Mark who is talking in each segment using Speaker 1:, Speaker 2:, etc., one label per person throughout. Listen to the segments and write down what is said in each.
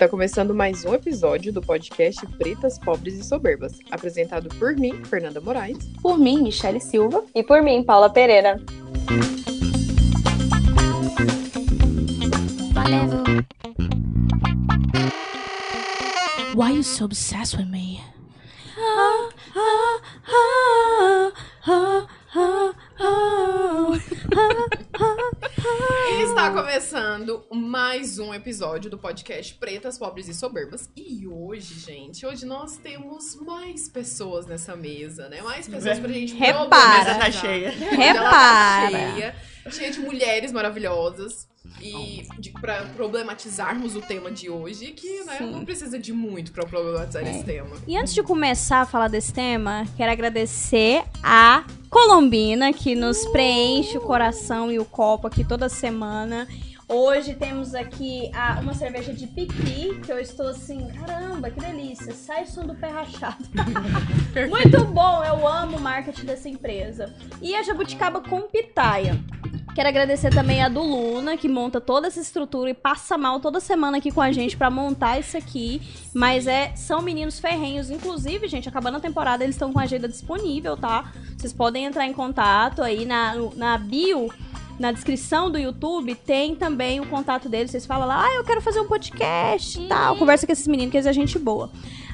Speaker 1: Está começando mais um episódio do podcast Pretas, Pobres e Soberbas, apresentado por mim, Fernanda Moraes.
Speaker 2: Por mim, Michele Silva.
Speaker 3: E por mim, Paula Pereira.
Speaker 4: Valeu. Why you so obsessed with me?
Speaker 1: E está começando mais um episódio do podcast Pretas, Pobres e Soberbas. E hoje, gente, hoje nós temos mais pessoas nessa mesa, né? Mais pessoas pra gente
Speaker 2: Repara.
Speaker 1: problematizar.
Speaker 5: Mesa tá cheia.
Speaker 1: Ela tá
Speaker 2: Repara.
Speaker 1: cheia, cheia de mulheres maravilhosas. E de, pra problematizarmos o tema de hoje, que né, não precisa de muito pra problematizar esse tema.
Speaker 2: E antes de começar a falar desse tema, quero agradecer a Colombina, que nos preenche o coração e o copo aqui toda semana. Hoje temos aqui a- uma cerveja de piqui, que eu estou assim, caramba, que delícia, sai o som do pé rachado. Muito bom, eu amo o marketing dessa empresa. E a Jabuticaba com pitaia. Quero agradecer também a do Luna, que monta toda essa estrutura e passa mal toda semana aqui com a gente pra montar isso aqui. Mas é, são meninos ferrenhos. Inclusive, gente, acabando a temporada, eles estão com a agenda disponível, tá? Vocês podem entrar em contato aí na, na bio. Na descrição do YouTube tem também o contato deles. Vocês falam lá, ah, eu quero fazer um podcast e tal. Conversa com esses meninos, que eles é gente boa.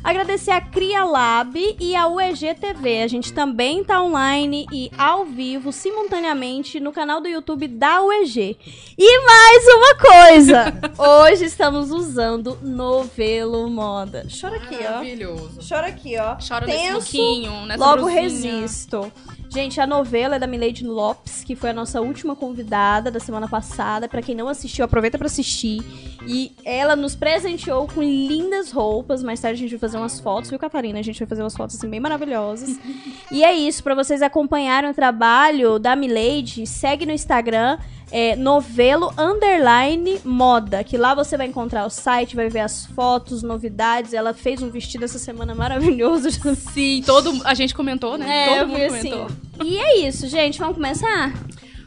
Speaker 2: Agradecer a Cria Lab e a UEG TV. A gente também tá online e ao vivo, simultaneamente, no canal do YouTube da UEG. E mais uma coisa! Hoje estamos usando Novelo Moda. Chora aqui, ó.
Speaker 1: Maravilhoso.
Speaker 2: Chora aqui, ó.
Speaker 4: Chora nesse nessa
Speaker 2: Logo
Speaker 4: brusinha.
Speaker 2: resisto. Gente, a novela é da Milady Lopes, que foi a nossa última convidada da semana passada. Pra quem não assistiu, aproveita pra assistir. E ela nos presenteou com lindas roupas. Mais tarde a gente vai fazer umas fotos, viu, Catarina? A gente vai fazer umas fotos assim bem maravilhosas. e é isso, pra vocês acompanharem o trabalho da Milady, segue no Instagram é novelo underline moda, que lá você vai encontrar o site, vai ver as fotos, novidades. Ela fez um vestido essa semana maravilhoso.
Speaker 4: Sim, todo, a gente comentou, né?
Speaker 2: É,
Speaker 4: todo mundo
Speaker 2: vi
Speaker 4: comentou.
Speaker 2: assim. E é isso, gente. Vamos começar?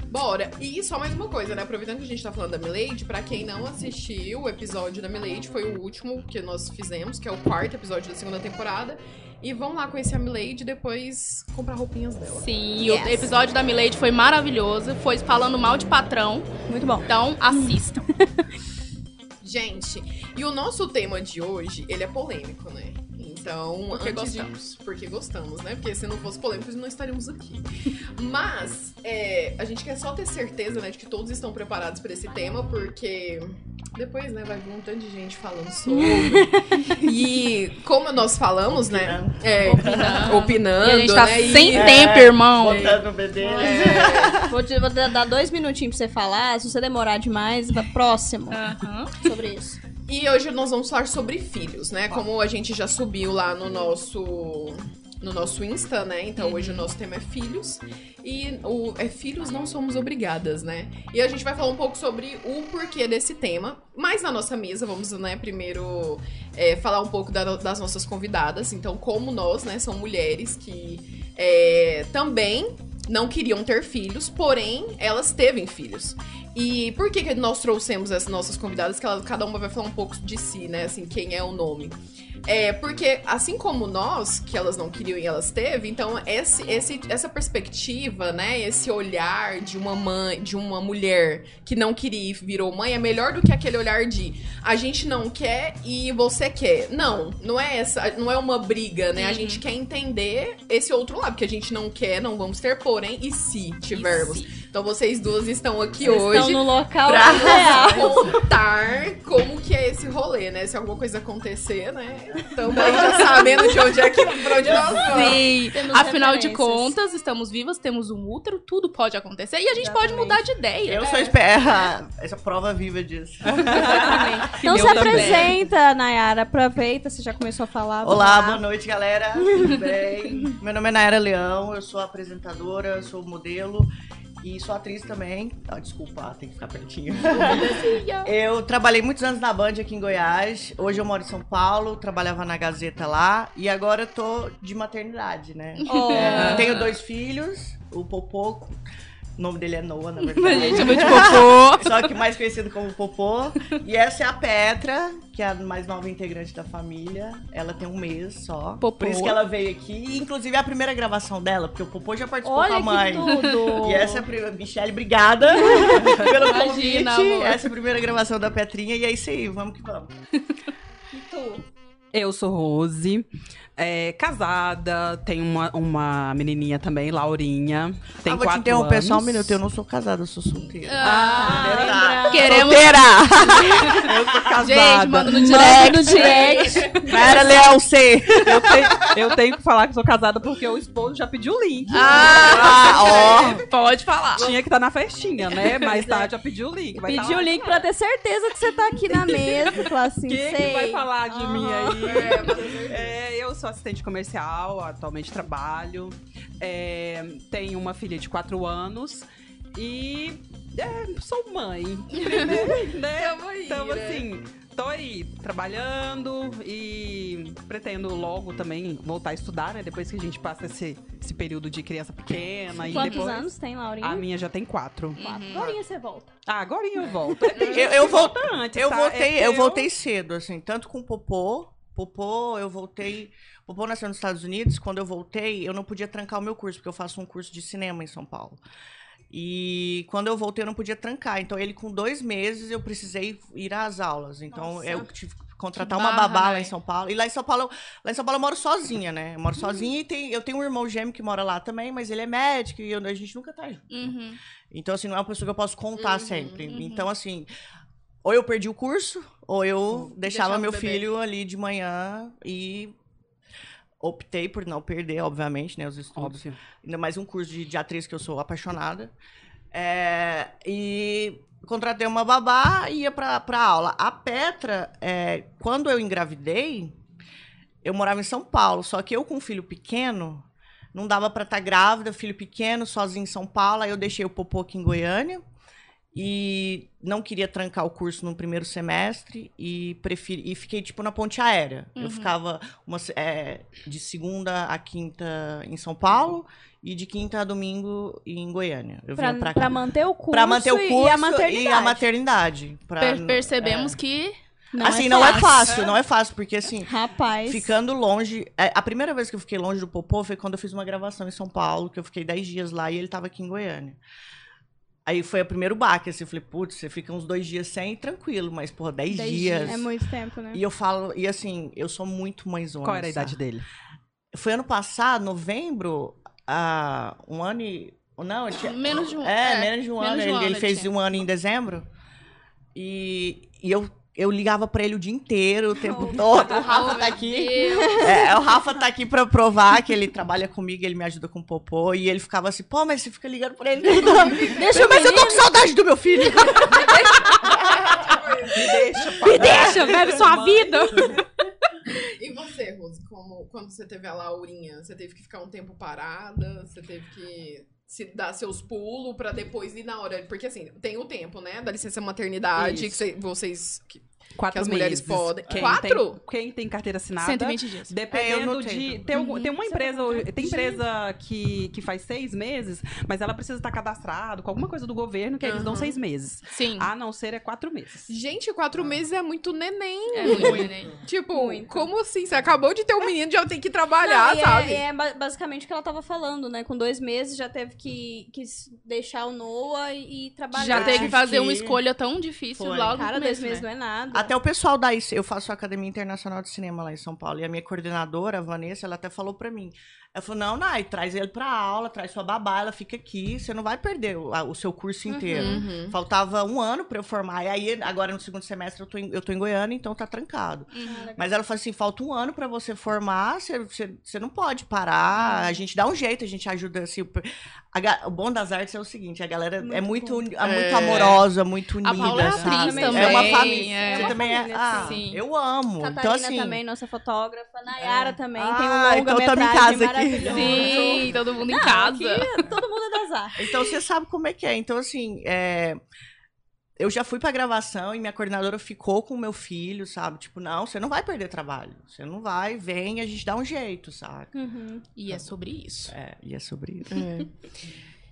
Speaker 1: Bora! E só mais uma coisa, né? Aproveitando que a gente tá falando da Milady, pra quem não assistiu, o episódio da Milady foi o último que nós fizemos, que é o quarto episódio da segunda temporada. E vão lá conhecer a Milady e depois comprar roupinhas dela.
Speaker 4: Sim,
Speaker 2: Yes.
Speaker 4: o episódio da Milady foi maravilhoso. Foi falando mal de patrão.
Speaker 2: Muito bom.
Speaker 4: Então, assistam.
Speaker 1: Gente, e o nosso tema de hoje, ele é polêmico, né? Então,
Speaker 4: Porque
Speaker 1: de-
Speaker 4: gostamos.
Speaker 1: porque gostamos, né? Porque se não fosse polêmico, não estaríamos aqui. Mas, é, a gente quer só ter certeza, né, de que todos estão preparados para esse tema, porque depois, né, vai vir um tanto de gente falando sobre. e como nós falamos, né? É,
Speaker 4: Opinando.
Speaker 1: opinando,
Speaker 4: e a gente tá
Speaker 1: né? e-
Speaker 4: sem
Speaker 5: É,
Speaker 4: tempo, irmão.
Speaker 5: Botando o BD.
Speaker 1: É,
Speaker 2: Vou, te, vou dar dois minutinhos pra você falar. Se você demorar demais, vai próximo
Speaker 4: Aham.
Speaker 2: sobre isso.
Speaker 1: E hoje nós vamos falar sobre filhos, né? Como a gente já subiu lá no nosso no nosso Insta, né? Então hoje o nosso tema é filhos e o é filhos não somos obrigadas, né? E a gente vai falar um pouco sobre o porquê desse tema. Mas na nossa mesa vamos, né? Primeiro é, falar um pouco da- das nossas convidadas. Então como nós, né? São mulheres que é, também não queriam ter filhos, porém elas teve filhos. E por que, que nós trouxemos essas nossas convidadas? Que cada uma vai falar um pouco de si, né? Assim, quem é o nome. É, porque assim como nós, que elas não queriam e elas teve, então esse, esse, essa perspectiva, né? Esse olhar de uma mãe, de uma mulher que não queria e virou mãe é melhor do que aquele olhar de a gente não quer e você quer. Não, não é essa, não é uma briga, né? A gente quer entender esse outro lado, que a gente não quer, não vamos ter, porém, e se tivermos? Então vocês duas estão aqui
Speaker 2: Vocês
Speaker 1: hoje
Speaker 2: estão no local
Speaker 1: pra
Speaker 2: real.
Speaker 1: contar como que é esse rolê, né? Se alguma coisa acontecer, né? Estamos já sabendo de onde é que pra onde nós vamos.
Speaker 4: Sim.
Speaker 2: Temos
Speaker 4: Afinal de contas, estamos vivas, temos um útero, tudo pode acontecer. E a gente pode
Speaker 2: Exatamente.
Speaker 4: mudar de ideia.
Speaker 5: Eu
Speaker 4: né?
Speaker 5: sou esperra. Essa prova viva disso.
Speaker 2: Então
Speaker 4: Eu
Speaker 2: se
Speaker 4: também.
Speaker 2: apresenta, Nayara. Aproveita, você já começou a falar.
Speaker 5: Olá,
Speaker 2: lá.
Speaker 5: boa noite, galera. Tudo bem? Meu nome é Nayara Leão, eu sou apresentadora, sou modelo e sou atriz também. Ah, desculpa, tem que ficar pertinho. Eu trabalhei muitos anos na Band aqui em Goiás. Hoje eu moro em São Paulo, trabalhava na Gazeta lá e agora eu tô de maternidade, né?
Speaker 2: Oh.
Speaker 5: É, tenho dois filhos, o Popoco O nome dele é Noah, na
Speaker 4: A
Speaker 5: verdade.
Speaker 4: gente chama de popô.
Speaker 5: Só que mais conhecido como Popô. E essa é a Petra, que é a mais nova integrante da família. Ela tem um mês só.
Speaker 4: Popô.
Speaker 5: Por isso que ela veio aqui. Inclusive é a primeira gravação dela, porque o Popô já participou com
Speaker 2: Olha
Speaker 5: a mãe.
Speaker 2: que tudo!
Speaker 5: E essa é a primeira. Michelle, obrigada pelo
Speaker 4: Imagina,
Speaker 5: convite.
Speaker 4: amor.
Speaker 5: Essa é a primeira gravação da Petrinha. E é isso aí, vamos que vamos.
Speaker 2: E tu?
Speaker 3: Eu sou Rose, é, casada, tenho uma, uma menininha também, Laurinha. Tem
Speaker 5: ah, vou te
Speaker 3: quatro
Speaker 5: interromper
Speaker 3: anos.
Speaker 5: só um minuto. Eu não sou casada, eu sou solteira.
Speaker 4: Ah,
Speaker 2: lembra-
Speaker 4: queremos.
Speaker 3: Eu sou casada.
Speaker 4: Gente, manda no
Speaker 2: Direct, no direct.
Speaker 5: Era Leão C.
Speaker 3: Eu tenho, eu tenho que falar que sou casada porque o esposo já pediu o link.
Speaker 4: Ah,
Speaker 5: ó.
Speaker 4: Pode falar.
Speaker 3: Tinha que estar na festinha, né? Mas tá, já pediu o link. Vai
Speaker 2: Pediu
Speaker 3: tá
Speaker 2: o link pra ter certeza que você tá aqui na mesa. Falar assim,
Speaker 3: Quem
Speaker 2: sei.
Speaker 3: que vai falar de mim
Speaker 2: Aham.
Speaker 3: aí? É, eu sou assistente comercial, atualmente trabalho. É, tenho uma filha de 4 anos e é, sou mãe. né?
Speaker 1: Tamo aí,
Speaker 3: Então,
Speaker 1: né?
Speaker 3: assim, tô aí trabalhando e pretendo logo também voltar a estudar, né? Depois que a gente passa esse, esse período de criança pequena. e
Speaker 2: Quantos
Speaker 3: depois...
Speaker 2: anos tem, Laurinha?
Speaker 3: A minha já tem quatro.
Speaker 2: Quatro. Agora você volta.
Speaker 3: Ah, agora eu volto. É,
Speaker 5: Eu, eu,
Speaker 3: volta antes,
Speaker 5: eu
Speaker 3: tá?
Speaker 5: voltei,
Speaker 3: É
Speaker 5: eu
Speaker 3: que
Speaker 5: voltei cedo, assim, tanto com o Popô. Popô, eu voltei. Popô nasceu nos Estados Unidos. Quando eu voltei, eu não podia trancar o meu curso, porque eu faço um curso de cinema em São Paulo. E quando eu voltei, eu não podia trancar. Então, ele com dois meses, eu precisei ir às aulas. Então,
Speaker 2: Nossa.
Speaker 5: eu tive que contratar
Speaker 4: Que
Speaker 5: uma
Speaker 4: barra,
Speaker 5: babá lá
Speaker 4: né?
Speaker 5: em São Paulo. E lá em São Paulo, lá em São Paulo eu moro sozinha, né? Eu moro
Speaker 2: Uhum.
Speaker 5: sozinha e tem, eu tenho um irmão gêmeo que mora lá também, mas ele é médico e eu- a gente nunca tá junto.
Speaker 4: Uhum.
Speaker 5: Então, assim, não é uma pessoa que eu posso contar
Speaker 1: Uhum,
Speaker 5: sempre.
Speaker 4: uhum.
Speaker 5: Então, assim, ou eu perdi o curso, ou eu deixava
Speaker 1: Deixava
Speaker 5: meu filho ali de manhã e optei por não perder, obviamente, né, os estudos.
Speaker 3: Óbvio.
Speaker 5: Ainda mais um curso de, de atriz que eu sou apaixonada. É, e contratei uma babá e ia pra aula. A Petra, é, quando eu engravidei, eu morava em São Paulo, só que eu com um filho pequeno, não dava pra estar grávida, filho pequeno, sozinho em São Paulo, aí eu deixei o popô aqui em Goiânia e não queria trancar o curso no primeiro semestre e preferi e fiquei tipo na ponte aérea. Eu ficava uma, é, de segunda a quinta em São Paulo e de quinta a domingo em Goiânia. Eu
Speaker 2: Pra,
Speaker 5: pra,
Speaker 2: pra manter o curso,
Speaker 5: Pra manter o curso
Speaker 2: e a maternidade.
Speaker 5: e a maternidade. pra-
Speaker 4: Per- percebemos
Speaker 5: é.
Speaker 4: que.
Speaker 2: Não
Speaker 5: assim,
Speaker 2: é
Speaker 5: não é
Speaker 2: fácil.
Speaker 5: fácil, não é fácil, porque assim,
Speaker 2: Rapaz.
Speaker 5: Ficando longe. é, A primeira vez que eu fiquei longe do Popô foi quando eu fiz uma gravação em São Paulo, que eu fiquei 10 dias lá e ele tava aqui em Goiânia. Aí foi o primeiro baque, assim, eu falei, putz, você fica uns dois dias sem, tranquilo, mas, porra, 10
Speaker 2: Dez
Speaker 5: dias.
Speaker 2: É muito tempo, né?
Speaker 5: E eu falo, e assim, eu sou muito mãezona.
Speaker 3: Qual era a idade dele?
Speaker 5: Foi ano passado, novembro, ah, um ano e. Não, eu tinha.
Speaker 4: Menos de um-
Speaker 5: É,
Speaker 4: é,
Speaker 5: menos de um
Speaker 4: menos
Speaker 5: ano.
Speaker 4: de um
Speaker 5: ele,
Speaker 4: ano
Speaker 5: ele
Speaker 4: ele
Speaker 5: fez
Speaker 4: tinha.
Speaker 5: um ano em dezembro. E, e eu, eu ligava pra ele o dia inteiro, o tempo todo. O Rafa tá aqui. É, o Rafa tá aqui pra provar que ele trabalha comigo, ele me ajuda com o popô. E ele ficava assim, pô, mas você fica ligando pra ele.
Speaker 2: Deixa
Speaker 5: mas eu tô com saudade do meu filho.
Speaker 3: Me deixa,
Speaker 2: Me deixa, bebe sua vida.
Speaker 1: E você, Rose, como quando você teve a Laurinha, você teve que ficar um tempo parada, você teve que se dar seus pulos pra depois ir na hora, porque assim, tem o tempo, né, da licença maternidade
Speaker 3: Isso.
Speaker 1: que cê- vocês que,
Speaker 3: Quatro
Speaker 1: que as mulheres
Speaker 3: meses.
Speaker 1: podem.
Speaker 3: Quem
Speaker 1: Quatro?
Speaker 3: Tem, quem tem carteira assinada.
Speaker 4: 120 dias.
Speaker 5: É,
Speaker 3: Dependendo
Speaker 5: notei
Speaker 3: de. Tem, algum- tem uma empresa. Tem empresa que, que faz seis meses, mas ela precisa estar cadastrado com alguma coisa do governo que eles dão seis meses.
Speaker 4: Sim.
Speaker 3: A não ser é quatro meses.
Speaker 1: Gente, quatro meses é muito neném.
Speaker 4: É muito neném.
Speaker 1: Tipo,
Speaker 2: Muito.
Speaker 1: como assim? Você acabou de ter um menino, já tem que trabalhar,
Speaker 2: Não, e
Speaker 1: sabe?
Speaker 2: É, é ba- basicamente o que ela tava falando, né? Com dois meses já teve que, que deixar o Noah e, trabalhar.
Speaker 4: Já teve que fazer
Speaker 5: que-
Speaker 4: uma escolha tão difícil
Speaker 5: Foi.
Speaker 4: logo
Speaker 2: Cara, dois meses
Speaker 4: né?
Speaker 2: não é nada.
Speaker 5: Até o pessoal da eu faço a Academia Internacional de Cinema lá em São Paulo, e a minha coordenadora, a Vanessa, ela até falou pra mim. Ela falou, não, Nai, traz ele pra aula, traz sua babá, ela fica aqui, você não vai perder o, a- o seu curso inteiro.
Speaker 1: Uhum.
Speaker 5: Faltava um ano pra eu formar, e aí agora no segundo semestre eu tô em, eu tô em Goiânia, então tá trancado. Mas ela falou assim, falta um ano pra você formar, você, você, você não pode parar, a gente dá um jeito, a gente ajuda, assim, a o bom das artes é o seguinte, a galera é muito, é muito
Speaker 1: É.
Speaker 5: amorosa, muito unida,
Speaker 4: A Paula é atriz
Speaker 5: sabe?
Speaker 4: também.
Speaker 5: É uma família.
Speaker 4: é.
Speaker 5: Você
Speaker 2: uma
Speaker 5: também
Speaker 2: família,
Speaker 5: é. Ah,
Speaker 4: sim.
Speaker 5: eu amo.
Speaker 2: Catarina
Speaker 5: então, assim.
Speaker 2: também, nossa fotógrafa. Nayara também tem um
Speaker 5: Ah, então tamo em
Speaker 2: maravilhoso.
Speaker 4: Sim, todo mundo em
Speaker 2: Não,
Speaker 4: casa.
Speaker 2: aqui todo mundo é das artes.
Speaker 5: Então você sabe como é que é. Então, assim, é, eu já fui pra gravação e minha coordenadora ficou com o meu filho, sabe? Tipo, não, você não vai perder trabalho. Você não vai, vem, a gente dá um jeito, sabe?
Speaker 2: Uhum.
Speaker 4: E é sobre isso.
Speaker 5: É, e é sobre isso.
Speaker 1: É,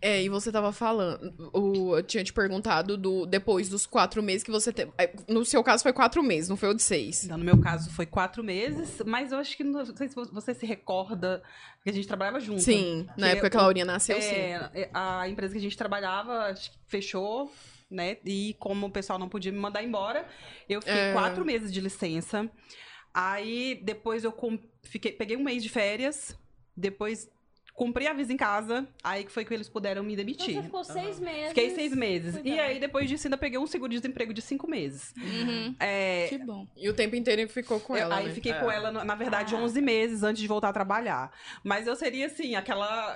Speaker 1: e você tava falando, o, eu tinha te perguntado do depois dos quatro meses que você teve. é, No seu caso foi quatro meses, não foi o de seis.
Speaker 3: No meu caso foi quatro meses, mas eu acho que não sei se você se recorda que a gente trabalhava junto.
Speaker 1: Sim, na época que a Laurinha nasceu, sim.
Speaker 3: É, a empresa que a gente trabalhava fechou, né? E como o pessoal não podia me mandar embora, eu fiquei
Speaker 1: É.
Speaker 3: quatro meses de licença. Aí depois eu fiquei, peguei um mês de férias, depois cumpri a visa em casa, aí que foi que eles puderam me
Speaker 2: Então
Speaker 3: demitir.
Speaker 2: você ficou seis meses.
Speaker 3: Fiquei seis meses. E
Speaker 2: Cuidado.
Speaker 3: aí, depois disso, ainda peguei um seguro-desemprego de cinco meses.
Speaker 4: Uhum.
Speaker 3: É,
Speaker 4: Que bom.
Speaker 1: E o tempo inteiro ficou com
Speaker 3: eu-
Speaker 1: ela,
Speaker 3: aí
Speaker 1: né?
Speaker 3: fiquei
Speaker 5: É.
Speaker 3: com ela, na verdade,
Speaker 2: Ah.
Speaker 3: 11 meses antes de voltar a trabalhar. Mas eu seria, assim, aquela...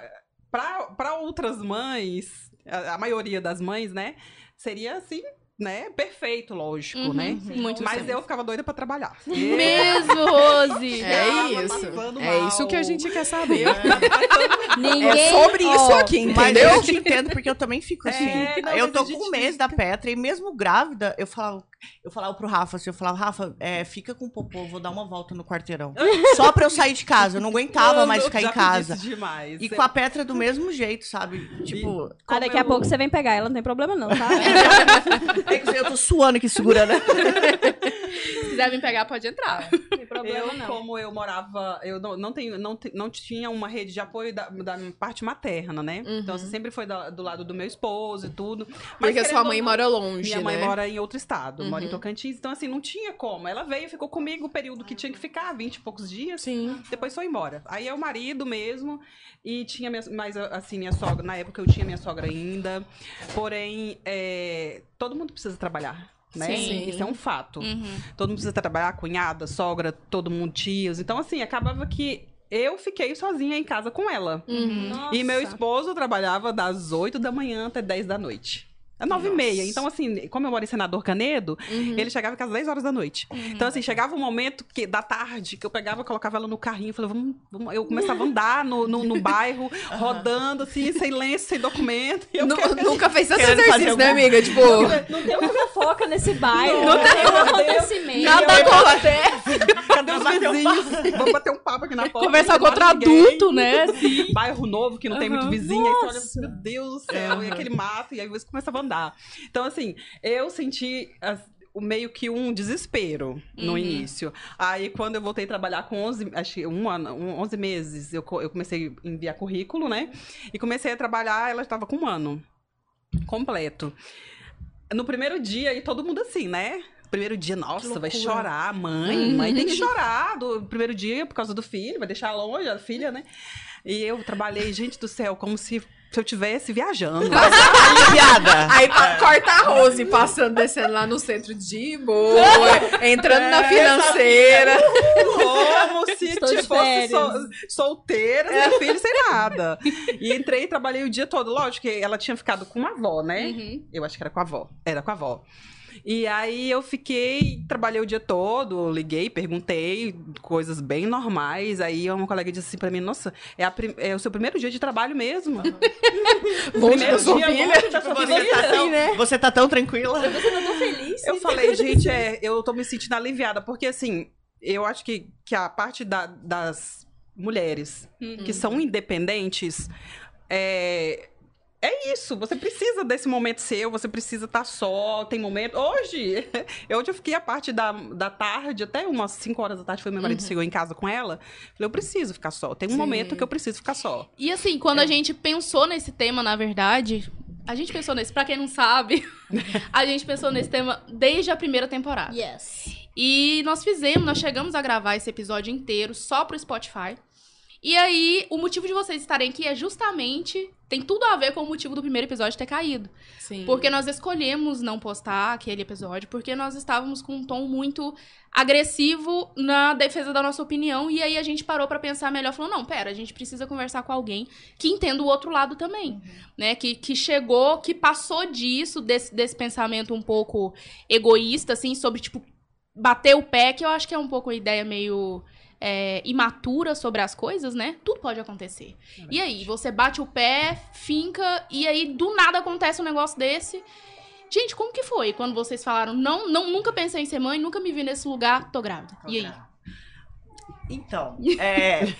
Speaker 3: Pra, pra outras mães, a, a maioria das mães, né? Seria, assim, né? Perfeito, lógico,
Speaker 4: Uhum,
Speaker 3: né?
Speaker 4: Muito
Speaker 3: Mas
Speaker 4: sim.
Speaker 3: eu ficava doida pra trabalhar.
Speaker 4: Mesmo, Rose!
Speaker 1: É isso. É isso que a gente quer saber.
Speaker 2: Ninguém,
Speaker 1: É sobre isso
Speaker 2: ó,
Speaker 1: aqui,
Speaker 5: Mas
Speaker 1: entendeu?
Speaker 5: eu te entendo, porque eu também fico assim.
Speaker 3: É, não,
Speaker 5: eu
Speaker 3: mas
Speaker 5: tô com um mês da Petra e mesmo grávida, eu falava, eu falava pro Rafa assim, eu falava, Rafa, é, fica com o popô, vou dar uma volta no quarteirão. Só pra eu sair de casa. Eu não aguentava mais ficar em casa.
Speaker 3: demais.
Speaker 5: E com a Petra do mesmo jeito, sabe? Tipo,
Speaker 2: Ah, daqui a pouco você vem pegar ela, não tem problema não, tá?
Speaker 5: Eu tô suando aqui segurando.
Speaker 4: Se quiser vir pegar, pode entrar.
Speaker 2: Problema
Speaker 3: Eu,
Speaker 2: não.
Speaker 3: como eu morava, eu não, não, tenho, não, não tinha uma rede de apoio da, da parte materna, né? Então, você sempre foi da- do lado do meu esposo e tudo. Mas,
Speaker 1: Porque sua mãe
Speaker 3: não,
Speaker 1: mora longe,
Speaker 3: Minha mãe
Speaker 1: né?
Speaker 3: mora em outro estado, mora em
Speaker 1: Uhum.
Speaker 3: Tocantins. Então, assim, não tinha como. Ela veio, ficou comigo o período que tinha que ficar, 20 e poucos dias.
Speaker 1: Sim.
Speaker 3: Depois foi embora. Aí é o marido mesmo. E tinha minha, mais assim, minha sogra. Na época eu tinha minha sogra ainda. Porém, é, todo mundo precisa trabalhar. Né?
Speaker 1: Sim.
Speaker 3: Isso é um fato.
Speaker 4: Uhum.
Speaker 3: Todo mundo precisa trabalhar, cunhada, sogra, todo mundo, tios. Então, assim, acabava que eu fiquei sozinha em casa com ela.
Speaker 2: Nossa.
Speaker 3: E meu esposo trabalhava das 8 da manhã até 10 da noite. É 9 e meia. Então, assim, como eu moro em Senador Canedo,
Speaker 1: Uhum.
Speaker 3: ele chegava em casa às 10 horas da noite. Então, assim, chegava um momento que, da tarde que eu pegava, colocava ela no carrinho, falei, vamos, vamos- eu começava a andar no, no, no bairro, rodando, assim, sem lenço, sem documento. E eu
Speaker 1: Nu-
Speaker 3: quero-
Speaker 1: Nunca fez tanto
Speaker 5: fazer
Speaker 1: exercício, né,
Speaker 5: algum-
Speaker 1: amiga? Tipo,
Speaker 2: Não tem uma fofoca nesse bairro,
Speaker 3: Não
Speaker 2: não, tem um
Speaker 3: tem.
Speaker 2: acontecimento.
Speaker 1: nada acontece.
Speaker 3: Cadê os vizinhos? Vamos bater um papo aqui na porta.
Speaker 4: Conversar com
Speaker 3: não
Speaker 4: outro adulto, né? Assim.
Speaker 3: bairro novo que não tem muito vizinho, aí você olha, meu Deus do céu, e aquele mato, e aí você começa a andar. Então, assim, eu senti as- o meio que um desespero no
Speaker 4: Uhum.
Speaker 3: início. Aí, quando eu voltei a trabalhar com 11, acho que um ano, um, 11 meses, eu, eu comecei a enviar currículo, né? E comecei a trabalhar, ela estava com um ano completo. No primeiro dia, e todo mundo assim, né? Primeiro dia, nossa, vai chorar, mãe, mãe tem que chorar do primeiro dia por causa do filho, vai deixar longe a filha, né? E eu trabalhei, gente do céu, como se, se eu tivesse viajando.
Speaker 5: Aliviada.
Speaker 1: Aí pa- corta a Rose passando, descendo lá no centro de boa, entrando na
Speaker 3: É,
Speaker 1: financeira.
Speaker 3: Como se tipo, fosse sol- solteira, sem filho, sem nada. E entrei e trabalhei o dia todo. Lógico que ela tinha ficado com uma avó, né?
Speaker 4: Uhum.
Speaker 3: Eu acho que era com a avó. Era com a avó. E aí eu fiquei, trabalhei o dia todo, liguei, perguntei coisas bem normais. Aí uma colega disse assim pra mim, nossa, é, a prim- é o seu primeiro dia de trabalho mesmo.
Speaker 1: Sua
Speaker 3: dia,
Speaker 1: filha.
Speaker 3: sua
Speaker 5: Você
Speaker 3: filha.
Speaker 5: tá, tão, você tá tão tranquila?
Speaker 2: Você tá feliz?
Speaker 3: Eu falei, gente, é, eu tô me sentindo aliviada, porque assim, eu acho que, que a parte da- das mulheres que são independentes é. É isso, você precisa desse momento seu, você precisa estar só, tem momento. Hoje, hoje eu fiquei a parte da, da tarde, até umas 5 horas da tarde, foi meu marido chegou em casa com ela. Falei, eu preciso ficar só. Tem um
Speaker 1: Sim.
Speaker 3: momento que eu preciso ficar só.
Speaker 4: E assim, quando a gente pensou nesse tema, na verdade, a gente pensou nesse, pra quem não sabe, a gente pensou nesse tema desde a primeira temporada.
Speaker 2: Yes.
Speaker 4: E nós fizemos, nós chegamos a gravar esse episódio inteiro só pro Spotify. E aí, o motivo de vocês estarem aqui é justamente. Tem tudo a ver com o motivo do primeiro episódio ter caído.
Speaker 1: Sim.
Speaker 4: Porque nós escolhemos não postar aquele episódio, porque nós estávamos com um tom muito agressivo na defesa da nossa opinião. E aí a gente parou pra pensar melhor, falou: não, pera, a gente precisa conversar com alguém que entenda o outro lado também. Né? Que, que chegou, que passou disso, desse, desse pensamento um pouco egoísta, assim, sobre, tipo, bater o pé, que eu acho que é um pouco a ideia meio. É, imatura sobre as coisas, né? Tudo pode acontecer. E aí, você bate o pé, finca, e aí do nada acontece um negócio desse. Gente, como que foi quando vocês falaram, não, não nunca pensei em ser mãe, nunca me vi nesse lugar, tô grávida. E aí?
Speaker 5: Então, é,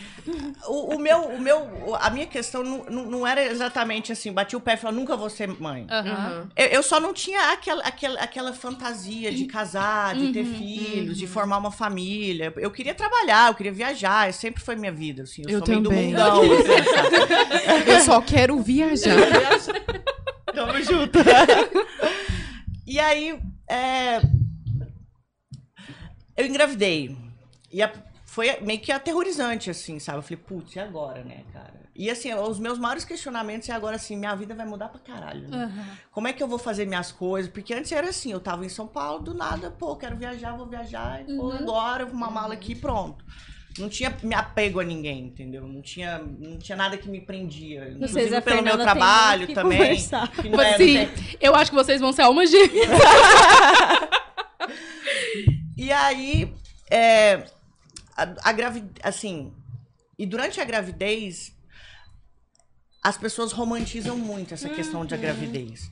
Speaker 5: o, o meu, o meu, a minha questão não, não, era exatamente assim, bati o pé e falei, nunca vou ser mãe.
Speaker 4: Aham.
Speaker 5: Eu, eu só não tinha aquela, aquela, aquela fantasia de casar, de ter filhos, de formar uma família. Eu queria trabalhar, eu queria viajar, sempre foi minha vida, assim. Eu,
Speaker 1: Eu
Speaker 5: sou meio do
Speaker 1: também.
Speaker 5: mundão, assim, sabe?
Speaker 1: Eu só quero viajar.
Speaker 5: Tamo junto. e aí, é, eu engravidei. E a- foi meio que aterrorizante, assim, sabe? Eu falei, putz, e agora, né, cara? E assim, os meus maiores questionamentos é agora assim, minha vida vai mudar pra caralho. Né? Como é que eu vou fazer minhas coisas? Porque antes era assim, eu tava em São Paulo, do nada, pô, quero viajar, vou viajar, vou embora, vou uma mala aqui pronto. Não tinha me apego a ninguém, entendeu? Não tinha, não tinha nada que me prendia.
Speaker 2: Vocês
Speaker 5: Inclusive
Speaker 2: a
Speaker 5: pelo meu trabalho
Speaker 2: que
Speaker 5: também.
Speaker 2: conversar.
Speaker 5: que não é- não tem-
Speaker 4: eu acho que vocês vão ser almas gêmeas.
Speaker 5: E aí, é, a, a gravidez, assim, e durante a gravidez, as pessoas romantizam muito essa questão da gravidez.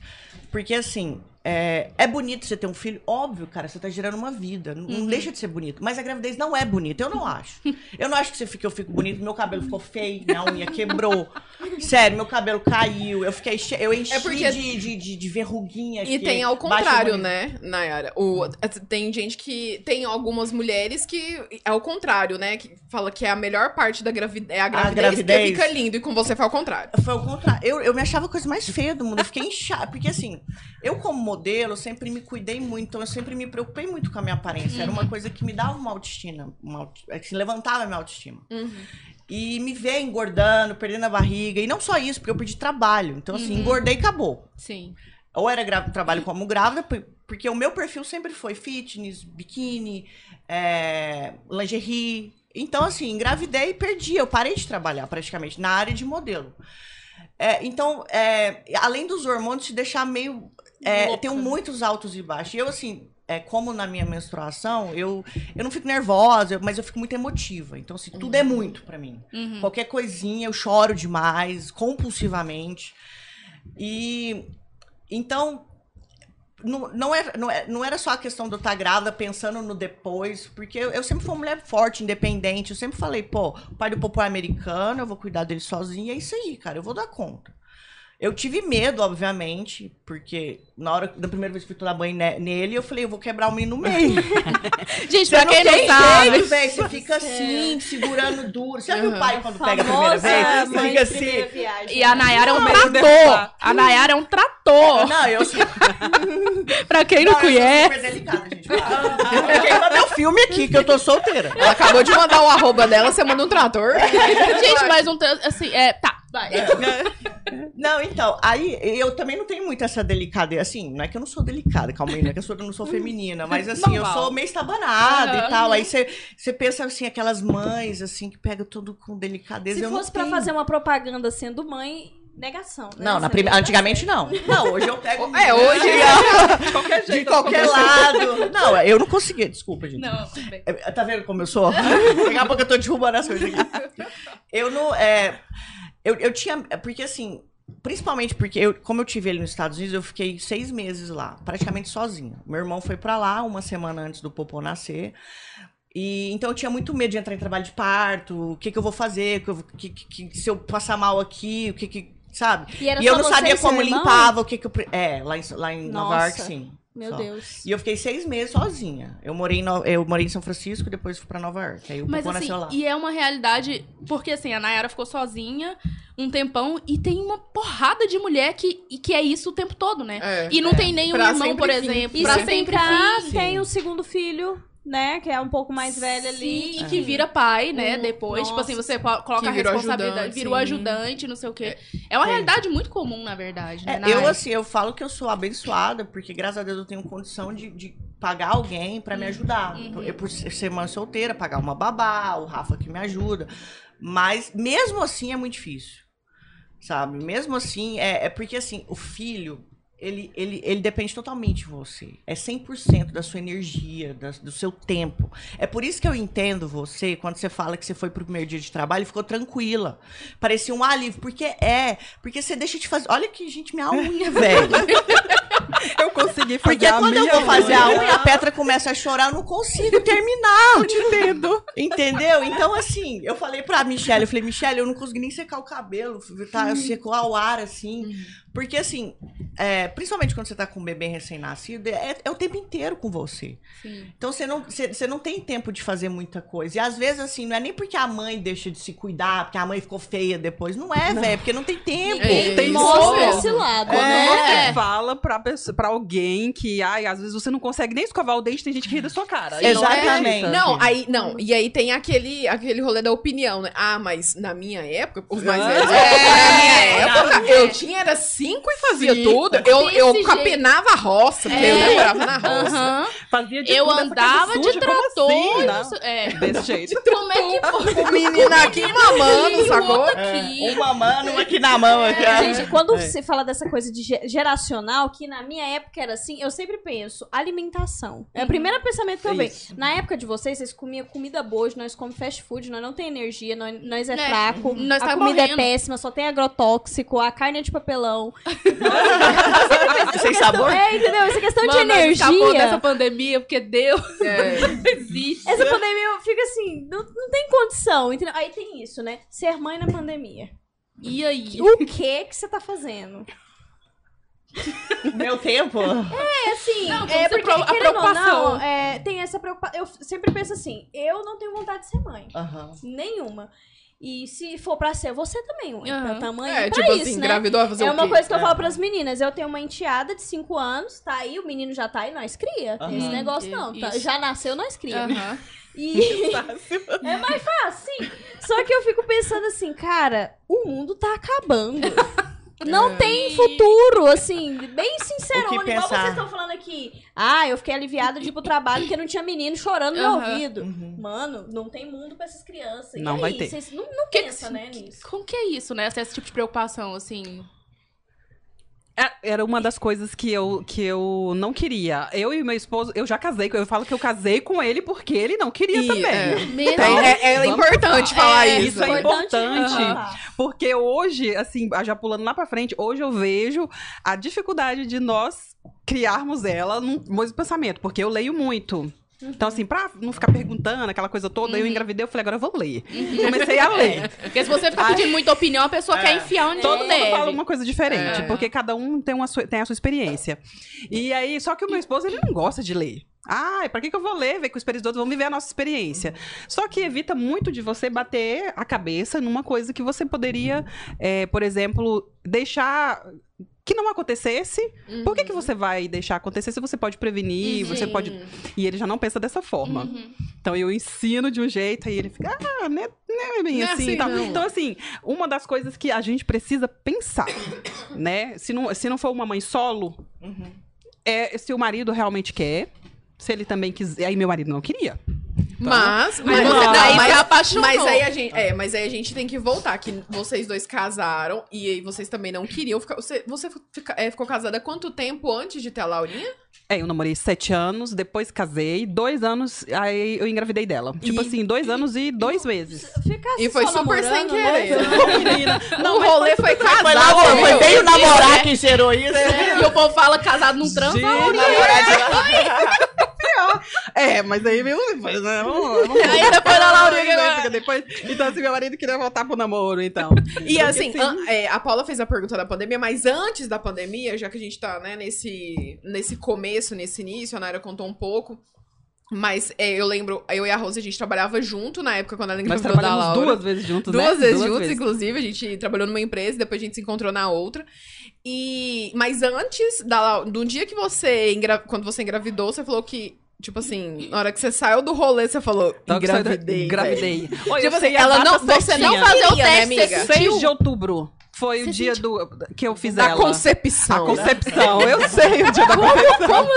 Speaker 5: Porque, assim, é, é bonito você ter um filho, óbvio, cara, você tá gerando uma vida, não, não deixa de ser bonito. Mas a gravidez não é bonita, eu não acho. Eu não acho que você fica, eu fico bonito, meu cabelo ficou feio, minha unha quebrou. Sério, meu cabelo caiu, eu fiquei, eu enchi
Speaker 1: É porque-
Speaker 5: de, de, de, de verruguinha.
Speaker 1: E tem ao contrário, né, Nayara? O, tem gente que. Tem algumas mulheres que é o contrário, né? Que fala que é a melhor parte da gravidez. É a gravidez,
Speaker 5: gravidez.
Speaker 1: que fica lindo. E com você foi ao contrário.
Speaker 5: Foi o contrário. Eu, eu me achava a coisa mais feia do mundo. Eu fiquei inchada. Porque, assim, eu, como modelo, sempre me cuidei muito. Então, eu sempre me preocupei muito com a minha aparência. Era uma coisa que me dava uma autoestima. Uma, auto- é, que levantava a minha autoestima. E me ver engordando, perdendo a barriga. E não só isso, porque eu perdi trabalho. Então, assim, engordei e acabou.
Speaker 4: Sim.
Speaker 5: Ou era gra- trabalho como grávida, por- porque o meu perfil sempre foi fitness, biquíni, é, lingerie. Então, assim, engravidei e perdi. Eu parei de trabalhar praticamente na área de modelo. É, então, é, além dos hormônios te deixar meio. É, tenho muitos altos e baixos. E eu, assim, é, como na minha menstruação, eu, eu não fico nervosa, mas eu fico muito emotiva. Então, assim, tudo é muito pra mim.
Speaker 4: Uhum.
Speaker 5: Qualquer coisinha, eu choro demais, compulsivamente. E então não, não, era, não, é- não era só a questão de eu estar grávida pensando no depois, porque eu, eu sempre fui uma mulher forte, independente. Eu sempre falei, pô, o pai do popô é americano, eu vou cuidar dele sozinha, é isso aí, cara, eu vou dar conta. Eu tive medo, obviamente, porque na hora da primeira vez que eu fui tomar banho ne- nele, eu falei, eu vou quebrar o menino no meio.
Speaker 4: Gente,
Speaker 5: Você
Speaker 4: pra quem não
Speaker 5: tem
Speaker 4: sabe.
Speaker 5: jeito, velho. Você fica assim, segurando duro. Você já viu o
Speaker 1: Uhum.
Speaker 5: pai quando pega a primeira vez? Você fica assim.
Speaker 2: viagem.
Speaker 4: E a Nayara é um
Speaker 3: Não,
Speaker 4: trator. A Nayara é um trator.
Speaker 5: Não, eu sou,
Speaker 4: Pra quem não
Speaker 5: não, eu sou
Speaker 4: conhece.
Speaker 5: super delicada, gente. Queima meu filme aqui, que eu tô solteira.
Speaker 1: Ela acabou de mandar o arroba dela, você manda um trator.
Speaker 4: Gente, mas um. Assim, é. Tá, vai.
Speaker 5: Não, então, aí eu também não tenho muito essa delicadeza. Assim, não é que eu não sou delicada, calma aí, não é que eu, sou, eu não sou feminina, mas assim, eu
Speaker 4: Normal.
Speaker 5: sou meio estabanada
Speaker 4: Aham.
Speaker 5: e tal. Aí você pensa assim, aquelas mães, assim, que pegam tudo com delicadeza.
Speaker 2: Se
Speaker 5: eu
Speaker 2: fosse
Speaker 5: não
Speaker 2: pra
Speaker 5: tenho.
Speaker 2: fazer uma propaganda sendo mãe, negação. Né?
Speaker 5: Não, na
Speaker 2: tá
Speaker 5: antigamente não. Não, hoje eu pego.
Speaker 1: É, hoje
Speaker 3: De qualquer
Speaker 5: De
Speaker 3: jeito.
Speaker 5: qualquer lado. Não, eu não conseguia, desculpa, gente.
Speaker 4: Não.
Speaker 5: É, Tá vendo como eu sou? Daqui a pouco eu tô derrubando as coisas aqui. Eu não. É, eu, eu tinha. Porque assim. Principalmente porque, eu, como eu tive ele nos Estados Unidos, eu fiquei seis meses lá, praticamente sozinha. Meu irmão foi pra lá uma semana antes do Popô nascer. E, então eu tinha muito medo de entrar em trabalho de parto. O que, que eu vou fazer? que que- que- se eu passar mal aqui, o que que. Sabe?
Speaker 2: E,
Speaker 5: E eu não sabia como limpava, o que, que eu. É, lá em, lá em Nova. York, sim.
Speaker 2: Meu
Speaker 5: só.
Speaker 2: Deus.
Speaker 5: E eu fiquei seis meses sozinha. Eu morei em, No- eu morei em São Francisco, depois fui pra Nova York. Aí o
Speaker 4: Mas
Speaker 5: Popô
Speaker 4: assim,
Speaker 5: nasceu lá.
Speaker 4: e é uma realidade, porque assim, a Nayara ficou sozinha um tempão e tem uma porrada de mulher que, e que é isso o tempo todo, né?
Speaker 1: É,
Speaker 4: e não
Speaker 5: é.
Speaker 4: tem nenhum
Speaker 1: Pra
Speaker 4: irmão,
Speaker 1: sempre
Speaker 4: por exemplo,
Speaker 2: E
Speaker 4: pra
Speaker 2: se
Speaker 4: sempre
Speaker 2: brincar,
Speaker 4: vir.
Speaker 2: tem o segundo filho, né? Que é um pouco mais velho ali.
Speaker 4: Sim, e que vira pai, né,
Speaker 2: Hum,
Speaker 4: depois. Tipo assim,
Speaker 2: nossa.
Speaker 4: você co- coloca a responsabilidade, virou ajudante, não sei o quê. É, uma
Speaker 5: É.
Speaker 4: realidade muito comum, na verdade, né?
Speaker 5: É,
Speaker 4: na
Speaker 5: eu,
Speaker 4: área.
Speaker 5: assim, eu falo que eu sou abençoada, porque graças a Deus eu tenho condição de, de pagar alguém pra me ajudar.
Speaker 4: Uhum.
Speaker 5: Eu, por ser mãe solteira, pagar uma babá, o Rafa que me ajuda. Mas mesmo assim é muito difícil. Sabe? Mesmo assim, é, é porque assim, o filho, ele, ele, ele depende totalmente de você. É 100% da sua energia, da- do seu tempo. É por isso que eu entendo você quando você fala que você foi pro primeiro dia de trabalho e ficou tranquila. Parecia um alívio. Porque é. Porque você deixa de fazer. Olha que, gente, minha unha, velho.
Speaker 3: Eu consegui fazer
Speaker 5: Porque
Speaker 3: a
Speaker 5: quando eu vou fazer a
Speaker 3: unha-
Speaker 5: a Petra começa a chorar, eu não consigo terminar.
Speaker 3: Eu te entendo.
Speaker 5: Entendeu? Então, assim, eu falei pra Michelle, eu falei, Michelle, eu não consegui nem secar o cabelo, tá? Secou ao ar, assim. Porque, assim, é, principalmente quando você tá com um bebê recém-nascido, é, é o tempo inteiro com você.
Speaker 4: Sim.
Speaker 5: Então, você não, você, você não tem tempo de fazer muita coisa. E, às vezes, assim, não é nem porque a mãe deixa de se cuidar, porque a mãe ficou feia depois. Não é, velho, porque não tem tempo.
Speaker 1: É,
Speaker 3: Tem
Speaker 2: Mostra esse lado,
Speaker 3: Quando
Speaker 2: né?
Speaker 3: você fala pra, pessoa, pra alguém que, ai, às vezes você não consegue nem escovar o dente, tem gente que ri da sua cara.
Speaker 5: Sim,
Speaker 3: E não
Speaker 5: exatamente.
Speaker 3: acredita.
Speaker 1: Não, aí, não, e aí tem aquele, aquele rolê da opinião, né? Ah, mas na minha época, os mais
Speaker 3: Ah,
Speaker 1: velhos,
Speaker 3: é.
Speaker 1: na minha época, eu tinha era cinco e fazia
Speaker 3: Sim.
Speaker 1: tudo. Eu, eu
Speaker 4: jeito.
Speaker 1: capenava a roça, porque eu
Speaker 4: É.
Speaker 1: morava na roça.
Speaker 4: Aham.
Speaker 3: Fazia de
Speaker 4: Eu andava de
Speaker 3: suja,
Speaker 4: trator.
Speaker 3: assim, né?
Speaker 4: é.
Speaker 3: Desse jeito.
Speaker 4: Como é que foi?
Speaker 1: O menino aqui mamando,
Speaker 4: o
Speaker 1: sacou?
Speaker 4: aqui.
Speaker 5: Uma mano, uma aqui na mão. Aqui, ó.
Speaker 2: Gente, quando você fala dessa coisa de ge- geracional, que na minha época era assim, eu sempre penso, alimentação. É o primeiro pensamento que eu vejo. Na época de vocês, vocês comiam comida boa, hoje nós comemos fast food, nós não tem energia, nós, nós é,
Speaker 4: É,
Speaker 2: fraco,
Speaker 4: nós
Speaker 2: a
Speaker 4: tá
Speaker 2: comida
Speaker 4: morrendo.
Speaker 2: é péssima, só tem agrotóxico, a carne é de papelão.
Speaker 5: Sem sabor?
Speaker 2: É, entendeu? Essa questão
Speaker 4: Mano,
Speaker 2: de
Speaker 4: nós escapou dessa
Speaker 2: energia.
Speaker 4: pandemia, porque Deus
Speaker 1: É.
Speaker 4: não existe.
Speaker 2: Essa pandemia eu fico assim, não, não tem condição, entendeu? Aí tem isso, né? Ser mãe na pandemia.
Speaker 4: E aí?
Speaker 2: O que que você tá fazendo?
Speaker 5: Meu tempo?
Speaker 2: É assim,
Speaker 4: Não,
Speaker 2: é porque,
Speaker 4: pro- a preocupação.
Speaker 2: não, é, tem essa preocupação. Eu sempre penso assim, eu não tenho vontade de ser mãe. Nenhuma. E se for pra ser, você também, ué.
Speaker 4: Aham.
Speaker 2: Pra tamanho
Speaker 1: É,
Speaker 2: pra
Speaker 1: tipo
Speaker 2: isso,
Speaker 1: assim,
Speaker 2: né?
Speaker 1: engravidou, vai fazer
Speaker 2: É
Speaker 1: o
Speaker 2: uma
Speaker 1: quê?
Speaker 2: coisa que eu
Speaker 5: É.
Speaker 2: falo pras meninas. Eu tenho uma enteada de 5 anos, tá aí, o menino já tá aí, nós cria. Tem esse negócio não. tá? Já nasceu, nós cria.
Speaker 4: Aham.
Speaker 2: E é mais fácil, sim. Só que eu fico pensando assim, cara, o mundo tá acabando. Não tem futuro, assim, bem sincero,
Speaker 5: que
Speaker 2: igual
Speaker 5: pensar?
Speaker 2: vocês estão falando aqui. Ah, eu fiquei aliviada de ir pro trabalho porque não tinha menino chorando no
Speaker 4: Aham.
Speaker 2: meu ouvido.
Speaker 5: Uhum.
Speaker 2: Mano, não tem mundo pra essas crianças. E
Speaker 3: Não
Speaker 2: aí,
Speaker 3: vai ter.
Speaker 2: Vocês não, não
Speaker 4: Que-
Speaker 2: pensa, né, nisso.
Speaker 4: Como que é isso, né? Esse tipo de preocupação, assim.
Speaker 3: É, Era uma das coisas que eu, que eu não queria. Eu e meu esposo, eu já casei, com- eu falo que eu casei com ele porque ele não queria
Speaker 1: E,
Speaker 3: também.
Speaker 1: é.
Speaker 4: Mesmo.
Speaker 1: É, é- é importante falar
Speaker 4: É,
Speaker 1: isso.
Speaker 3: Isso é importante. Porque hoje, assim, já pulando lá pra frente, hoje eu vejo a dificuldade de nós criarmos ela no mesmo pensamento, porque eu leio muito. Então, assim, pra não ficar perguntando aquela coisa toda, eu engravidei, eu falei, agora eu vou ler. Comecei a ler.
Speaker 4: Porque se você ficar pedindo muita opinião, a pessoa quer enfiar onde
Speaker 3: Todo mundo
Speaker 4: deve.
Speaker 3: fala uma coisa diferente,
Speaker 1: É.
Speaker 3: porque cada um tem, uma sua- tem a sua experiência. E aí, só que o meu esposo, ele não gosta de ler. Ah, pra que, que eu vou ler? Ver que os dos outros vão viver a nossa experiência. Só que evita muito de você bater a cabeça numa coisa que você poderia, é, por exemplo, deixar que não acontecesse. Por que, que você vai deixar acontecer se você pode prevenir, você
Speaker 2: Sim.
Speaker 3: pode... E ele já não pensa dessa forma.
Speaker 4: Uhum.
Speaker 3: Então eu ensino de um jeito, aí ele fica, ah, né, né bem
Speaker 1: é
Speaker 3: assim,
Speaker 1: assim, não.
Speaker 3: Então, assim, uma das coisas que a gente precisa pensar, né? Se não, se não for uma mãe solo,
Speaker 5: Uhum.
Speaker 3: é se o marido realmente quer, se ele também quiser. Aí meu marido não queria.
Speaker 1: Mas, mas,
Speaker 4: Aí
Speaker 1: você-
Speaker 4: daí
Speaker 1: mas-
Speaker 4: se apaixonou.
Speaker 1: mas aí a gente, é, mas aí a gente tem que voltar que vocês dois casaram e aí vocês também não queriam ficar. Você, você fica- é, ficou casada há quanto tempo antes de ter a Laurinha?
Speaker 3: É, eu namorei sete anos, depois casei, dois anos, aí eu engravidei dela. Tipo
Speaker 1: E-
Speaker 3: assim, dois anos e dois meses.
Speaker 2: Ficar
Speaker 1: E foi
Speaker 2: só
Speaker 1: super sem querer.
Speaker 2: né?
Speaker 3: Não.
Speaker 1: Não, o rolê foi.
Speaker 5: Foi lá, foi,
Speaker 1: viu?
Speaker 5: veio namorar que gerou isso.
Speaker 4: E o povo fala casado não transa.
Speaker 3: É, mas aí meu. Depois, né, vamos- vamos-
Speaker 4: Aí depois da Laurinha.
Speaker 3: Depois- Então, assim, meu marido queria voltar pro namoro, então.
Speaker 1: E
Speaker 3: Porque,
Speaker 1: assim, an- é, a Paula fez a pergunta da pandemia, mas antes da pandemia, já que a gente tá, né, nesse, nesse começo, nesse início, a Naira contou um pouco. Mas é, eu lembro, eu e a Rose, a gente trabalhava junto na época quando ela engravidou da
Speaker 3: trabalhamos
Speaker 1: Laura.
Speaker 3: duas vezes juntos,
Speaker 1: Duas
Speaker 3: né?
Speaker 1: vezes juntos, inclusive. A gente trabalhou numa empresa, depois a gente se encontrou na outra. E mas antes da do dia que você engra- quando você engravidou, você falou que tipo assim, na hora que você saiu do rolê, você falou
Speaker 3: Então,
Speaker 1: engravidei.
Speaker 3: Engravidei.
Speaker 1: velho."
Speaker 3: Olha,
Speaker 1: Tipo assim, ela não, você não fazia o
Speaker 4: né,
Speaker 1: teste,
Speaker 4: amiga?
Speaker 1: você
Speaker 3: 6
Speaker 1: sentiu
Speaker 3: de outubro foi
Speaker 2: Você
Speaker 3: o dia
Speaker 2: sentiu-
Speaker 3: do que eu fiz
Speaker 1: da
Speaker 3: ela.
Speaker 1: concepção.
Speaker 3: A concepção, eu sei o dia da concepção.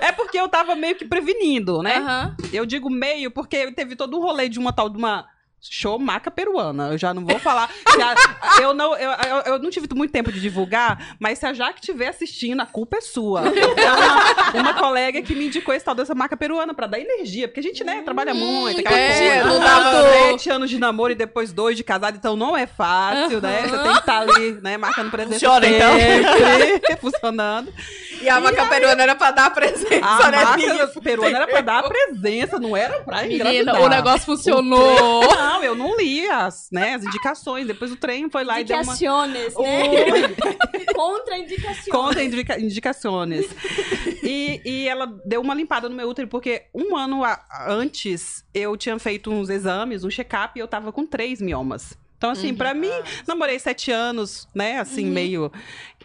Speaker 3: É porque eu tava meio que prevenindo, né?
Speaker 4: Aham.
Speaker 3: Eu digo meio porque teve todo um rolê de uma tal de uma show maca peruana. Eu já não vou falar. a- eu, não, eu, eu, eu não tive muito tempo de divulgar, mas se a Jaque estiver assistindo, a culpa é sua. É uma, uma colega que me indicou esse tal dessa marca peruana pra dar energia, porque a gente, né, trabalha muito. aquela
Speaker 1: é,
Speaker 3: coisa.
Speaker 1: não dava-
Speaker 3: Sete anos de namoro e depois dois de casado, então não é fácil, né? Você tem que estar ali, né, marcando presença
Speaker 5: Funciona, então.
Speaker 3: sempre, funcionando.
Speaker 1: E a maca peruana era pra dar a presença,
Speaker 3: A
Speaker 1: né?
Speaker 3: marca
Speaker 1: Ninguém-
Speaker 3: peruana era pra dar a presença, não era pra
Speaker 4: Menina,
Speaker 3: engravidar.
Speaker 4: o negócio funcionou.
Speaker 3: Não, eu não li as, né, as indicações. Depois o trem foi lá e deu uma...
Speaker 2: Indicaciones, né? Contraindicações.
Speaker 3: Conta indica indicações. E, e ela deu uma limpada no meu útero, porque um ano antes eu tinha feito uns exames, um check-up, e eu tava com três miomas. Então, assim, pra mim, namorei sete anos, né? Assim, meio.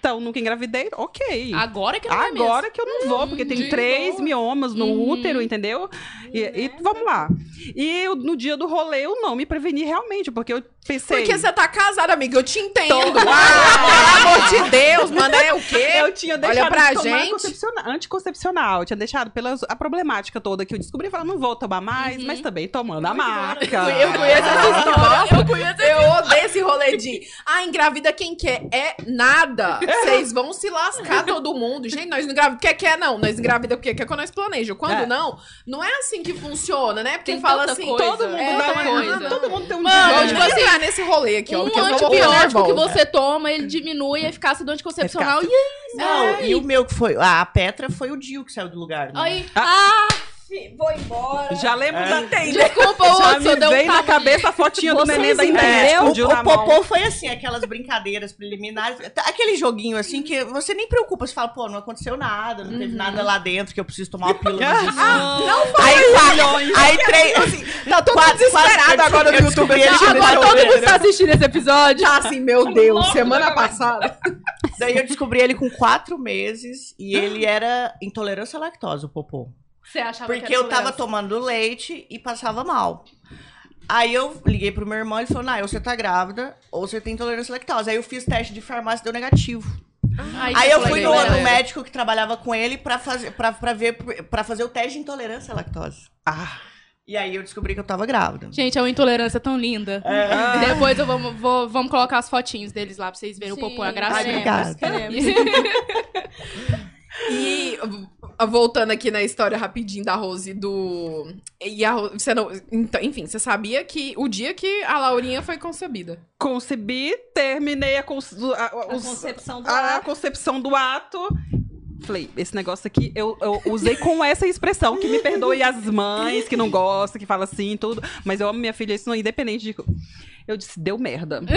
Speaker 3: Então, nunca engravidei, ok.
Speaker 4: Agora que não é.
Speaker 3: Agora que eu não vou, porque tem três
Speaker 1: boa.
Speaker 3: miomas no
Speaker 4: Uhum.
Speaker 3: útero, entendeu? E, e vamos lá. E eu, no dia do rolê eu não me preveni realmente, porque eu pensei.
Speaker 1: Porque você tá casada, amiga, eu te entendo. Ah, pelo amor de Deus, mano, é o quê?
Speaker 3: Eu tinha deixado
Speaker 1: pra
Speaker 3: de tomar
Speaker 1: gente.
Speaker 3: anticoncepcional, anticoncepcional. Eu tinha deixado pela a problemática toda que eu descobri. Eu falei, não vou tomar mais,
Speaker 4: Uhum.
Speaker 3: mas também tomando a marca.
Speaker 1: Eu conheço essa história. Eu conheço Eu odeio esse rolê de. Ah, engravida quem quer. É nada. Vocês vão se lascar todo mundo. Gente, nós não engravida quer, quer não. Nós engravida porque quer quando nós planeja. Quando
Speaker 3: É.
Speaker 1: não, não é assim que funciona, né? Porque
Speaker 4: Tem
Speaker 1: fala assim.
Speaker 4: coisa.
Speaker 3: Todo mundo
Speaker 1: É,
Speaker 3: dá uma
Speaker 1: coisa.
Speaker 3: Todo mundo tem um
Speaker 4: Mano,
Speaker 3: dia,
Speaker 4: tipo
Speaker 3: né?
Speaker 1: nem entrar nesse rolê aqui, ó.
Speaker 4: Um antibiótico que você toma, ele diminui a eficácia do anticoncepcional. E aí?
Speaker 5: Não, e o meu que foi. A Petra foi o Dio que saiu do lugar. Né?
Speaker 4: aí
Speaker 2: Ah, fi- vou embora.
Speaker 3: Já lembro da
Speaker 4: desculpa,
Speaker 3: Já
Speaker 4: Hudson,
Speaker 3: me
Speaker 4: deu um
Speaker 3: veio na cabeça a fotinha do neném da internet.
Speaker 5: É, o, o popô foi assim, aquelas brincadeiras preliminares. Tá, Aquele joguinho assim que você nem preocupa. Você fala, pô, não aconteceu nada, não teve nada lá dentro que eu preciso tomar uma pílula.
Speaker 3: Ah,
Speaker 5: não Aí, quatro, aí três. Assim,
Speaker 1: Tá todo
Speaker 5: quatro,
Speaker 1: desesperado
Speaker 5: quatro-
Speaker 1: agora no YouTube. agora todo mundo
Speaker 5: né?
Speaker 1: tá assistindo esse episódio. Tá assim, meu Deus, semana passada.
Speaker 5: Daí eu descobri ele com quatro meses e ele era intolerância à lactose, o popô.
Speaker 4: Você achava que
Speaker 5: Porque
Speaker 4: era
Speaker 5: eu tava tomando leite e passava mal. Aí eu liguei pro meu irmão e ele falou: Não, ou você tá grávida ou você tem intolerância à lactose. Aí eu fiz teste de farmácia e deu negativo.
Speaker 4: Aí,
Speaker 5: Aí eu fui no, médico que trabalhava com ele pra fazer, pra, pra ver, pra fazer o teste de intolerância à lactose.
Speaker 3: Ah,
Speaker 5: E aí eu descobri que eu tava grávida.
Speaker 4: Gente, é uma intolerância tão linda.
Speaker 5: É.
Speaker 4: Depois eu vou, vou- vamos colocar as fotinhos deles lá pra vocês verem o
Speaker 2: Sim,
Speaker 4: popô, a
Speaker 5: Ai, obrigada.
Speaker 1: E uh, voltando aqui na história rapidinho da Rose do. E a Rose, você não, então, enfim, você sabia que o dia que a Laurinha foi concebida.
Speaker 3: concebi, terminei a, cons- a-
Speaker 2: A
Speaker 3: os-
Speaker 2: concepção do
Speaker 3: a
Speaker 2: ar.
Speaker 3: concepção do ato. Falei, esse negócio aqui, eu, eu usei com essa expressão, que me perdoe as mães que não gostam, que falam assim, tudo. Mas eu amo minha filha, isso não é independente de. Eu disse, deu merda.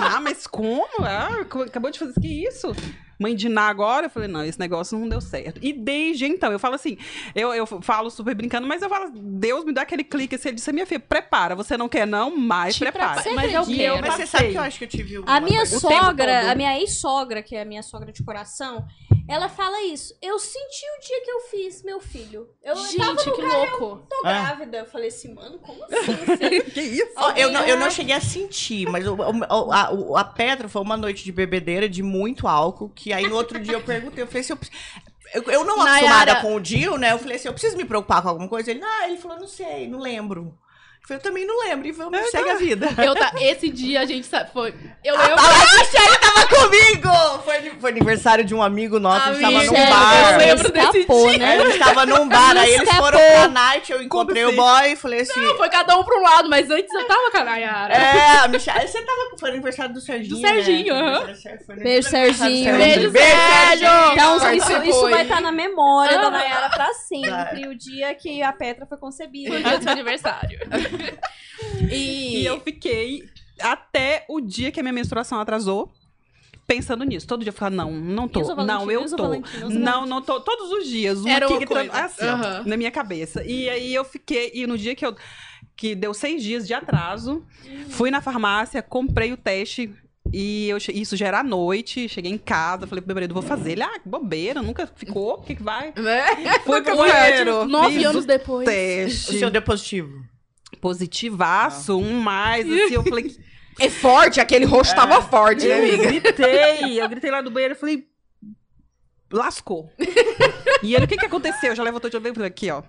Speaker 3: Ah, mas como? Ah, acabou de fazer isso, que isso? Mãe de Ná agora? Eu falei, não, esse negócio não deu certo. E desde então, eu falo assim, eu, eu falo super brincando, mas eu falo, Deus me dá aquele clique, assim, ele disse, minha filha, prepara, você não quer não, mas
Speaker 4: Te
Speaker 3: prepara.
Speaker 4: prepara. Mas eu
Speaker 3: E
Speaker 4: quero.
Speaker 5: Mas você sabe que eu acho que eu tive uma
Speaker 2: A minha sogra, a minha ex-sogra, que é a minha sogra de coração, ela fala isso. Eu senti o dia que eu fiz meu filho. Eu tava
Speaker 4: Gente,
Speaker 2: no
Speaker 4: que
Speaker 2: carro,
Speaker 4: louco.
Speaker 2: tô
Speaker 5: Ah.
Speaker 2: grávida. Eu falei assim, mano, como assim? Você-
Speaker 3: Que isso?
Speaker 5: Ó, eu, não, eu não cheguei a sentir, mas o- o- a, o- a Petra foi uma noite de bebedeira de muito álcool, que aí no outro dia eu perguntei, eu falei assim, eu, preciso- eu, eu não
Speaker 1: Nayara-
Speaker 5: acostumada com o Dio, né? Eu falei assim, eu preciso me preocupar com alguma coisa? Ele, ah, ele falou, não sei, não lembro. Eu falei, eu também não lembro, e vamos, segue a vida.
Speaker 4: Eu tá, esse dia a gente sabe, foi. Eu lembro.
Speaker 5: A Michelle tava comigo! Foi, foi aniversário de um amigo nosso, a gente tava num bar.
Speaker 4: eu lembro desse
Speaker 2: escapou,
Speaker 4: dia.
Speaker 2: né?
Speaker 5: A gente tava num bar, aí eles
Speaker 2: Escapou.
Speaker 5: foram pra night, eu encontrei
Speaker 3: Como
Speaker 5: o boy e falei assim.
Speaker 4: Não, foi cada um pra um lado, mas antes eu tava com a Nayara.
Speaker 5: É, a Michelle. Você tava. Foi aniversário do Serginho.
Speaker 4: Do Serginho,
Speaker 5: né?
Speaker 4: aham.
Speaker 5: Foi aniversário- foi
Speaker 2: Beijo, Serginho.
Speaker 4: Beijo,
Speaker 5: Beijo,
Speaker 4: Sérgio!
Speaker 2: Então, isso, isso vai estar na memória da
Speaker 4: Ah.
Speaker 2: Nayara pra sempre. O dia que a Petra foi concebida.
Speaker 4: Foi o dia do seu aniversário.
Speaker 1: E,
Speaker 3: E eu fiquei até o dia que a minha menstruação atrasou. Pensando nisso, todo dia eu falava, não, não tô,
Speaker 2: o
Speaker 3: não, eu
Speaker 2: o
Speaker 3: tô,
Speaker 2: o
Speaker 3: não, não tô, todos os dias, uma
Speaker 1: Era
Speaker 3: que
Speaker 1: uma
Speaker 3: que
Speaker 1: coisa.
Speaker 3: assim, ó,
Speaker 1: Aham.
Speaker 3: na minha cabeça. E aí eu fiquei, e no dia que eu, que deu seis dias de atraso, fui na farmácia, comprei o teste, e eu, isso já era à noite, cheguei em casa, falei pro meu marido, vou fazer. Ele, ah, que bobeira, nunca ficou, o que que vai?
Speaker 1: né?
Speaker 3: Fui pro
Speaker 1: foi,
Speaker 3: banheiro,
Speaker 4: Nove
Speaker 3: fiz
Speaker 4: anos
Speaker 3: o
Speaker 4: depois.
Speaker 5: O
Speaker 3: teste,
Speaker 5: seu deu positivo.
Speaker 3: positivaço, um mais, assim, eu falei,
Speaker 1: É forte, aquele rosto tava forte, né,
Speaker 3: Eu
Speaker 1: amiga?
Speaker 3: gritei, eu gritei lá do banheiro e falei. Lascou. e ele, o que que aconteceu? Já levantou de falei, aqui, ó.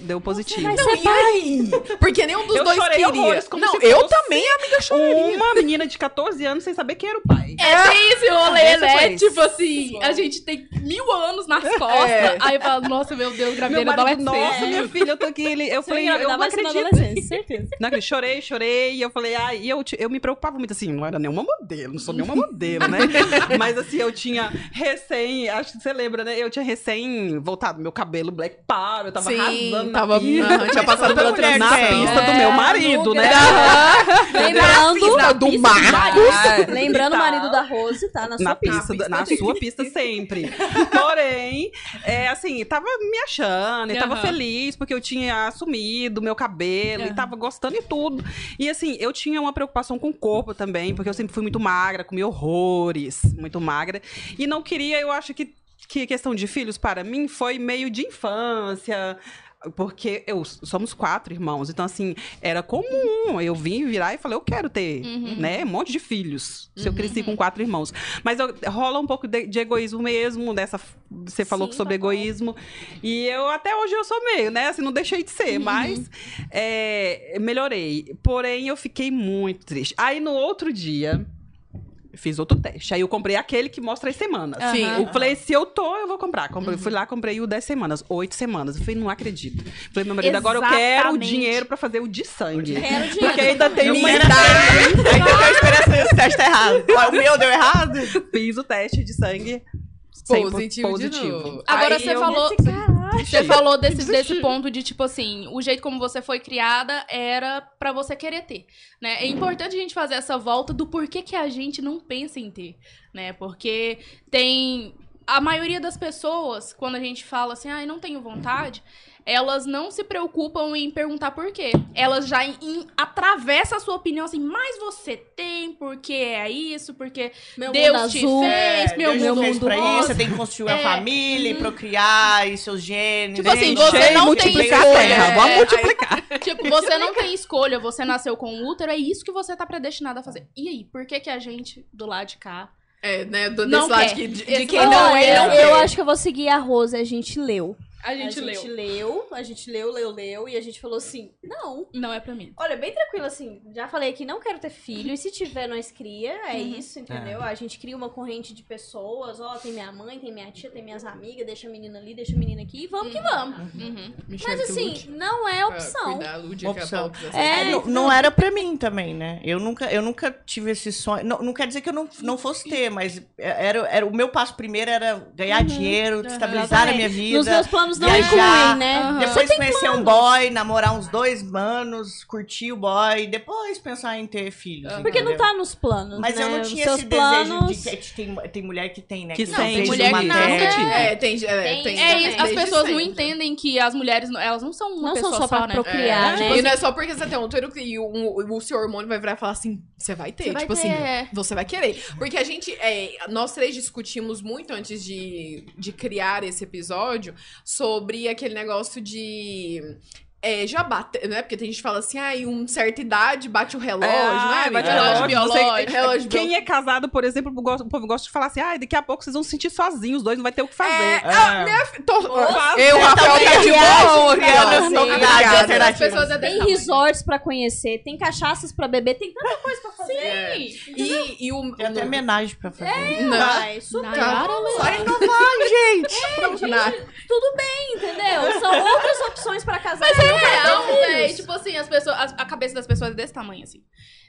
Speaker 3: Deu positivo.
Speaker 2: vai
Speaker 1: Não, e aí? Porque nenhum dos
Speaker 3: Eu
Speaker 1: dois
Speaker 3: chorei
Speaker 1: queria.
Speaker 3: horrores, como
Speaker 1: Não,
Speaker 3: se
Speaker 1: eu
Speaker 3: fosse
Speaker 1: também, amiga, choraria.
Speaker 3: Uma menina de 14 anos sem saber quem era o pai.
Speaker 4: É, tem esse rolê,
Speaker 3: Esse
Speaker 4: né?
Speaker 3: foi esse.
Speaker 4: Tipo assim, a gente tem mil anos nas costas.
Speaker 1: É.
Speaker 4: Aí eu falo, nossa, meu Deus,
Speaker 3: Meu
Speaker 4: gravidez na
Speaker 3: marido, nossa, minha filha, eu tô aqui. Ele, eu
Speaker 2: Você
Speaker 3: falei,
Speaker 2: vai
Speaker 3: eu não
Speaker 2: vai na
Speaker 3: acredito.
Speaker 2: adolescência, certeza.
Speaker 3: Não. Chorei, chorei, e eu falei, ah, e eu, eu me preocupava muito assim, não era nenhuma modelo, não sou nenhuma modelo, né? Mas assim, eu tinha recém, acho que você lembra, né? Eu tinha recém voltado meu cabelo black power, eu tava
Speaker 1: Sim,
Speaker 3: arrasando
Speaker 1: tava-
Speaker 3: na
Speaker 1: tinha passado pela
Speaker 5: mulher
Speaker 3: na
Speaker 5: tem.
Speaker 3: pista do
Speaker 2: É,
Speaker 3: meu marido, né?
Speaker 2: Lembrando,
Speaker 1: do Marcos.
Speaker 2: lembrando o
Speaker 3: E
Speaker 2: marido da Rose, tá? Na sua
Speaker 3: na
Speaker 2: pista.
Speaker 3: na sua pista sempre. Porém, é assim, tava me achando, e tava feliz porque eu tinha assumido meu cabelo e tava gostando e tudo. E assim, eu tinha uma preocupação com o corpo também, porque eu sempre fui muito magra, comi horrores, muito magra. E não queria, eu acho que que questão de filhos para mim foi meio de infância. Porque eu somos quatro irmãos, então assim, era comum eu vim virar e falei, eu quero ter, né, um monte de filhos. Se eu cresci com quatro irmãos. Mas eu- rola um pouco de, de egoísmo mesmo, dessa você falou
Speaker 2: Sim,
Speaker 3: sobre
Speaker 2: total.
Speaker 3: egoísmo. E eu até hoje eu sou meio, né, assim, não deixei de ser, mas é, melhorei. Porém, eu fiquei muito triste. Aí no outro dia, fiz outro teste. Aí eu comprei aquele que mostra as semanas.
Speaker 1: Sim.
Speaker 3: Eu falei, se eu tô, eu vou comprar. Comprei, Fui lá, comprei o 10 semanas, 8 semanas. Eu falei, não acredito. Falei, meu marido, agora eu quero o
Speaker 4: Exatamente.
Speaker 3: dinheiro pra fazer o de sangue.
Speaker 2: Quero dinheiro.
Speaker 3: Porque ainda tem uma idade.
Speaker 5: Ainda tô esperando esse teste tá errado. O meu deu errado?
Speaker 3: Fiz o teste de sangue.
Speaker 1: Positivo,
Speaker 3: 100%
Speaker 1: de novo.
Speaker 4: Agora
Speaker 1: Aí
Speaker 4: você
Speaker 1: eu-
Speaker 4: falou. Você falou desse, desse ponto de, tipo assim, o jeito como você foi criada era pra você querer ter, né? É importante a gente fazer essa volta do porquê que a gente não pensa em ter, né? Porque tem... A maioria das pessoas, quando a gente fala assim, ai, não tenho vontade, elas não se preocupam em perguntar por quê. Elas já em, em- atravessam a sua opinião assim, mas você tem, porque é isso, porque
Speaker 2: Meu
Speaker 4: Deus
Speaker 2: mundo
Speaker 4: te
Speaker 2: azul.
Speaker 4: fez, meu
Speaker 5: Deus te
Speaker 4: mundo
Speaker 5: fez pra
Speaker 4: rosa.
Speaker 5: isso, você tem que construir uma
Speaker 4: É.
Speaker 5: família e procriar e seus genes.
Speaker 4: Tipo assim, você não tem
Speaker 3: multiplicar a
Speaker 4: escolha.
Speaker 3: terra. Vamos
Speaker 4: É,
Speaker 3: multiplicar.
Speaker 4: Tipo, você não tem escolha, você nasceu com um útero, é isso que você tá predestinado a fazer. E aí, por que que a gente, do lado de cá...
Speaker 1: É, né? Do,
Speaker 4: Não
Speaker 1: desse lado
Speaker 4: quer.
Speaker 1: que, de, de quem
Speaker 2: Não,
Speaker 1: não
Speaker 2: eu,
Speaker 1: é. não
Speaker 2: eu
Speaker 1: quer.
Speaker 2: acho que eu vou seguir a Rose, a gente leu.
Speaker 4: A
Speaker 2: a gente leu, a gente leu, leu, leu, e a gente falou assim, não.
Speaker 4: Não é pra mim.
Speaker 2: Olha, bem tranquilo assim, já falei que não quero ter filho, e se tiver, nós cria, é
Speaker 4: Uhum.
Speaker 2: isso, entendeu? A gente cria uma corrente de pessoas, ó, tem minha mãe, tem minha tia, tem minhas amigas, deixa a menina ali, deixa a menina aqui, e vamos que vamos.
Speaker 4: Uhum.
Speaker 2: Mas assim, não é opção.
Speaker 1: Cuidar, Lúdia, que a
Speaker 5: Opção.
Speaker 2: É,
Speaker 5: É, não, não era pra mim também, né? Eu nunca, eu nunca tive esse sonho. Não, não quer dizer que eu não, não fosse ter, mas era, era o meu passo primeiro era ganhar dinheiro, estabilizar a minha vida.
Speaker 2: Nos meus planos não
Speaker 5: viajar,
Speaker 2: incluem, né?
Speaker 4: Aham.
Speaker 5: Depois conhecer um boy, namorar uns dois manos, curtir o boy, depois pensar em ter filhos.
Speaker 2: Porque não tá nos planos,
Speaker 5: Mas
Speaker 2: né?
Speaker 5: eu não
Speaker 2: Os
Speaker 5: tinha
Speaker 2: seus
Speaker 5: esse
Speaker 2: planos...
Speaker 5: desejo de que tem, tem mulher que tem, né?
Speaker 3: Que
Speaker 5: tem
Speaker 3: sente,
Speaker 5: desejo
Speaker 4: mulher que
Speaker 3: nunca tive.
Speaker 1: É, tem, é,
Speaker 2: Tem
Speaker 1: tem,
Speaker 4: É
Speaker 2: também.
Speaker 4: isso, as pessoas não
Speaker 1: sempre.
Speaker 4: entendem que as mulheres, não- elas não são uma
Speaker 2: Não são
Speaker 4: pessoa
Speaker 2: só pra
Speaker 4: né?
Speaker 2: procriar,
Speaker 1: É,
Speaker 2: né?
Speaker 1: tipo, E não é só porque você tem um útero que o, o, o seu hormônio vai virar e falar assim, você vai ter.
Speaker 4: Você vai
Speaker 1: tipo
Speaker 4: ter,
Speaker 1: assim,
Speaker 4: é.
Speaker 1: você vai querer. Porque a gente, é, nós três discutimos muito antes de, de criar esse episódio sobre aquele negócio de. É, já bate, né? Porque tem gente que fala assim, ah, em uma certa idade bate o relógio,
Speaker 3: Ah,
Speaker 1: né?
Speaker 3: vai
Speaker 1: amiga?
Speaker 3: de
Speaker 4: relógio biológico,
Speaker 1: relógio
Speaker 3: Quem é casado, por exemplo, o o povo gosta de falar assim, ah, daqui a pouco vocês vão se sentir sozinhos, os dois não vai ter o que fazer.
Speaker 1: É, ah, minha tô-
Speaker 3: Nossa,
Speaker 1: eu, Rafael,
Speaker 2: tá
Speaker 1: de
Speaker 2: assim,
Speaker 5: viagem
Speaker 1: as pessoas é desse
Speaker 2: Tem resorts pra conhecer, tem cachaças pra beber, tem tanta coisa pra fazer.
Speaker 4: Sim.
Speaker 1: E, e o.
Speaker 5: Tem até homenagem pra fazer.
Speaker 1: Não.
Speaker 2: Vai, super.
Speaker 4: Nayara,
Speaker 5: Só inovar, gente!
Speaker 1: Na-
Speaker 2: Tudo bem, entendeu? São outras opções pra casar. Eu
Speaker 4: é real,
Speaker 2: filhos.
Speaker 4: véi. Tipo assim, as pessoas, a, a cabeça das pessoas é desse tamanho, assim.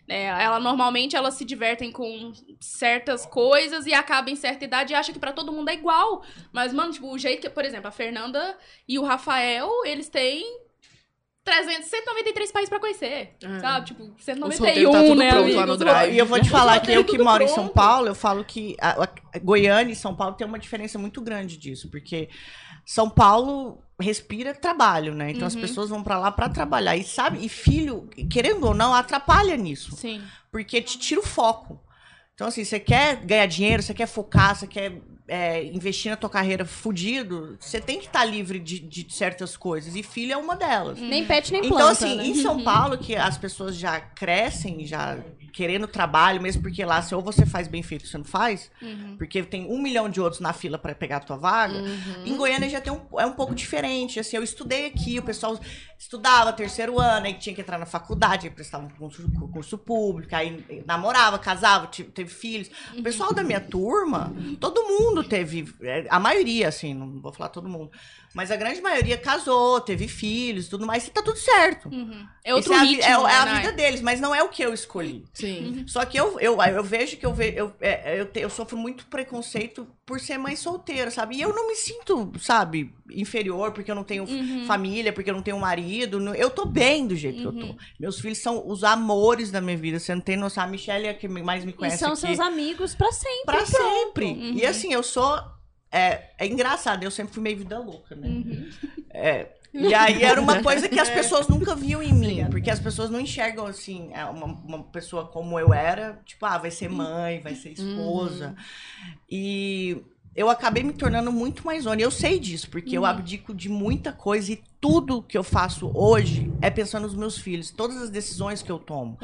Speaker 4: É, ela normalmente elas se divertem com certas coisas e acabam em certa idade e acham que pra todo mundo é igual. Mas, mano, tipo, o jeito que, por exemplo, a Fernanda e o Rafael, eles têm 300, 193 países pra conhecer.
Speaker 1: É.
Speaker 4: Sabe? Tipo,
Speaker 1: Os
Speaker 4: 191,
Speaker 1: roteiros tá
Speaker 4: né,
Speaker 1: pronto lá no Drive.
Speaker 5: E eu vou te falar que eu que moro em São
Speaker 4: pronto.
Speaker 5: Paulo, eu falo que a, a Goiânia e São Paulo tem uma diferença muito grande disso, porque São Paulo respira trabalho, né? Então as
Speaker 4: Uhum.
Speaker 5: pessoas vão pra lá pra trabalhar e sabe, e filho, querendo ou não, atrapalha nisso,
Speaker 4: Sim.
Speaker 5: porque te tira o foco. Então assim, você quer ganhar dinheiro, você quer focar, você quer é, investir na tua carreira fudido, você tem que estar livre de, de certas coisas e filho é uma delas.
Speaker 2: Nem pet, nem
Speaker 5: Então,
Speaker 2: planta,
Speaker 5: assim,
Speaker 2: né?
Speaker 5: em São Paulo, que as pessoas já crescem, já querendo trabalho, mesmo porque lá, se ou você faz bem feito, você não faz,
Speaker 4: Uhum.
Speaker 5: porque tem um milhão de outros na fila pra pegar a tua vaga. Em Goiânia já tem um, é um pouco diferente. Assim, eu estudei aqui, o pessoal estudava terceiro ano, aí tinha que entrar na faculdade, aí prestava um curso, curso público, aí namorava, casava, te- teve filhos. O pessoal da minha turma, todo mundo mundo teve, é, a maioria, assim, não vou falar todo mundo, mas a grande maioria casou, teve filhos, tudo mais, e tá tudo certo.
Speaker 4: Uhum. É outro
Speaker 5: Isso é a,
Speaker 4: ritmo,
Speaker 5: é, é
Speaker 4: né,
Speaker 5: a
Speaker 4: Nai?
Speaker 5: vida deles, mas não é o que eu escolhi.
Speaker 1: Sim.
Speaker 5: Só que eu, eu, eu vejo que eu, ve, eu, é, eu, te- eu sofro muito preconceito por ser mãe solteira, sabe? E eu não me sinto, sabe, inferior porque eu não tenho
Speaker 2: Uhum.
Speaker 5: família, porque eu não tenho marido. não- Eu tô bem do jeito que eu tô. Meus filhos são os amores da minha vida. Você não tem noção. A Michelle é a que mais me
Speaker 2: E
Speaker 5: conhece
Speaker 2: são
Speaker 5: aqui.
Speaker 2: seus amigos pra sempre.
Speaker 5: Pra
Speaker 2: pronto.
Speaker 5: sempre.
Speaker 2: Uhum.
Speaker 5: E assim, eu sou. É, é engraçado, eu sempre fui meio vida louca, né?
Speaker 2: Uhum.
Speaker 5: É, e aí era uma coisa que as pessoas nunca viam em mim, porque as pessoas não enxergam assim, é, uma, uma pessoa como eu era, tipo, ah, vai ser mãe, vai ser esposa. E eu acabei me tornando muito mais zona. Eu sei disso, porque eu abdico de muita coisa e tudo que eu faço hoje é pensando nos meus filhos, todas as decisões que eu tomo.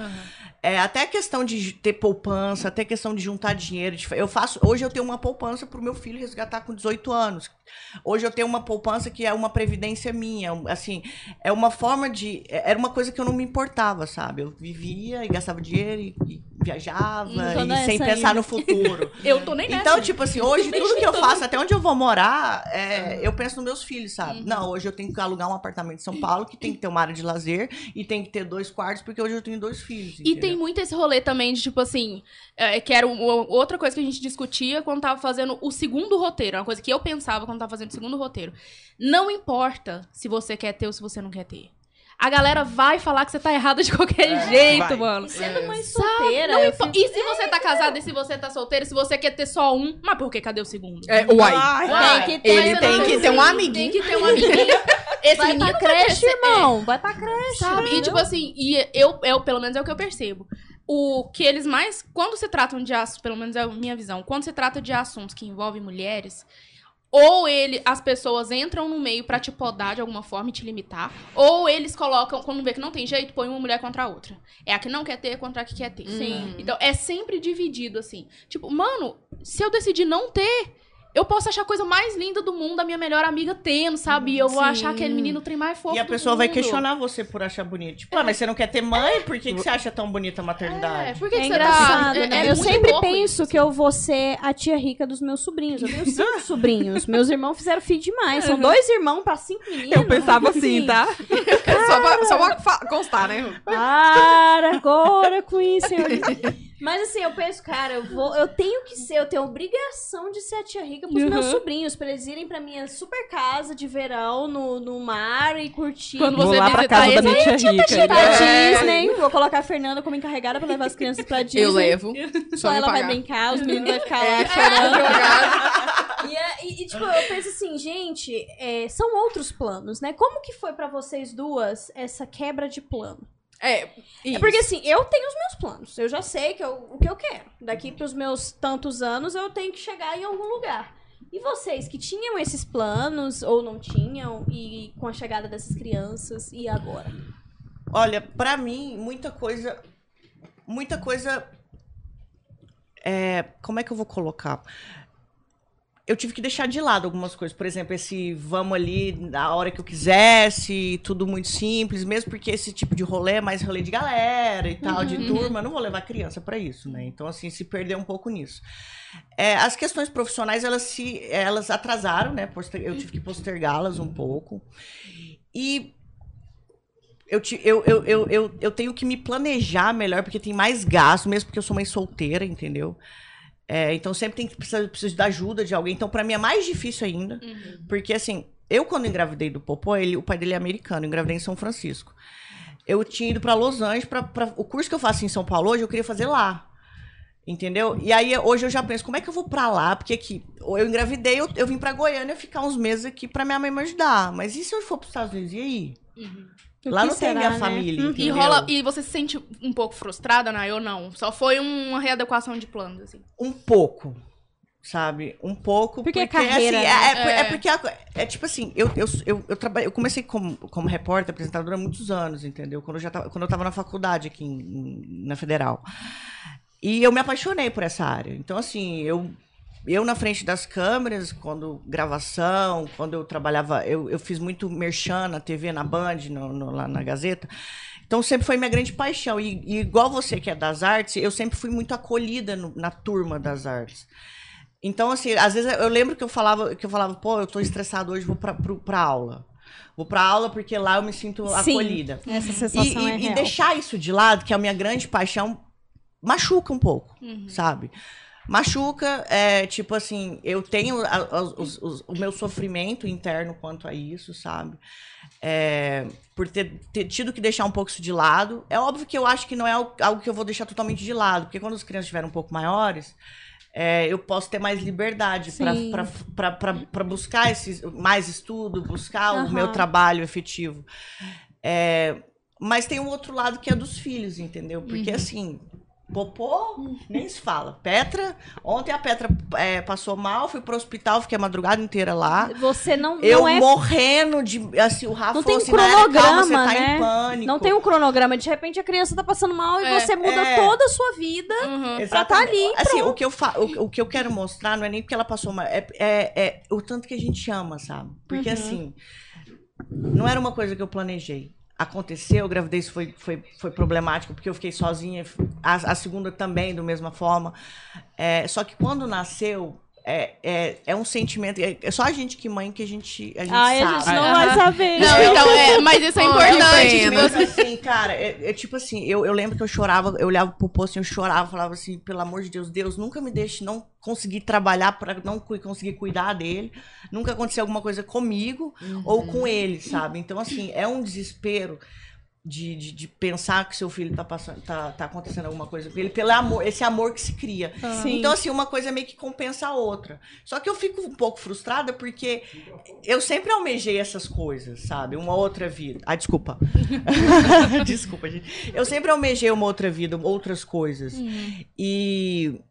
Speaker 5: É, até a questão de ter poupança, até a questão de juntar dinheiro. de Eu faço, hoje eu tenho uma poupança pro meu filho resgatar com 18 anos. Hoje eu tenho uma poupança que é uma previdência minha, assim, é uma forma de, é- era uma coisa que eu não me importava, sabe? Eu vivia e gastava dinheiro e, e viajava e sem pensar
Speaker 2: ainda.
Speaker 5: no futuro.
Speaker 4: Eu tô nem nessa.
Speaker 5: Então, tipo assim, hoje tudo que eu faço, até onde eu vou morar, é, eu penso nos meus filhos, sabe? Não, hoje eu tenho que alugar um apartamento em São Paulo que tem que ter uma área de lazer e tem que ter dois quartos, porque hoje eu tenho dois filhos.
Speaker 4: E tem
Speaker 5: entendeu?
Speaker 4: muito esse rolê também de, tipo assim, é, que era uma- outra coisa que a gente discutia quando tava fazendo o segundo roteiro. Uma coisa que eu pensava quando tava fazendo o segundo roteiro. Não importa se você quer ter ou se você não quer ter. A galera vai falar que você tá errada de qualquer jeito,
Speaker 3: vai.
Speaker 4: mano.
Speaker 2: Sendo mãe solteira,
Speaker 4: Não impo- E se você tá casada e se você tá solteira, se você quer ter só um, mas por que cadê o segundo?
Speaker 1: É, uai.
Speaker 3: Ai,
Speaker 4: Uai,
Speaker 2: Tem que ter-
Speaker 1: Ele tem que ter um amiguinho.
Speaker 4: Tem que ter um amiguinho. Esse
Speaker 2: vai
Speaker 4: menino
Speaker 2: pra
Speaker 4: vai
Speaker 2: creche,
Speaker 4: crescer-
Speaker 2: irmão. Vai pra creche.
Speaker 4: Sabe? E tipo assim, e eu, eu, pelo menos é o que eu percebo. O que eles mais. Quando se tratam de assuntos, pelo menos é a minha visão, quando se trata de assuntos que envolvem mulheres, ou ele, as pessoas entram no meio pra te podar de alguma forma e te limitar, ou eles colocam, quando vê que não tem jeito, põe uma mulher contra a outra. É a que não quer ter contra a que quer ter.
Speaker 2: Sim.
Speaker 4: Então é sempre dividido, assim. Tipo, mano, se eu decidir não ter. Eu posso achar a coisa mais linda do mundo, a minha melhor amiga tendo, sabe? Eu vou
Speaker 1: Sim.
Speaker 4: achar aquele menino trem mais fofo
Speaker 5: E a
Speaker 4: do
Speaker 5: pessoa vai
Speaker 4: mundo.
Speaker 5: questionar você por achar bonito. Tipo, ah, mas você não quer ter mãe? Por que, que você acha tão bonita a
Speaker 4: É,
Speaker 5: maternidade?
Speaker 4: por que,
Speaker 2: É
Speaker 4: que você tá... é-
Speaker 2: né?
Speaker 4: é
Speaker 2: eu
Speaker 4: muito
Speaker 2: sempre penso
Speaker 4: isso.
Speaker 2: que eu vou ser a tia rica dos meus sobrinhos. Eu tenho cinco sobrinhos. Meus irmãos fizeram filho demais. São dois irmãos pra cinco meninos.
Speaker 3: eu pensava assim, tá?
Speaker 1: Só pra, só pra constar, né?
Speaker 2: Para agora com isso, senhor. Mas assim, eu penso, cara, eu vou, eu tenho que ser, eu tenho obrigação de ser a tia rica pros meus
Speaker 3: Uhum.
Speaker 2: sobrinhos, pra eles irem pra minha super casa de verão no, no mar e curtir.
Speaker 4: Quando
Speaker 3: Vou
Speaker 4: você
Speaker 3: lá pra casa da minha tia rica.
Speaker 2: Ir pra
Speaker 1: É.
Speaker 2: Disney, vou colocar a Fernanda como encarregada pra levar as crianças pra Disney.
Speaker 1: Eu levo.
Speaker 2: Só ela vai brincar, os meninos vão ficar lá
Speaker 1: É,
Speaker 2: chorando. E, é- e- e, tipo, eu penso assim, gente, é, são outros planos, né? Como que foi pra vocês duas essa quebra de plano?
Speaker 1: É,
Speaker 2: É
Speaker 1: isso.
Speaker 2: porque assim, eu tenho os meus planos. Eu já sei que eu- o que eu quero. Daqui pros meus tantos anos eu tenho que chegar em algum lugar. E vocês que tinham esses planos ou não tinham e com a chegada dessas crianças e agora?
Speaker 5: Olha, pra mim, muita coisa. Muita coisa. É, como é que eu vou colocar? Eu tive que deixar de lado algumas coisas. Por exemplo, esse vamos ali na hora que eu quisesse, tudo muito simples, mesmo porque esse tipo de rolê é mais rolê de galera e tal, de turma. Eu não vou levar criança pra isso, né? Então, assim, se perder um pouco nisso. É, as questões profissionais, elas se elas atrasaram, né? Eu tive que postergá-las um pouco. E eu, ti- eu, eu, eu, eu, eu tenho que me planejar melhor, porque tem mais gasto, mesmo porque eu sou mãe solteira, entendeu? É, então sempre tem que precisar, preciso da ajuda de alguém. Então, pra mim é mais difícil ainda. Porque, assim, eu quando engravidei do Popó, ele, o pai dele é americano, eu engravidei em São Francisco. Eu tinha ido pra Los Angeles, pra- o curso que eu faço em São Paulo hoje, eu queria fazer lá. Entendeu? E aí hoje eu já penso, como é que eu vou pra lá? Porque aqui, eu engravidei, eu, eu vim pra Goiânia ficar uns meses aqui pra minha mãe me ajudar. Mas e se eu for pros Estados Unidos? E aí?
Speaker 2: O
Speaker 5: Lá não tem
Speaker 2: será,
Speaker 5: minha
Speaker 2: né?
Speaker 5: família,
Speaker 2: Uhum.
Speaker 4: E, rola, e você se sente um pouco frustrada, Nay, ou não? Só foi uma readequação de planos, assim.
Speaker 5: Um pouco, sabe? Um pouco.
Speaker 2: Porque é
Speaker 5: porque
Speaker 2: carreira,
Speaker 5: assim,
Speaker 2: né?
Speaker 5: é, é é
Speaker 4: É.
Speaker 5: porque a é, tipo assim, eu, eu, eu, eu, trabalhei, eu comecei como, como repórter, apresentadora há muitos anos, entendeu? Quando eu, já tava, quando eu tava na faculdade aqui em- na Federal. E eu me apaixonei por essa área. Então, assim, eu, eu na frente das câmeras, quando gravação, quando eu trabalhava, eu, eu fiz muito merchan na TV, na Band, no, no- lá na Gazeta. Então, sempre foi minha grande paixão. E, e igual você que é das artes, eu sempre fui muito acolhida no- na turma das artes. Então, assim, às vezes eu lembro que eu falava, que eu falava, pô, eu tô estressado hoje, vou pra, pro- pra aula. Vou pra aula porque lá eu me sinto
Speaker 2: Sim.
Speaker 5: acolhida.
Speaker 2: Essa
Speaker 5: E,
Speaker 2: sensação
Speaker 5: e-
Speaker 2: é
Speaker 5: e
Speaker 2: real.
Speaker 5: deixar isso de lado, que é a minha grande paixão, machuca um pouco, sabe? Machuca, é, tipo assim, eu tenho a- a- os- os- o meu sofrimento interno quanto a isso, sabe? É, por ter, ter tido que deixar um pouco isso de lado. É óbvio que eu acho que não é algo que eu vou deixar totalmente de lado, porque quando as crianças estiverem um pouco maiores, é, eu posso ter mais liberdade para buscar esses, mais estudo, buscar o
Speaker 2: Aham.
Speaker 5: meu trabalho efetivo. É, mas tem um outro lado que é dos filhos, entendeu? Porque assim, Popô, nem se fala. Petra, ontem a Petra é, passou mal, fui pro hospital, fiquei a madrugada inteira lá.
Speaker 2: Você não,
Speaker 5: Eu
Speaker 2: não é.
Speaker 5: morrendo de. Assim, o Rafa
Speaker 2: Não
Speaker 5: falou
Speaker 2: tem
Speaker 5: assim, "Nayara, calma,
Speaker 2: cronograma,
Speaker 5: você tá
Speaker 2: né?
Speaker 5: em pânico.
Speaker 2: Não tem um cronograma. De repente a criança tá passando mal e
Speaker 4: É,
Speaker 2: você muda
Speaker 5: é.
Speaker 2: toda a sua vida.
Speaker 4: Uhum.
Speaker 2: pra tá ali,
Speaker 5: Assim, o que, eu fa... o, o que eu quero mostrar não é nem porque ela passou mal, é, é, é o tanto que a gente ama, sabe? Porque
Speaker 2: Uhum.
Speaker 5: assim, não era uma coisa que eu planejei. Aconteceu, gravidez foi, foi, foi problemática, porque eu fiquei sozinha, a, a segunda também, da mesma forma. É, só que quando nasceu, é, é, é um sentimento. É, é só a gente que mãe que a gente, a gente
Speaker 2: Ai,
Speaker 5: sabe.
Speaker 2: a gente não vai saber.
Speaker 4: Não, então, é, mas isso é importante.
Speaker 1: pena.
Speaker 4: você-
Speaker 5: Mas assim, cara, é, é tipo assim, eu, eu lembro que eu chorava, eu olhava pro posto e eu chorava, falava assim, pelo amor de Deus, Deus, nunca me deixe não conseguir trabalhar pra não cu- conseguir cuidar dele. Nunca aconteceu alguma coisa comigo ou com ele, sabe? Então, assim, é um desespero. De, de, de pensar que seu filho tá passando, tá, tá acontecendo alguma coisa com ele, pelo amor, esse amor que se cria.
Speaker 2: Sim.
Speaker 5: Então, assim, uma coisa meio que compensa a outra. Só que eu fico um pouco frustrada porque eu sempre almejei essas coisas, sabe? Uma outra vida. Ah, desculpa. desculpa, gente. Eu sempre almejei uma outra vida, outras coisas. E.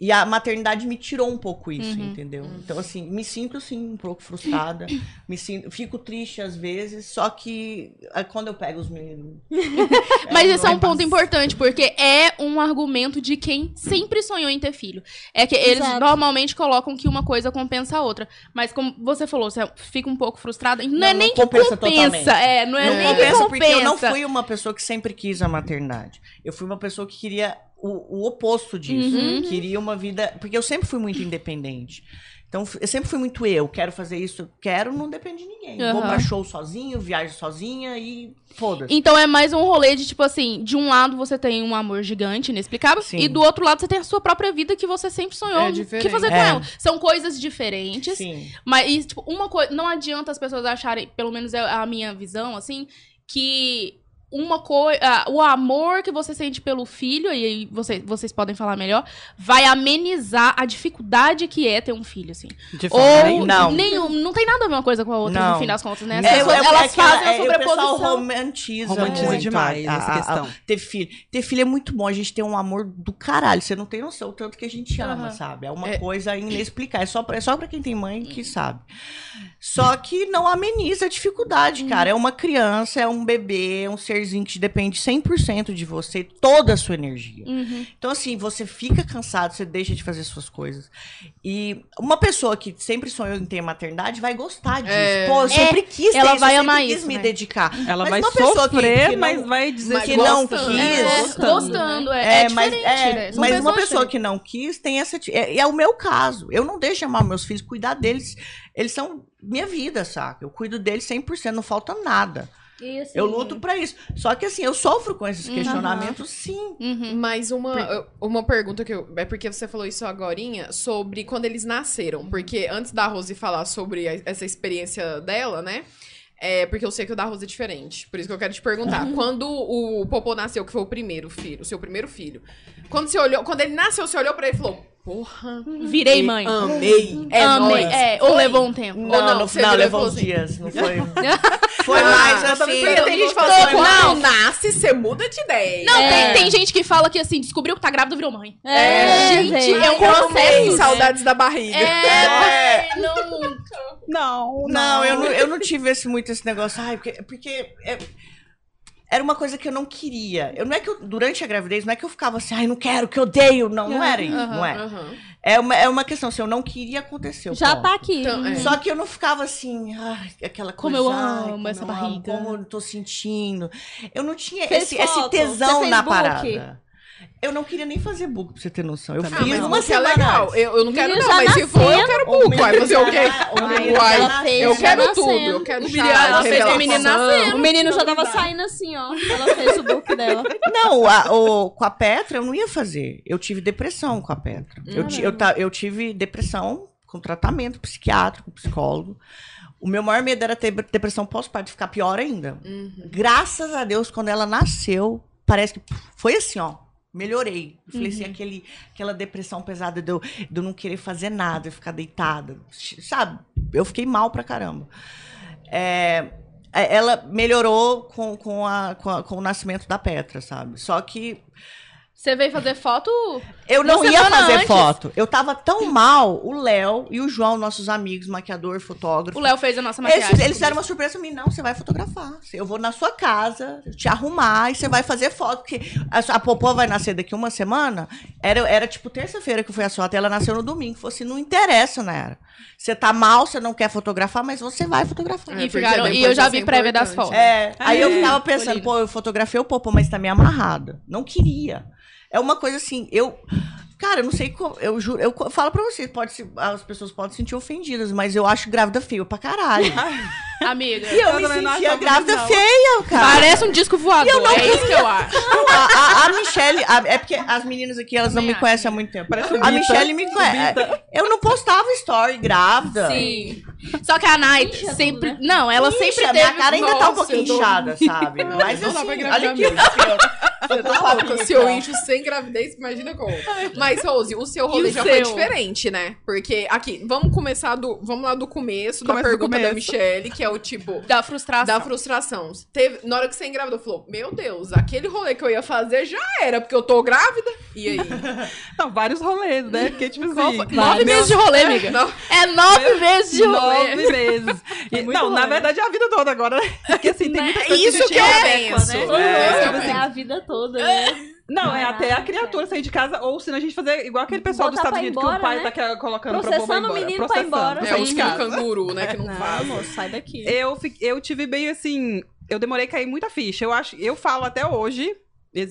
Speaker 5: E a maternidade me tirou um pouco isso, entendeu? Então, assim, me sinto, sim, um pouco frustrada. me sinto, fico triste às vezes, só que ah, quando eu pego os meninos.
Speaker 4: Mas esse é
Speaker 5: não
Speaker 4: um ponto
Speaker 5: fácil.
Speaker 4: importante, porque é um argumento de quem sempre sonhou em ter filho. É que eles
Speaker 2: Exato.
Speaker 4: normalmente colocam que uma coisa compensa a outra. Mas como você falou, você fica um pouco frustrada. Não,
Speaker 5: Não,
Speaker 4: é
Speaker 5: não
Speaker 4: nem
Speaker 5: compensa
Speaker 4: que compensa.
Speaker 5: totalmente.
Speaker 4: É, não é
Speaker 5: não
Speaker 4: nem
Speaker 5: compensa
Speaker 4: que
Speaker 5: porque eu não
Speaker 4: compensa.
Speaker 5: fui uma pessoa que sempre quis a maternidade. Eu fui uma pessoa que queria o, o oposto disso.
Speaker 4: Uhum.
Speaker 5: Queria uma vida. Porque eu sempre fui muito independente. Então, eu sempre fui muito eu. Quero fazer isso, quero, não depende de ninguém. Vou
Speaker 4: Aham.
Speaker 5: pra show sozinho, viajo sozinha e foda-se.
Speaker 4: Então é mais um rolê de, tipo assim, de um lado você tem um amor gigante, inexplicável,
Speaker 5: Sim.
Speaker 4: e do outro lado você tem a sua própria vida que você sempre sonhou
Speaker 1: É
Speaker 4: que
Speaker 1: diferente.
Speaker 4: fazer com
Speaker 5: É.
Speaker 4: ela. São coisas diferentes.
Speaker 5: Sim.
Speaker 4: Mas, e, tipo, uma coisa. Não adianta as pessoas acharem, pelo menos é a minha visão, assim, que uma coisa. o amor que você sente pelo filho, e aí você, vocês podem falar melhor, vai amenizar a dificuldade que é ter um filho, assim.
Speaker 3: De
Speaker 4: Ou.
Speaker 5: Não.
Speaker 4: nenhum. Não tem nada a ver uma coisa com a outra, no
Speaker 5: Não.
Speaker 4: fim das contas, né? As
Speaker 5: É,
Speaker 4: pessoas,
Speaker 5: é-
Speaker 4: elas
Speaker 5: é
Speaker 4: fazem a
Speaker 5: é, O pessoal
Speaker 4: sobreposição.
Speaker 5: romantiza,
Speaker 3: Romantiza
Speaker 5: muito
Speaker 3: demais
Speaker 5: a-
Speaker 3: essa
Speaker 5: a- a-
Speaker 3: questão.
Speaker 5: ter filho. Ter filho é muito bom. A gente tem um amor do caralho. Você não tem noção o tanto que a gente ama, sabe? É uma
Speaker 1: É.
Speaker 5: coisa inexplicável. É só, pra- é só pra quem tem mãe que sabe. Só que não ameniza a dificuldade, cara. É uma criança, é um bebê, é um serzinho que depende 100% de você, toda a sua energia.
Speaker 4: Uhum.
Speaker 5: Então, assim, você fica cansado, você deixa de fazer suas coisas. E uma pessoa que sempre sonhou em ter maternidade vai gostar disso.
Speaker 1: É.
Speaker 5: Pô, eu sempre quis ter
Speaker 4: ela
Speaker 5: isso,
Speaker 4: vai
Speaker 5: eu
Speaker 4: amar
Speaker 5: quis
Speaker 4: isso,
Speaker 5: me
Speaker 4: né?
Speaker 5: dedicar.
Speaker 3: Ela
Speaker 5: Mas
Speaker 3: vai
Speaker 5: uma pessoa que-
Speaker 3: sofrer,
Speaker 5: que não-
Speaker 3: mas vai dizer
Speaker 1: mas
Speaker 5: que não
Speaker 1: gostando,
Speaker 5: quis.
Speaker 1: né?
Speaker 4: É,
Speaker 3: Gostando.
Speaker 4: gostando, é, é,
Speaker 5: mas,
Speaker 4: diferente,
Speaker 5: é,
Speaker 4: né?
Speaker 5: Mas uma pessoa que não quis tem essa. É, é o meu caso. Eu não deixo de amar meus filhos, cuidar deles. Eles são minha vida, saca? Eu cuido deles 100%, não falta nada.
Speaker 2: Assim,
Speaker 5: Eu luto pra isso. Só que assim, eu sofro com esses
Speaker 4: Uhum.
Speaker 5: questionamentos, sim.
Speaker 4: Uhum.
Speaker 1: Mas uma, uma pergunta que eu. É porque você falou isso agorinha sobre quando eles nasceram. Porque antes da Rose falar sobre a- essa experiência dela, né? É porque eu sei que o da Rose é diferente. Por isso que eu quero te perguntar. quando o Popô nasceu, que foi o primeiro filho, o seu primeiro filho. Quando você olhou, quando ele nasceu, você olhou pra ele e falou: Porra,
Speaker 4: Virei mãe.
Speaker 1: amei. É
Speaker 4: Amei. É, ou levou um tempo.
Speaker 5: Não,
Speaker 1: não,
Speaker 5: no final levou uns
Speaker 1: assim.
Speaker 5: dias. Não foi. foi mais assim.
Speaker 1: Tem gente que fala assim: quando nasce, você muda de ideia.
Speaker 4: Não,
Speaker 2: É.
Speaker 4: tem, tem gente que fala que assim, descobriu que tá grávida, virou mãe.
Speaker 2: É,
Speaker 4: gente,
Speaker 2: gente.
Speaker 4: é um processo.
Speaker 1: tem saudades da barriga.
Speaker 4: É, não.
Speaker 3: Não,
Speaker 5: Não, eu não, eu não tive esse, muito esse negócio. Ai, porque. porque é- era uma coisa que eu não queria. Eu, não é que eu, durante a gravidez, não é que eu ficava assim, ai, não quero, que eu odeio. Não, não era isso. não é.
Speaker 1: Aham.
Speaker 5: É uma, é uma questão assim, eu não queria acontecer.
Speaker 2: Já
Speaker 5: ponto.
Speaker 2: tá aqui.
Speaker 1: Então, é.
Speaker 5: Só que eu não ficava assim, ai, aquela
Speaker 4: Como
Speaker 5: coisa.
Speaker 4: eu
Speaker 5: ai,
Speaker 4: amo
Speaker 5: como
Speaker 4: essa
Speaker 5: eu
Speaker 4: barriga.
Speaker 5: como eu tô sentindo. Eu não tinha
Speaker 2: Fez
Speaker 5: esse, esse tesão na parada. Eu não queria nem fazer book, pra você ter noção. Eu
Speaker 1: Ah,
Speaker 5: fiz
Speaker 1: mas
Speaker 5: uma
Speaker 1: você é
Speaker 5: semana
Speaker 1: legal. Eu, eu não quero, não, mas se for, eu quero
Speaker 5: O
Speaker 1: book.
Speaker 5: menino
Speaker 1: Vai fazer o quê?
Speaker 5: já- o menino
Speaker 1: Uai, eu quero tudo. Eu quero
Speaker 4: O
Speaker 1: chá,
Speaker 4: menino- ela fez o menino nascendo.
Speaker 2: O menino já tava saindo assim, ó. Ela fez o book dela.
Speaker 5: Não, a- o- com a Petra eu não ia fazer. Eu tive depressão com a Petra. Eu, eu, ta- eu tive depressão com tratamento psiquiátrico, psicólogo. O meu maior medo era ter depressão pós-parto, ficar pior ainda. Graças a Deus, quando ela nasceu, parece que foi assim, ó. Melhorei. Eu falei assim, aquele, aquela depressão pesada de eu, de eu não querer fazer nada, eu ficar deitada. Sabe? Eu fiquei mal pra caramba. É, é, ela melhorou com, com, a, com, a- com o nascimento da Petra, sabe? Só que
Speaker 4: Você veio fazer foto?
Speaker 5: Eu não
Speaker 4: Uma
Speaker 5: ia fazer
Speaker 4: antes.
Speaker 5: foto. Eu tava tão mal, o Léo e o João, nossos amigos, maquiador, fotógrafo.
Speaker 4: O Léo fez a nossa
Speaker 5: Eles,
Speaker 4: maquiagem.
Speaker 5: eles fizeram uma surpresa pra mim. Não, você vai fotografar. Eu vou na sua casa, te arrumar e você vai fazer foto. Porque a, a Popó vai nascer daqui uma semana. Era, era tipo terça-feira que foi a foto. E ela nasceu no domingo. Falei assim, não interessa, né? Você tá mal, você não quer fotografar, mas você vai fotografar.
Speaker 1: É,
Speaker 4: E, ficaram, e eu já vi prévia das fotos.
Speaker 5: É, aí eu
Speaker 3: É,
Speaker 5: ficava
Speaker 4: foi
Speaker 5: pensando, pô, eu fotografei o Popô, mas tá meio amarrada. Não queria. É uma coisa assim, eu. Cara, eu não sei como. Eu juro, eu falo pra vocês, pode se, as pessoas podem se sentir ofendidas, mas eu acho grávida feia pra caralho.
Speaker 4: Amiga.
Speaker 5: E eu,
Speaker 3: Eu
Speaker 5: me sentia grávida
Speaker 3: não.
Speaker 5: feia, cara.
Speaker 4: Parece um disco voador.
Speaker 5: não
Speaker 4: é isso que eu acho.
Speaker 5: A, a, a Michelle, a- é porque as meninas aqui, elas não me conhecem há muito tempo.
Speaker 3: Parece
Speaker 5: A. Michelle me conhece. Eu não postava story grávida.
Speaker 4: Sim. Só que a Night
Speaker 2: Incha
Speaker 4: sempre.
Speaker 2: tudo, né?
Speaker 4: Não, ela
Speaker 5: Incha,
Speaker 4: sempre teve.
Speaker 5: minha cara ainda tá um
Speaker 1: Nossa,
Speaker 5: pouquinho
Speaker 1: eu tô-
Speaker 5: inchada, sabe? Mas
Speaker 1: não dá pra
Speaker 5: assim,
Speaker 1: engravidar
Speaker 5: olha aqui. Você
Speaker 1: Tá louca, se eu incho sem gravidez, imagina como. Mas, Rose, o seu rolê já
Speaker 4: seu?
Speaker 1: foi diferente, né? Porque, aqui, vamos começar do. Vamos lá do começo, da pergunta da. Michelle, que é o tipo.
Speaker 4: Da frustração.
Speaker 1: Da frustração. Teve, na hora que você engravidou, falou: Meu Deus, aquele rolê que eu ia fazer já era, porque eu tô grávida. E aí?
Speaker 3: Não, vários rolês, né? Porque, tipo assim.
Speaker 1: foi?
Speaker 4: Nove meses de rolê, amiga.
Speaker 1: Não,
Speaker 4: É nove meses de rolê.
Speaker 3: Nove meses. E-
Speaker 2: muito
Speaker 3: não, na
Speaker 2: rolê.
Speaker 3: verdade é a vida toda agora, né? Porque assim, tem muitas coisas
Speaker 1: isso
Speaker 3: a gente
Speaker 1: que eu penso.
Speaker 3: né?
Speaker 1: É,
Speaker 3: É, tipo
Speaker 2: É
Speaker 3: assim,
Speaker 2: a vida toda, né?
Speaker 3: Não, é até a criatura sair de casa, ou se não a gente fazer igual aquele pessoal dos Estados
Speaker 2: pra
Speaker 3: Unidos, que o
Speaker 2: embora,
Speaker 3: pai
Speaker 2: né?
Speaker 3: tá que- colocando pra
Speaker 2: Processando
Speaker 3: embora.
Speaker 2: o menino pra ir
Speaker 3: processando,
Speaker 2: embora.
Speaker 1: é o tipo
Speaker 3: casa.
Speaker 1: canguru, né? Que não
Speaker 2: Não,
Speaker 1: vaza.
Speaker 2: amor, sai daqui.
Speaker 3: Eu, eu tive meio assim. Eu demorei a cair muita ficha. Eu acho, eu falo até hoje.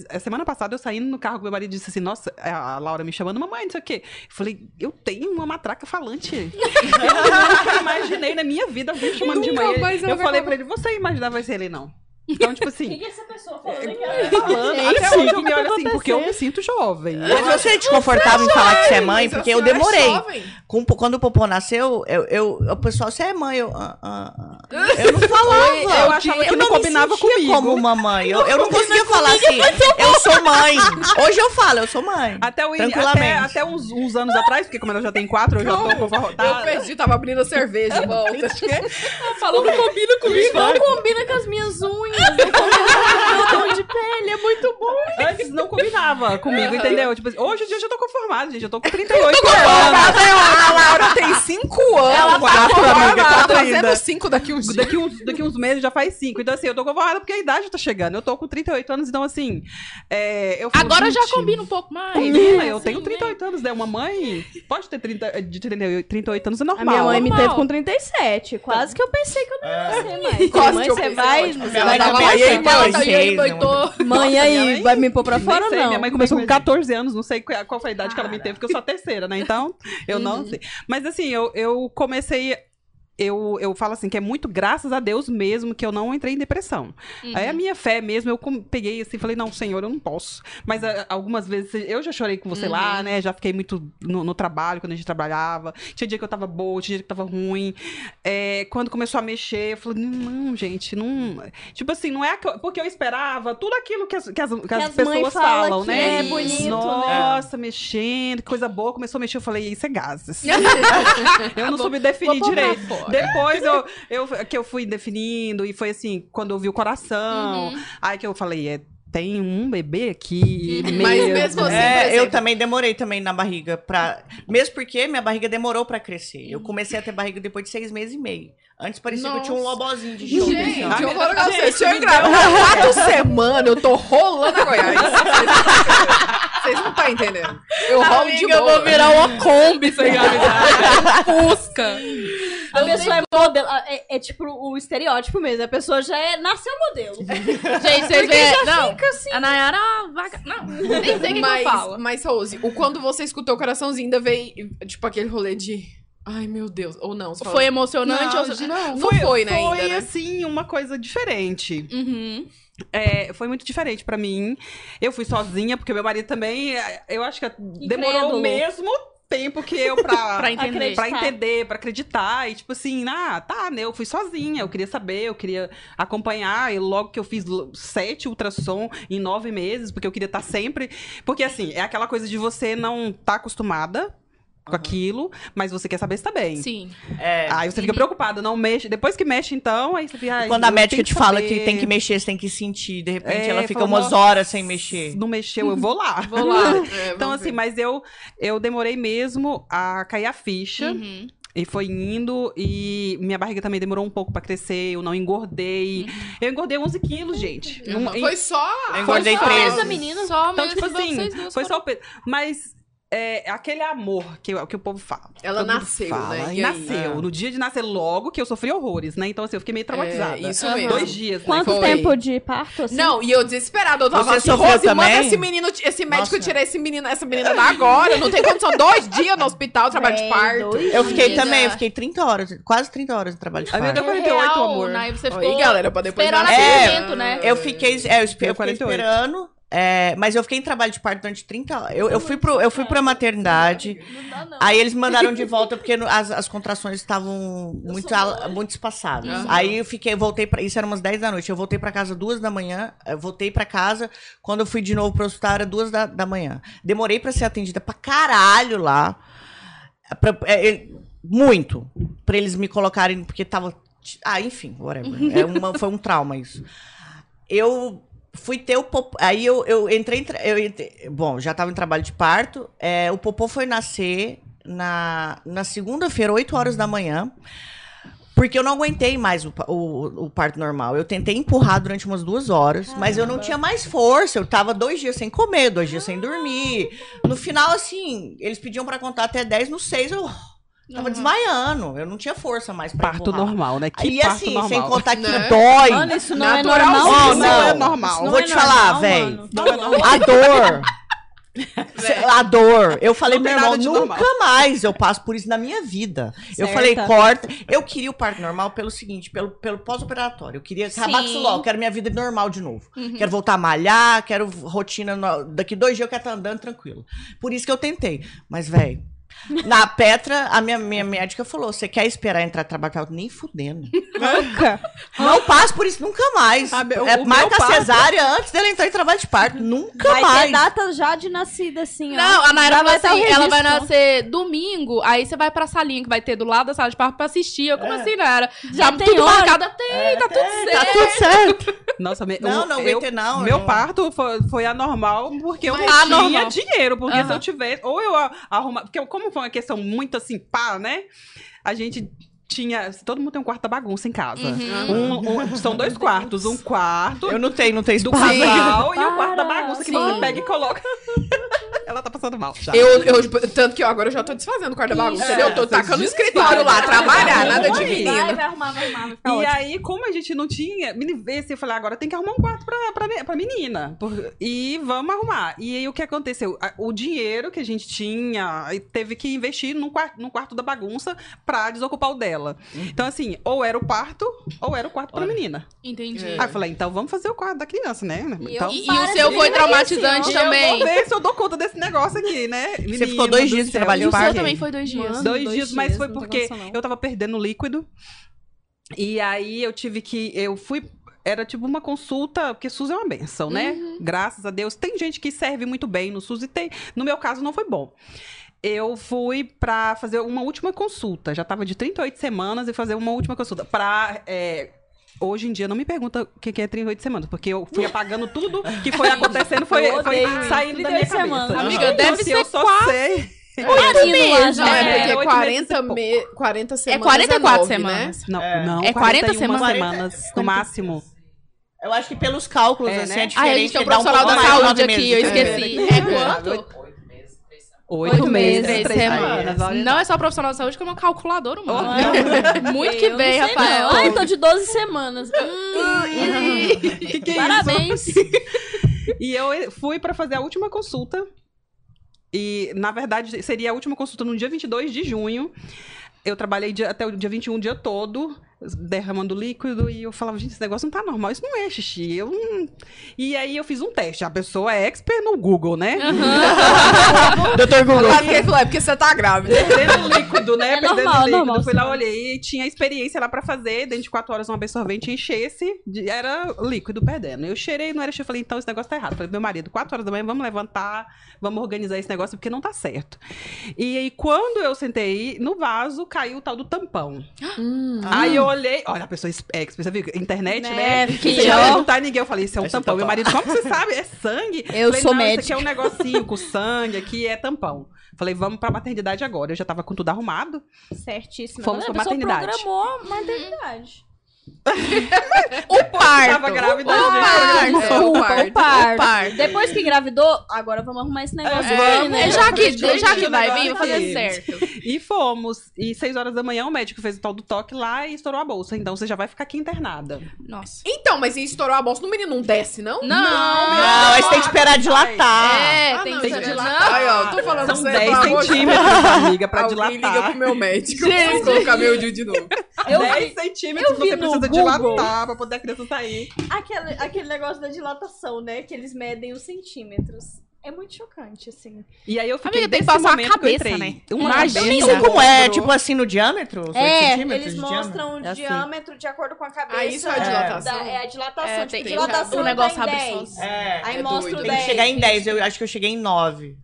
Speaker 3: a Semana passada eu saindo no carro com meu marido e disse assim: Nossa, a Laura me chamando, mamãe, não sei o quê. Eu falei: Eu tenho uma matraca falante. eu nunca imaginei na minha vida alguém chamando de mãe. Eu falei pra ele: Você imaginava ser ele não? Então, tipo
Speaker 2: O que,
Speaker 3: assim.
Speaker 2: que essa pessoa falou? né,
Speaker 3: Falando,
Speaker 2: Gente,
Speaker 3: até hoje eu me olho assim, porque eu me sinto jovem.
Speaker 5: Mas você é desconfortável em falar que você é mãe, porque eu
Speaker 1: é
Speaker 5: demorei.
Speaker 1: jovem.
Speaker 5: Com- quando o Popô nasceu, eu, eu, o pessoal, você é mãe? Eu, ah, ah, ah. eu não falava.
Speaker 3: Eu achava que
Speaker 5: eu
Speaker 3: não
Speaker 5: me
Speaker 3: combinava comigo.
Speaker 5: como mamãe. Eu, eu não conseguia falar assim, eu sou mãe. Hoje eu falo, eu sou mãe.
Speaker 3: Até, o, até,
Speaker 5: Tranquilamente.
Speaker 3: até uns, uns anos atrás, porque como ela já tem quatro, eu já tô
Speaker 1: Eu
Speaker 3: confortável.
Speaker 1: perdi, tava abrindo a cerveja. Volta.
Speaker 2: Falou que combina comigo. Não combina com as minhas unhas. Tom de pele. É muito bom.
Speaker 3: Antes não combinava comigo, entendeu? Tipo, assim, hoje em dia eu já tô conformada, gente. Eu tô com 38 anos.
Speaker 1: A Laura tem cinco anos.
Speaker 3: Ela tá
Speaker 1: quatro. Tá
Speaker 3: quatro
Speaker 1: fazendo
Speaker 3: ainda.
Speaker 1: cinco daqui uns dias.
Speaker 3: Daqui uns, daqui uns meses já faz cinco. Então, assim, eu tô conformada porque a idade tá chegando. Eu tô com 38 anos, então, assim. É, eu falo,
Speaker 4: Agora já combina um pouco mais.
Speaker 3: Combina,
Speaker 4: né?
Speaker 3: eu
Speaker 4: Assim,
Speaker 3: tenho
Speaker 4: né?
Speaker 3: 38 anos, né? Uma mãe pode ter 30, de 38, 38 anos, é
Speaker 2: A
Speaker 3: normal.
Speaker 2: minha mãe me
Speaker 4: normal.
Speaker 2: teve com 37. Quase que eu pensei que eu não ia ser mais.
Speaker 1: Quase
Speaker 2: mãe,
Speaker 1: que eu
Speaker 2: você
Speaker 1: pensei,
Speaker 2: vai. Você vai
Speaker 1: tava lá, e aí,
Speaker 2: mãe?
Speaker 4: e aí, mãe, tô-
Speaker 2: Mãe
Speaker 3: Minha
Speaker 2: aí, vai me pôr pra fora ou não?
Speaker 3: Minha mãe começou com 14 anos, não sei qual foi a idade que ela me teve, porque eu sou a terceira, né? Então, eu não sei. Mas assim, eu comecei. Eu, eu falo assim, que é muito graças a Deus mesmo que eu não entrei em depressão. Aí a minha fé mesmo, eu peguei assim, falei, não, senhor, eu não posso. Mas ah, algumas vezes, eu já chorei com você lá, né? Já fiquei muito no, no trabalho, quando a gente trabalhava. Tinha dia que eu tava boa, tinha dia que tava ruim. É, quando começou a mexer, eu falei, não, gente, não... Tipo assim, não é aqu- porque eu esperava tudo aquilo que as, que as, que as
Speaker 2: as mães
Speaker 3: pessoas
Speaker 2: falam que
Speaker 3: né?
Speaker 2: é bonito, né?
Speaker 3: Nossa, mexendo, que coisa boa. Começou a mexer, eu falei, isso é gases. eu não soube definir direito. Depois eu, eu, que eu fui definindo, e foi assim, quando eu vi o coração,
Speaker 4: Uhum.
Speaker 3: aí que eu falei, é, tem um bebê aqui.
Speaker 4: Uhum.
Speaker 1: Mas
Speaker 3: mesmo,
Speaker 1: mesmo assim,
Speaker 5: É, eu também demorei também na barriga pra. Mesmo porque minha barriga demorou pra crescer. Eu comecei a ter barriga depois de seis meses e meio. Antes parecia que eu tinha um
Speaker 1: Nossa.
Speaker 5: lobozinho de chão.
Speaker 1: Gente,
Speaker 5: assim, ó.
Speaker 1: eu vou
Speaker 3: Gente,
Speaker 1: vocês engravidado há quatro semanas, eu tô rolando a Goiás. Vocês não estão entendendo. Eu rolo de
Speaker 2: Amiga, eu
Speaker 1: boa.
Speaker 2: vou virar uma Kombi sem gravidade.
Speaker 4: Fusca.
Speaker 2: A pessoa é modelo. É, é tipo o estereótipo mesmo. A pessoa já é, nasceu modelo.
Speaker 4: Gente, vocês veem. Não,
Speaker 2: Fica assim.
Speaker 4: a Nayara é vaca. Não, nem sei o que, eu
Speaker 1: mas,
Speaker 4: falo.
Speaker 1: mas, Rose, o quando você escutou o coraçãozinho, ainda veio, tipo, aquele rolê de. Ai, meu Deus. Ou não.
Speaker 4: Foi emocionante
Speaker 3: Não,
Speaker 4: ou não?
Speaker 1: Não foi, né,
Speaker 3: Foi,
Speaker 1: ainda, né?
Speaker 3: assim, uma coisa diferente.
Speaker 4: Uhum.
Speaker 3: É, foi muito diferente pra mim. Eu fui sozinha, porque meu marido também, é, eu acho que demorou o mesmo tempo que eu pra,
Speaker 4: Pra entender.
Speaker 3: Pra entender, pra acreditar. E tipo assim, ah, tá, né? Eu fui sozinha, eu queria saber, eu queria acompanhar. E logo que eu fiz sete ultrassom em nove meses, porque eu queria estar sempre. Porque assim, é aquela coisa de você não tá acostumada com aquilo, mas você quer saber se tá bem.
Speaker 4: Sim.
Speaker 5: É.
Speaker 3: Aí você fica preocupada, não mexe. Depois que mexe, então, aí você fica. ai,
Speaker 5: Quando a médica te fala
Speaker 3: saber.
Speaker 5: que tem que mexer, você tem que sentir. De repente
Speaker 3: É,
Speaker 5: ela fica
Speaker 3: falou,
Speaker 5: umas
Speaker 3: "Nossa,
Speaker 5: horas sem mexer.
Speaker 3: Não mexeu, eu vou lá.
Speaker 1: Vou lá. É,
Speaker 3: Então, assim,
Speaker 1: ver.
Speaker 3: mas eu, eu demorei mesmo a cair a ficha.
Speaker 4: Uhum.
Speaker 3: E foi indo, e minha barriga também demorou um pouco pra crescer, eu não engordei. Eu engordei 11 quilos, gente.
Speaker 1: Uhum.
Speaker 3: Não-
Speaker 1: Foi só.
Speaker 5: Eu engordei
Speaker 1: foi só-
Speaker 5: 13.
Speaker 2: Essa menina
Speaker 4: Só
Speaker 3: Então, tipo assim, foi
Speaker 4: foram-
Speaker 3: só o peso. Mas é, aquele amor que, que o povo fala.
Speaker 1: Ela nasceu,
Speaker 3: fala,
Speaker 1: né?
Speaker 3: E
Speaker 1: E aí?
Speaker 3: nasceu.
Speaker 5: É.
Speaker 3: No dia de nascer, logo que eu sofri horrores, né? Então, assim, eu fiquei meio traumatizada.
Speaker 1: É, isso mesmo.
Speaker 3: Dois dias, né?
Speaker 2: Quanto
Speaker 1: Foi.
Speaker 2: tempo de parto, assim?
Speaker 1: Não, e eu desesperada, eu tava
Speaker 5: Você
Speaker 1: assim, Rose, manda
Speaker 5: também?
Speaker 1: esse menino, esse médico
Speaker 5: Nossa.
Speaker 1: tirar esse menino, essa menina da agora. Não tem condição, dois dias no hospital, trabalho de
Speaker 2: Véi,
Speaker 1: parto.
Speaker 2: dois
Speaker 5: Eu fiquei
Speaker 2: dias.
Speaker 5: também, eu fiquei 30 horas, quase 30 horas de trabalho de
Speaker 3: A minha
Speaker 5: parto.
Speaker 3: deu 48,
Speaker 4: Real,
Speaker 3: amor.
Speaker 4: Né? Você ficou
Speaker 1: galera, pra depois
Speaker 4: esperando nascimento, né?
Speaker 5: Eu fiquei, é, eu, eu fiquei
Speaker 3: 48.
Speaker 5: esperando, é, mas eu fiquei em trabalho de parto durante 30 horas. Eu, eu, fui, pro, eu fui pra maternidade,
Speaker 2: Não dá, não.
Speaker 5: aí eles me mandaram de volta porque as, as contrações estavam muito, muito espaçadas.
Speaker 1: Aham.
Speaker 5: Aí eu fiquei, voltei pra. Isso era umas 10 da noite. Eu voltei pra casa duas da manhã. Eu voltei pra casa. Quando eu fui de novo pro hospital, era duas da, da manhã. Demorei pra ser atendida pra caralho lá. Pra- é, ele- muito. Pra eles me colocarem, porque tava. Ah, enfim, whatever. É uma, foi um trauma isso. Eu fui ter o popô. Aí eu, eu entrei. Eu entrei- bom, já tava em trabalho de parto. É, o popô foi nascer na, na segunda-feira, 8 horas da manhã. Porque eu não aguentei mais o, o, o parto normal. Eu tentei empurrar durante umas duas horas, mas eu não tinha mais força. Eu tava dois dias sem comer, dois dias sem dormir. No final, assim, eles pediam pra contar até 10, no 6 eu tava desmaiando. Eu não tinha força mais pra
Speaker 3: Parto
Speaker 5: empurrar.
Speaker 3: normal, né? Que
Speaker 5: E
Speaker 3: parto
Speaker 5: assim,
Speaker 3: normal.
Speaker 5: sem contar que
Speaker 1: Né?
Speaker 5: dói.
Speaker 2: Mano, isso não
Speaker 1: Natural,
Speaker 2: é normal. Isso
Speaker 3: não é normal.
Speaker 2: Isso não
Speaker 5: Vou
Speaker 2: é
Speaker 5: te falar,
Speaker 2: normal. Não é normal.
Speaker 5: A dor. A dor. Eu falei,
Speaker 3: Não
Speaker 5: meu irmão,
Speaker 3: nada de
Speaker 5: nunca
Speaker 3: normal.
Speaker 5: mais eu passo por isso na minha vida. Eu
Speaker 2: Certa.
Speaker 5: falei, corta. Eu queria o parto normal pelo seguinte, pelo, pelo pós-operatório. Eu queria acabar com isso logo. Quero minha vida normal de novo. Quero voltar a malhar, quero rotina. no- Daqui dois dias eu quero estar andando tranquilo. Por isso que eu tentei. Mas, velho. Na Petra, a minha, minha médica falou: você quer esperar entrar trabalhar? Eu Nem fudendo.
Speaker 2: Nunca.
Speaker 5: Não passo por isso nunca mais.
Speaker 3: Ah, meu-
Speaker 5: é, marca a
Speaker 3: parto-
Speaker 5: cesárea antes dela entrar em trabalho de parto. Nunca
Speaker 2: Vai
Speaker 5: mais.
Speaker 2: ter data já de nascida, assim, ó.
Speaker 4: Não, a Naira
Speaker 2: Já o
Speaker 4: assim, ela vai nascer domingo, aí você vai pra salinha que vai ter do lado da sala de parto pra assistir. Eu, como assim, Naira? Já,
Speaker 2: tem
Speaker 4: tudo
Speaker 2: hora?
Speaker 4: marcado? Tem, tá tudo
Speaker 5: É,
Speaker 4: certo.
Speaker 5: tá tudo certo.
Speaker 3: Nossa, me,
Speaker 5: Não,
Speaker 3: o-
Speaker 5: não
Speaker 3: eu,
Speaker 5: aguentei não.
Speaker 3: Meu
Speaker 5: não.
Speaker 3: parto foi, foi anormal porque eu
Speaker 4: Mas-
Speaker 3: não
Speaker 4: Anormal.
Speaker 3: tinha dinheiro. Porque se
Speaker 4: Aham.
Speaker 3: eu tivesse. Ou eu a- arrumar. Porque eu- como foi uma questão muito assim, pá, né? A gente tinha. Todo mundo tem um quarto da bagunça em casa.
Speaker 4: Uhum.
Speaker 3: Um- um- são dois quartos. Um quarto
Speaker 5: Eu não tenho, não tenho
Speaker 3: do casal e o quarto da bagunça que
Speaker 4: Sim.
Speaker 3: você pega e coloca. Ela tá passando mal. Já.
Speaker 1: Eu, eu, tanto que eu agora eu já tô desfazendo o quarto da bagunça,
Speaker 3: É,
Speaker 1: entendeu? Eu tô tacando o escritório lá, trabalhar, nada de
Speaker 3: vai.
Speaker 2: Vai,
Speaker 1: menino.
Speaker 2: vai arrumar, vai arrumar, vai ficar
Speaker 3: E
Speaker 2: ótimo.
Speaker 3: aí, como a gente não tinha, eu falei, agora tem que arrumar um quarto pra, pra, pra menina. Por- e vamos arrumar. E aí, o que aconteceu? O dinheiro que a gente tinha, teve que investir num quarto, num quarto da bagunça pra desocupar o dela. Então, assim, ou era o parto, ou era o quarto pra
Speaker 5: Olha.
Speaker 3: menina.
Speaker 4: Entendi.
Speaker 1: É.
Speaker 3: Aí eu falei, então vamos fazer o quarto da criança, né?
Speaker 2: E
Speaker 3: Então,
Speaker 4: E, e o seu foi traumatizante
Speaker 3: e
Speaker 4: também.
Speaker 3: eu vou ver se eu dou conta desse negócio aqui, né?
Speaker 5: Você ficou dois
Speaker 3: do
Speaker 5: dias
Speaker 4: E
Speaker 5: de
Speaker 4: o seu também foi dois dias.
Speaker 2: Mano.
Speaker 3: dois,
Speaker 2: dois
Speaker 3: dias, mas
Speaker 2: dias,
Speaker 3: foi porque eu tava perdendo líquido. E aí eu tive que. Eu fui. Era tipo uma consulta, porque SUS é uma benção, né?
Speaker 2: Uhum.
Speaker 3: Graças a Deus. Tem gente que serve muito bem no SUS e tem. No meu caso, não foi bom. Eu fui pra fazer uma última consulta. Já tava de 38 semanas e fazer uma última consulta. Pra. é, Hoje em dia, não me pergunta o que é 38 semanas, porque eu fui apagando tudo que foi acontecendo, foi, foi saindo da minha
Speaker 2: 38
Speaker 3: cabeça.
Speaker 2: semanas.
Speaker 4: Amiga,
Speaker 3: Então,
Speaker 4: deve
Speaker 3: se
Speaker 4: ser
Speaker 3: eu só
Speaker 4: quase-
Speaker 3: sei.
Speaker 2: Menino lá, já.
Speaker 1: Não, é
Speaker 3: É,
Speaker 1: porque
Speaker 3: oito
Speaker 1: 40,
Speaker 3: meses e
Speaker 1: me... 40 semanas.
Speaker 4: 44
Speaker 1: é nove,
Speaker 4: semanas.
Speaker 3: Não,
Speaker 5: É.
Speaker 3: não.
Speaker 4: É 40
Speaker 3: 41
Speaker 4: semanas?
Speaker 3: semanas, no máximo.
Speaker 5: Eu acho que pelos cálculos,
Speaker 3: É,
Speaker 5: assim,
Speaker 3: né?
Speaker 5: é diferente.
Speaker 4: Ai, a gente tem um profissional da saúde aqui,
Speaker 5: meses
Speaker 4: eu esqueci.
Speaker 5: diferença.
Speaker 4: É quanto?
Speaker 3: Oito,
Speaker 2: Oito
Speaker 3: meses, três
Speaker 4: Três
Speaker 3: semanas.
Speaker 4: semanas. Não é só profissional de saúde, como é um calculador humano.
Speaker 3: Oh.
Speaker 4: Muito que bem, Rafael.
Speaker 2: não. Ah, então de 12 semanas. Hum,
Speaker 3: Que que é isso?
Speaker 2: parabéns.
Speaker 3: E eu fui pra fazer a última consulta. E, na verdade, seria a última consulta no dia 22 de junho. Eu trabalhei dia- até o dia 21 o dia todo, derramando líquido, e eu falava, gente, esse negócio não tá normal, isso não é xixi. Eu não... E aí eu fiz um teste. A pessoa é expert no Google, né?
Speaker 5: Doutor Google.
Speaker 1: Sabe o que ele falou? É porque você tá grávida.
Speaker 3: Perdendo líquido, né?
Speaker 2: É
Speaker 3: Perdendo
Speaker 2: normal,
Speaker 3: líquido.
Speaker 2: normal,
Speaker 3: Fui lá, olhei e tinha experiência lá pra fazer. Dentro de quatro horas um absorvente enchesse, era líquido perdendo. Eu cheirei, não era xixi. Eu falei, então esse negócio tá errado. Falei, meu marido, quatro horas da manhã, vamos levantar, vamos organizar esse negócio, porque não tá certo. E aí, quando eu sentei, no vaso caiu o tal do tampão.
Speaker 1: Hum.
Speaker 3: Aí eu olhei, olha, a pessoa expert, você viu? Internet, né?
Speaker 2: Né,
Speaker 3: Sem
Speaker 2: filho?
Speaker 3: perguntar ninguém. Eu falei, isso é um
Speaker 5: é
Speaker 3: tampão. Meu marido, como você sabe? É sangue?
Speaker 2: Eu
Speaker 3: falei,
Speaker 2: sou
Speaker 3: não,
Speaker 2: médica.
Speaker 3: Isso aqui é um negocinho com sangue, aqui é tampão. Falei, vamos pra maternidade agora. Eu já tava com tudo arrumado.
Speaker 2: Certíssimo.
Speaker 3: Fomos
Speaker 2: a
Speaker 3: pra maternidade.
Speaker 2: programou a maternidade.
Speaker 1: O parto.
Speaker 3: Grávida,
Speaker 1: o
Speaker 3: gente,
Speaker 1: parto. É, o parto.
Speaker 2: o parto.
Speaker 1: O parto.
Speaker 2: Depois que engravidou, agora vamos arrumar esse negócio
Speaker 3: É, vamos.
Speaker 2: né?
Speaker 4: É, já que, já que vai vir, vou fazer
Speaker 3: aqui.
Speaker 4: certo.
Speaker 3: E fomos. E seis horas da manhã o médico fez o tal do toque lá e estourou a bolsa. Então você já vai ficar aqui internada.
Speaker 4: Nossa.
Speaker 1: Então, mas e estourou a bolsa, o menino não desce, não?
Speaker 4: Não,
Speaker 5: Não, aí você tem que esperar dilatar.
Speaker 4: É,
Speaker 1: Ah,
Speaker 4: tem
Speaker 1: não,
Speaker 4: que
Speaker 1: gente,
Speaker 4: dilatar.
Speaker 1: Aí, ó, tô falando
Speaker 3: São
Speaker 1: pra
Speaker 3: 10
Speaker 1: você, pelo amor de
Speaker 3: centímetros, amiga, pra
Speaker 1: Alguém liga
Speaker 3: dilatar.
Speaker 1: pro meu médico. Preciso colocar meu DIU de novo.
Speaker 2: Eu
Speaker 3: 10
Speaker 2: vi
Speaker 3: centímetros
Speaker 2: eu vi
Speaker 3: você
Speaker 2: no
Speaker 3: precisa
Speaker 2: Google.
Speaker 3: dilatar pra poder a criança sair.
Speaker 2: aquele, aquele negócio da dilatação, né? Que eles medem os centímetros. É muito chocante, assim.
Speaker 3: E aí eu fiquei
Speaker 4: Amiga, tem que
Speaker 3: desse
Speaker 4: passar a
Speaker 3: momento que eu
Speaker 4: cabeça,
Speaker 3: entrei.
Speaker 4: né?
Speaker 3: Uma
Speaker 4: Imagina.
Speaker 5: Eu nem sei como é,
Speaker 3: ombro.
Speaker 5: tipo assim, no diâmetro? Os oito
Speaker 2: É,
Speaker 5: centímetros
Speaker 2: eles
Speaker 5: de
Speaker 2: mostram o
Speaker 5: É assim.
Speaker 2: diâmetro de acordo com a cabeça.
Speaker 1: Ah, isso é a dilatação?
Speaker 2: Da- é a dilatação.
Speaker 4: É,
Speaker 2: tipo,
Speaker 4: tem-
Speaker 2: dilatação
Speaker 4: o negócio
Speaker 2: tá em
Speaker 4: abre
Speaker 2: 10.
Speaker 4: sozinho.
Speaker 5: É,
Speaker 2: Aí
Speaker 1: É
Speaker 2: mostra
Speaker 1: doido.
Speaker 2: o
Speaker 5: tem
Speaker 2: 10.
Speaker 5: que chegar em 10, eu acho que eu cheguei em 9.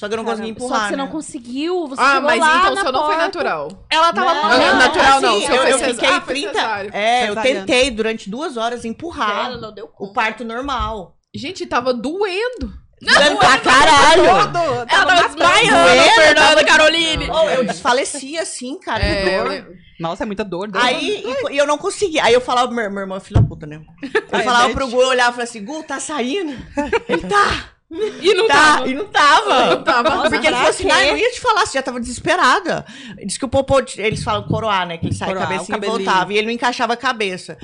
Speaker 5: Só que eu não consegui empurrar,
Speaker 2: Só que você
Speaker 5: né?
Speaker 2: não conseguiu, você
Speaker 1: Ah, mas
Speaker 2: lá
Speaker 1: então o seu não foi natural.
Speaker 4: Ela tava
Speaker 2: Não.
Speaker 1: Não,
Speaker 4: morrendo.
Speaker 1: natural não,
Speaker 5: assim,
Speaker 1: o seu
Speaker 5: eu, eu fiquei
Speaker 1: ah, foi
Speaker 5: 30.
Speaker 1: cesárea.
Speaker 5: É, eu tentei durante duas horas empurrar
Speaker 2: Ela não deu conta.
Speaker 5: o parto normal.
Speaker 1: Gente, tava doendo.
Speaker 5: Doendo pra caralho!
Speaker 3: Todo,
Speaker 4: Ela tava desmaiando,
Speaker 5: Doendo,
Speaker 4: Fernanda
Speaker 5: tava-
Speaker 4: Caroline.
Speaker 5: Oh, eu desfalecia assim, cara,
Speaker 1: É, eu
Speaker 5: dor.
Speaker 1: lembro.
Speaker 3: Nossa, é muita dor. dor.
Speaker 5: Aí, e, e eu não conseguia. Aí eu falava pro meu, meu irmão, filho da puta, né? Eu
Speaker 3: Ai,
Speaker 5: falava pro Gu, eu olhava e falava assim, Gu, tá saindo? Ele tá,
Speaker 1: E não
Speaker 5: tá,
Speaker 1: tava.
Speaker 5: e não tava.
Speaker 1: Não tava.
Speaker 5: Porque ele falou assim, ah, eu não ia te falar, você já tava desesperada. Diz que o popô, eles falam coroar, né? Que ele sai a
Speaker 3: o
Speaker 5: e voltava. E ele não encaixava a cabeça.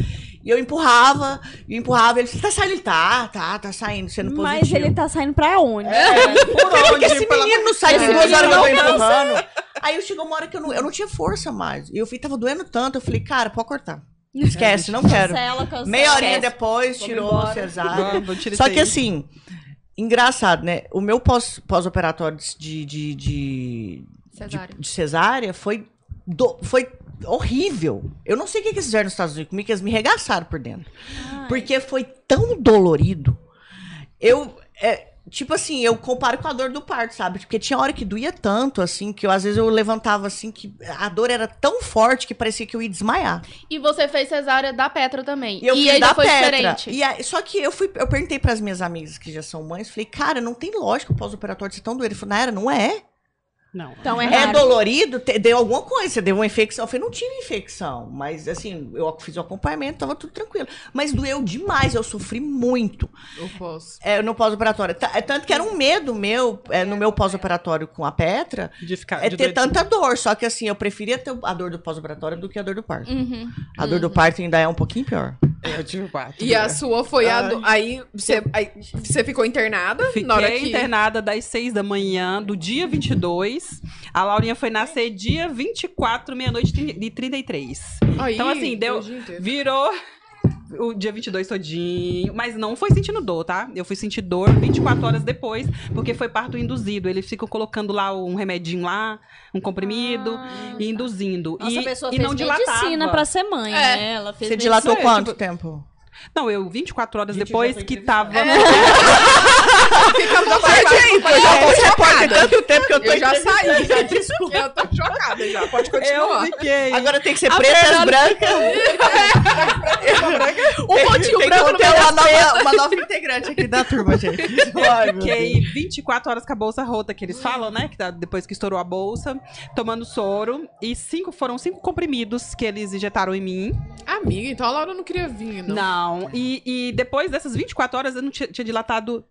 Speaker 5: E eu empurrava, e empurrava, ele tá saindo, ele tá, tá, tá saindo, sendo positivo.
Speaker 2: Mas ele tá saindo pra onde?
Speaker 5: É, por onde? Porque esse
Speaker 3: Pela-
Speaker 5: menino não sai de duas horas que eu tô empurrando. Aí eu chegou uma hora que eu não, eu não tinha força mais. E eu fui, tava doendo tanto, eu falei, cara, pode cortar. Esquece, não quero.
Speaker 2: Cancela, cancela.
Speaker 5: Meia horinha depois,
Speaker 2: Vamos
Speaker 5: tirou
Speaker 2: embora.
Speaker 5: a cesárea. Só que assim, engraçado, né? O meu pós- pós-operatório de, de, de,
Speaker 4: Cesárea.
Speaker 5: de, de cesárea foi, do- foi horrível. Eu não sei o que, eles fizeram nos Estados Unidos comigo, que eles me regaçaram por dentro.
Speaker 2: Ai.
Speaker 5: Porque foi tão dolorido. Eu. é, tipo assim, eu comparo com a dor do parto, sabe? Porque tinha hora que doía tanto, assim, que eu, às vezes eu levantava assim, que a dor era tão forte que parecia que eu ia desmaiar.
Speaker 4: E você fez cesárea da Petra também.
Speaker 5: E eu fiz
Speaker 4: ainda
Speaker 5: da
Speaker 4: foi
Speaker 5: Petra.
Speaker 4: diferente.
Speaker 5: E aí- só que eu fui, eu perguntei pras minhas amigas que já são mães, falei, cara, não tem lógica o pós-operatório ser tão doido. Ele falou, Naira, não é.
Speaker 3: Não.
Speaker 2: Então é
Speaker 5: É dolorido, te- deu alguma coisa, você deu uma infecção. Eu falei, não tive infecção, mas assim, eu fiz o acompanhamento, tava tudo tranquilo. Mas doeu demais, eu sofri muito.
Speaker 1: Eu posso.
Speaker 5: É, no pós-operatório. Ta- é Tanto que era um medo meu, é, no meu pós-operatório com a Petra,
Speaker 3: De ficar.
Speaker 5: é
Speaker 3: de
Speaker 5: ter
Speaker 3: doer-
Speaker 5: tanta dor. Só que assim, eu preferia ter a dor do pós-operatório do que a dor do parto.
Speaker 4: Uhum.
Speaker 5: A dor do parto ainda é um pouquinho pior.
Speaker 3: Eu tive quatro.
Speaker 1: E a sua foi a. Do- Aí você, aí você ficou internada
Speaker 3: Fiquei
Speaker 1: na hora que.
Speaker 3: internada das 6 da manhã do dia 22. A Laurinha foi nascer dia 24, meia-noite e 33.
Speaker 1: Aí,
Speaker 3: Então, assim, deu-. Virou o dia 22 todinho, mas não foi sentindo dor, tá? Eu fui sentir dor 24 horas depois, porque foi parto induzido. Eles ficam colocando lá um remedinho lá, um comprimido, e induzindo.
Speaker 2: Nossa,
Speaker 3: e,
Speaker 2: a pessoa
Speaker 3: e
Speaker 2: fez
Speaker 3: não
Speaker 2: medicina
Speaker 3: dilatava.
Speaker 2: pra ser mãe,
Speaker 4: É.
Speaker 2: né? Ela fez
Speaker 5: Você dilatou
Speaker 3: é,
Speaker 5: quanto
Speaker 3: tipo-
Speaker 5: tempo?
Speaker 3: Não, eu 24 horas
Speaker 5: Gente,
Speaker 3: depois que tava...
Speaker 1: Ficamos à parte aí, eu já tô chocada.
Speaker 5: tanto tempo que eu tô
Speaker 1: Eu já saí.
Speaker 5: já, desculpa.
Speaker 1: Eu tô chocada já. Pode
Speaker 3: Eu
Speaker 1: continuar.
Speaker 3: fiquei...
Speaker 5: Agora tem que ser pretas, brancas.
Speaker 1: Um pontinho branco no meio
Speaker 5: uma nova, uma nova integrante aqui da turma, gente. Meu
Speaker 3: Fiquei 24 horas com a bolsa rota, que eles falam, né? Que tá- depois que estourou a bolsa, tomando soro. E cinco, foram cinco comprimidos que eles injetaram em mim.
Speaker 1: Amiga, então a Laura não queria vir, não.
Speaker 3: Não. E, e depois dessas 24 horas, eu não tinha, tinha dilatado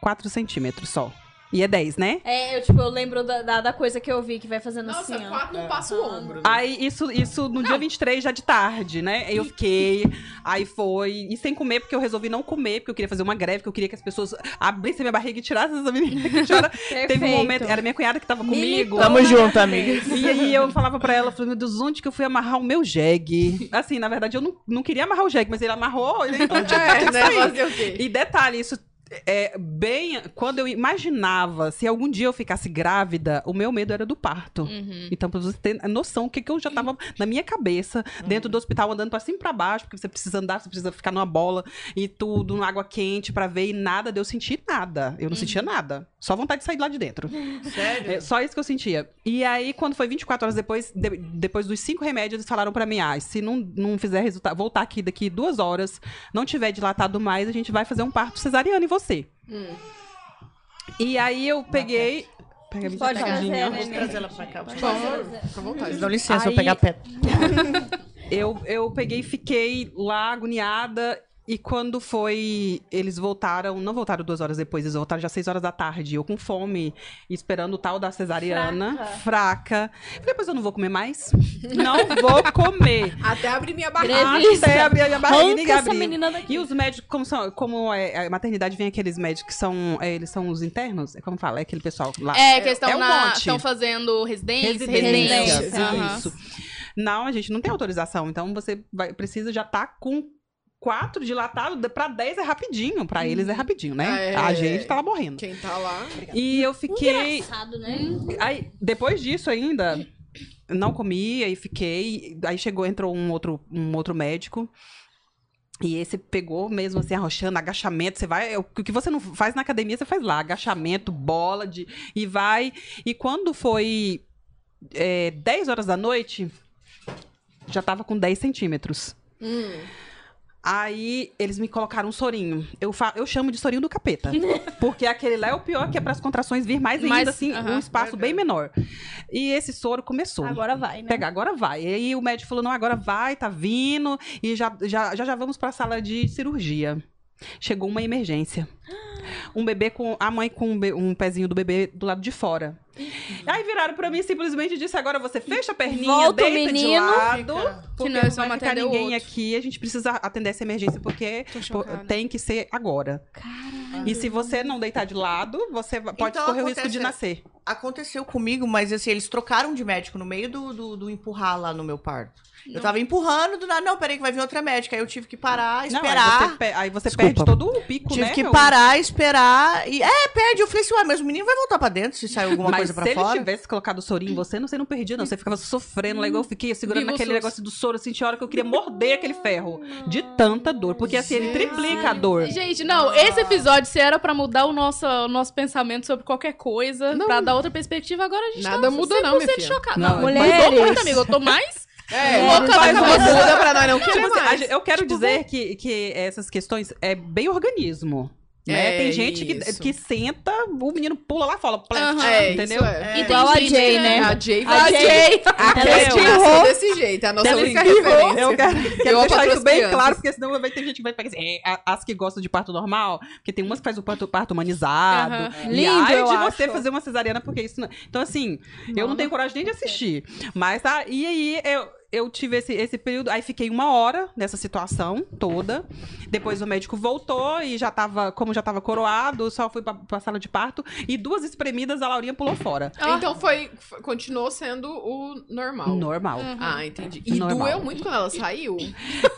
Speaker 3: 4 centímetros só. E é 10, né?
Speaker 2: É, eu, tipo, eu lembro da, da, da coisa que eu vi que vai fazendo
Speaker 1: Nossa,
Speaker 2: assim, ó.
Speaker 1: quatro não passa o ombro. né?
Speaker 3: Aí, isso, isso no dia 23, já de tarde, né? Eu fiquei, aí foi. E sem comer, porque eu resolvi não comer, porque eu queria fazer uma greve, porque eu queria que as pessoas abrissem minha barriga e tirassem essa menina que chora. Teve um momento, era minha cunhada que tava comigo.
Speaker 5: Tamo junto, amiga.
Speaker 3: E aí eu falava pra ela, falei, meu Deus, onde que eu fui amarrar o meu jegue? Assim, na verdade, eu não, não queria amarrar o jegue, mas ele amarrou, então tinha
Speaker 1: É, né? Fazer o quê?
Speaker 3: E detalhe, isso é bem. Quando eu imaginava se algum dia eu ficasse grávida, o meu medo era do parto.
Speaker 4: Uhum.
Speaker 3: Então, pra você ter noção, o que, que eu já tava na minha cabeça, dentro do hospital, andando pra cima e pra baixo, porque você precisa andar, você precisa ficar numa bola e tudo, numa água quente pra ver, e nada de eu sentir nada. Eu não sentia nada. Só vontade de sair lá de dentro.
Speaker 5: Sério?
Speaker 3: É, só isso que eu sentia. E aí, quando foi 24 horas depois, de- depois dos cinco remédios, eles falaram pra mim: ah, se não, não fizer resultado, voltar aqui daqui duas horas, não tiver dilatado mais, a gente vai fazer um parto cesariano em você.
Speaker 1: Hum.
Speaker 3: E aí eu peguei. Pega a minha
Speaker 2: Pode fazer,
Speaker 5: Vou
Speaker 2: né?
Speaker 5: trazer ela pra cá.
Speaker 1: Por favor, fica à vontade.
Speaker 5: Dão licença, eu
Speaker 3: Aí-
Speaker 5: pegar pé.
Speaker 3: Eu, eu peguei e fiquei lá agoniada. E quando foi. Eles voltaram, não voltaram duas horas depois, eles voltaram já seis horas da tarde. Eu com fome, esperando o tal da cesariana, fraca. Falei, pois eu não vou comer mais. Não vou comer.
Speaker 1: Até abrir minha barriga.
Speaker 3: Até abrir a minha barriga e
Speaker 2: essa menina daqui.
Speaker 3: E os médicos, como, são, como é, a maternidade vem aqueles médicos que são. é, eles são os internos? É como fala? É aquele pessoal lá.
Speaker 4: É, que eles
Speaker 3: é
Speaker 4: estão
Speaker 3: um
Speaker 4: na-
Speaker 3: monte.
Speaker 4: estão fazendo residência,
Speaker 3: Residência,
Speaker 4: residência.
Speaker 3: Isso. Não, a gente não tem autorização. Então você vai, precisa já estar com quatro dilatado para 10 é rapidinho. Para eles é rapidinho, né?
Speaker 1: É.
Speaker 3: A gente tá lá morrendo.
Speaker 1: Quem tá lá.
Speaker 3: E eu fiquei.
Speaker 2: Engraçado, né?
Speaker 3: Aí, depois disso ainda, não comi, aí fiquei. Aí chegou, entrou um outro, um outro médico. E esse pegou mesmo assim, arrochando, agachamento. Você vai. O que você não faz na academia, você faz lá. Agachamento, bola de. E vai. E quando foi é, 10 horas da noite, já tava com 10 centímetros.
Speaker 1: Hum.
Speaker 3: Aí eles me colocaram um sorinho. Eu, fa- eu chamo de sorinho do capeta. porque aquele lá é o pior, que é para as contrações vir mais ainda,
Speaker 4: Mais-
Speaker 3: assim,
Speaker 4: aham.
Speaker 3: um espaço bem menor. E esse soro começou.
Speaker 2: Agora vai, né?
Speaker 3: Pegar, agora vai. E aí o médico falou: não, agora vai, tá vindo. E já já, já, já vamos pra sala de cirurgia. Chegou uma emergência. Um bebê com. A mãe com um, be- um pezinho do bebê do lado de fora. Aí viraram pra mim e simplesmente disse: agora você fecha a perninha,
Speaker 2: Volta o
Speaker 3: deita de
Speaker 2: menino.
Speaker 3: lado.
Speaker 1: Fica.
Speaker 3: Porque
Speaker 4: nós
Speaker 3: não
Speaker 4: vamos
Speaker 3: vai ficar
Speaker 4: o
Speaker 3: ninguém
Speaker 4: outro.
Speaker 3: aqui. A gente precisa atender essa emergência porque tem que ser agora. E se você não deitar de lado, você pode
Speaker 5: Então
Speaker 3: correr o risco de nascer.
Speaker 5: Aconteceu comigo, mas assim, eles trocaram de médico no meio do, do, do empurrar lá no meu parto. Eu tava empurrando, do nada, não, peraí que vai vir outra médica. Aí eu tive que parar,
Speaker 3: Não,
Speaker 5: esperar.
Speaker 3: aí você, pe- aí você
Speaker 5: Desculpa.
Speaker 3: perde todo o pico,
Speaker 5: tive
Speaker 3: né?
Speaker 5: que
Speaker 3: O-
Speaker 5: parar, esperar. E, é, perde. Eu falei assim, ué, mas o menino vai voltar pra dentro se sair alguma
Speaker 3: Mas
Speaker 5: coisa pra
Speaker 3: se
Speaker 5: fora.
Speaker 3: ele tivesse colocado o sorinho em você, não, você não perdia, não. Você ficava sofrendo lá, igual eu fiquei segurando
Speaker 4: Viva o
Speaker 3: aquele
Speaker 4: SUS.
Speaker 3: negócio do soro, assim, tinha hora que eu queria morder aquele ferro. De tanta dor. Porque assim, ele triplica a dor.
Speaker 4: Gente, não, esse episódio, se era pra mudar o nosso, o nosso pensamento sobre qualquer coisa,
Speaker 1: Não.
Speaker 4: pra dar outra perspectiva, agora a gente
Speaker 1: Nada
Speaker 4: tá
Speaker 1: muda
Speaker 4: 100%
Speaker 1: não, minha filha.
Speaker 4: chocada.
Speaker 3: Não,
Speaker 4: Não,
Speaker 2: mulheres.
Speaker 4: mudou muito, amigo. Eu tô mais
Speaker 1: É,
Speaker 4: louca da
Speaker 3: faz
Speaker 4: cabeça.
Speaker 1: muda pra nós não querer
Speaker 3: Tipo assim, a
Speaker 1: mais.
Speaker 3: eu quero dizer que, que essas questões é bem organismo. Né?
Speaker 1: É
Speaker 3: Tem gente que,
Speaker 1: isso.
Speaker 3: que senta, o menino pula lá fora.
Speaker 4: Aham.
Speaker 1: É,
Speaker 3: entendeu?
Speaker 1: é.
Speaker 4: E tem
Speaker 2: Igual a Jay, né?
Speaker 1: A Jay
Speaker 2: A
Speaker 1: vai
Speaker 2: Jay-
Speaker 1: A Jay nasceu desse jeito, é a nossa única referência.
Speaker 3: Eu quero, quero
Speaker 1: Eu
Speaker 3: deixar isso bem
Speaker 1: crianças.
Speaker 3: claro, porque senão vai ter gente que vai pegar assim, é, a- as que gostam de parto normal, porque tem umas que faz o parto, parto humanizado. E
Speaker 2: Lindo,
Speaker 3: ai
Speaker 2: eu
Speaker 3: de
Speaker 2: acho.
Speaker 3: você fazer uma cesariana, porque isso não... Então, assim, eu não tenho coragem nem de assistir. Mas tá, e aí eu, eu tive esse, esse período, aí fiquei uma hora nessa situação toda. Depois o médico voltou e já tava, como já tava coroado, só fui pra, pra sala de parto. E duas espremidas, a Laurinha pulou fora.
Speaker 1: Então foi, foi- continuou sendo o normal.
Speaker 3: Normal.
Speaker 1: Ah, entendi. E
Speaker 3: Normal.
Speaker 1: doeu muito quando ela saiu?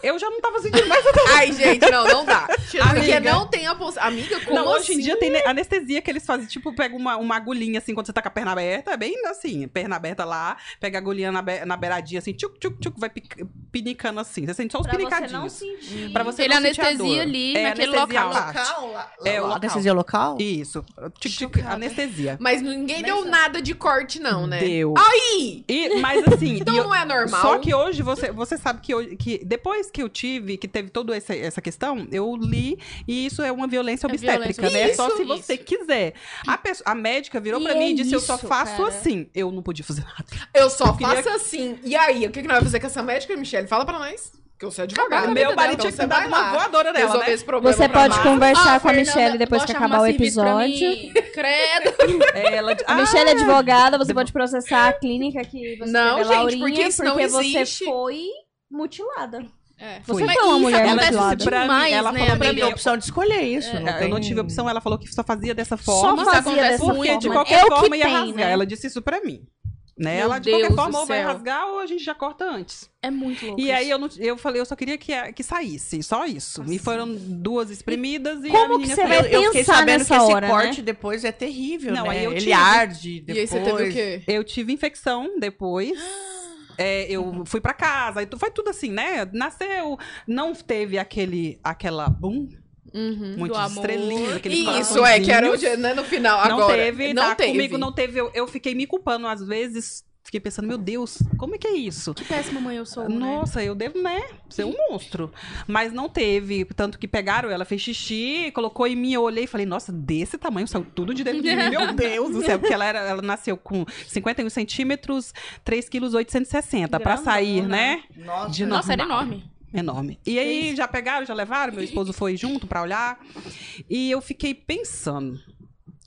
Speaker 3: Eu já não tava sentindo mais
Speaker 1: Ai, gente, não, não dá. Porque
Speaker 3: Amiga.
Speaker 1: não tem a possibilidade. Amiga, como
Speaker 3: não, hoje em
Speaker 1: assim?
Speaker 3: dia tem ne- anestesia que eles fazem, tipo, pega uma, uma agulhinha assim, quando você tá com a perna aberta, é bem assim, perna aberta lá, pega a agulhinha na, be- na beiradinha assim, tchuc, tchuc, tchuc, vai pinicando assim. Você sente só os
Speaker 2: Pra você não
Speaker 3: pinicadinhos.
Speaker 2: sentir.
Speaker 3: Pra você
Speaker 4: Ele
Speaker 3: não sentir a
Speaker 4: anestesia
Speaker 3: dor.
Speaker 4: ali
Speaker 3: É,
Speaker 4: naquele
Speaker 3: anestesia
Speaker 4: local.
Speaker 5: Local? lá-
Speaker 3: É, o local.
Speaker 5: Anestesia local?
Speaker 3: Isso. Tchuc, tchuc, anestesia.
Speaker 1: Mas ninguém deu nada de corte, não, né?
Speaker 3: Deu.
Speaker 1: Aí!
Speaker 3: E, mas assim.
Speaker 1: Então
Speaker 3: eu-
Speaker 1: não é normal.
Speaker 3: Só que hoje você, você sabe que, hoje, que depois que eu tive, que teve toda essa, essa questão, eu li e isso é uma violência
Speaker 4: É
Speaker 3: obstétrica,
Speaker 4: violência
Speaker 3: né? É só se você quiser. A, pessoa- a médica virou
Speaker 2: E
Speaker 3: pra
Speaker 2: é
Speaker 3: mim e disse: Eu só
Speaker 2: isso,
Speaker 3: faço
Speaker 2: cara.
Speaker 3: assim. Eu não podia fazer nada.
Speaker 1: Eu só
Speaker 3: Eu queria-
Speaker 1: faço assim. E aí, o que, que nós vamos fazer com essa médica, Michelle? Fala pra nós. Porque você é advogado.
Speaker 3: Meu
Speaker 1: entendeu?
Speaker 3: marido
Speaker 1: Então
Speaker 3: tinha que
Speaker 1: você vai
Speaker 3: uma voadora nela,
Speaker 1: resolver
Speaker 3: né?
Speaker 1: esse problema
Speaker 2: Você pode conversar
Speaker 4: Ah,
Speaker 2: com a Michelle depois que acabar o
Speaker 4: pra
Speaker 2: episódio.
Speaker 4: Credo.
Speaker 3: Ela,
Speaker 2: A Michelle é advogada, você pode processar a clínica que você
Speaker 1: Não, gente,
Speaker 2: Laurinha,
Speaker 1: porque isso não
Speaker 2: você
Speaker 1: existe.
Speaker 2: foi mutilada.
Speaker 4: É.
Speaker 2: Você
Speaker 3: Foi.
Speaker 2: uma mulher
Speaker 4: acontece
Speaker 2: mutilada.
Speaker 3: pra mim,
Speaker 4: demais,
Speaker 3: ela
Speaker 4: né,
Speaker 3: falou pra mim,
Speaker 5: a opção de escolher isso. não
Speaker 3: É, eu não
Speaker 5: tem-
Speaker 3: tive opção, ela falou que só fazia dessa
Speaker 2: Só
Speaker 3: forma.
Speaker 2: fazia
Speaker 4: acontece
Speaker 2: dessa
Speaker 3: Porque
Speaker 2: forma.
Speaker 3: de
Speaker 4: né?
Speaker 3: qualquer
Speaker 2: é que
Speaker 3: forma ia
Speaker 2: tem,
Speaker 3: rasgar.
Speaker 2: né?
Speaker 3: Ela disse isso pra mim. Né?
Speaker 4: Meu
Speaker 3: ela de qualquer
Speaker 4: Deus
Speaker 3: forma
Speaker 4: do
Speaker 3: ou vai rasgar ou a gente já corta antes.
Speaker 4: É muito louco.
Speaker 3: E aí
Speaker 4: isso.
Speaker 3: eu, não, eu falei, eu só queria que, que saísse, só isso. E foram duas espremidas e,
Speaker 2: como
Speaker 3: a
Speaker 2: que
Speaker 3: menina
Speaker 2: você
Speaker 3: fez-
Speaker 2: vai
Speaker 5: Eu, eu fiquei
Speaker 2: pensar
Speaker 5: sabendo
Speaker 2: nessa
Speaker 5: que esse
Speaker 2: hora, né?
Speaker 5: corte depois é terrível,
Speaker 3: Não,
Speaker 5: né?
Speaker 3: aí eu
Speaker 5: Ele
Speaker 3: tive.
Speaker 5: arde
Speaker 1: E
Speaker 5: depois.
Speaker 1: aí você teve o quê?
Speaker 3: Eu tive infecção depois. É, eu fui pra casa, e tu- foi tudo assim, né? Nasceu, não teve aquele, aquela boom,
Speaker 1: Uhum.
Speaker 4: amor.
Speaker 3: estrelinhas, aqueles
Speaker 1: Isso, é, que era o né, no final.
Speaker 3: Não
Speaker 1: Agora,
Speaker 3: teve,
Speaker 1: não
Speaker 3: tá?
Speaker 1: teve.
Speaker 3: Comigo não teve. Eu, eu fiquei me culpando às vezes. Fiquei pensando, meu Deus, como é que é isso?
Speaker 4: Que péssima mãe eu sou, né?
Speaker 3: Nossa, eu devo, né, ser um monstro. Mas não teve. Tanto que pegaram ela, fez xixi, colocou em mim, eu olhei e falei, nossa, desse tamanho, saiu tudo de dentro de mim. Meu Deus do céu. Porque ela, era, ela nasceu com 51 centímetros, 3 quilos 860. Pra né? sair, né?
Speaker 5: Nossa,
Speaker 3: De
Speaker 4: Nossa, era enorme.
Speaker 3: Enorme. E aí já pegaram, já levaram, meu esposo foi junto pra olhar. E eu fiquei pensando.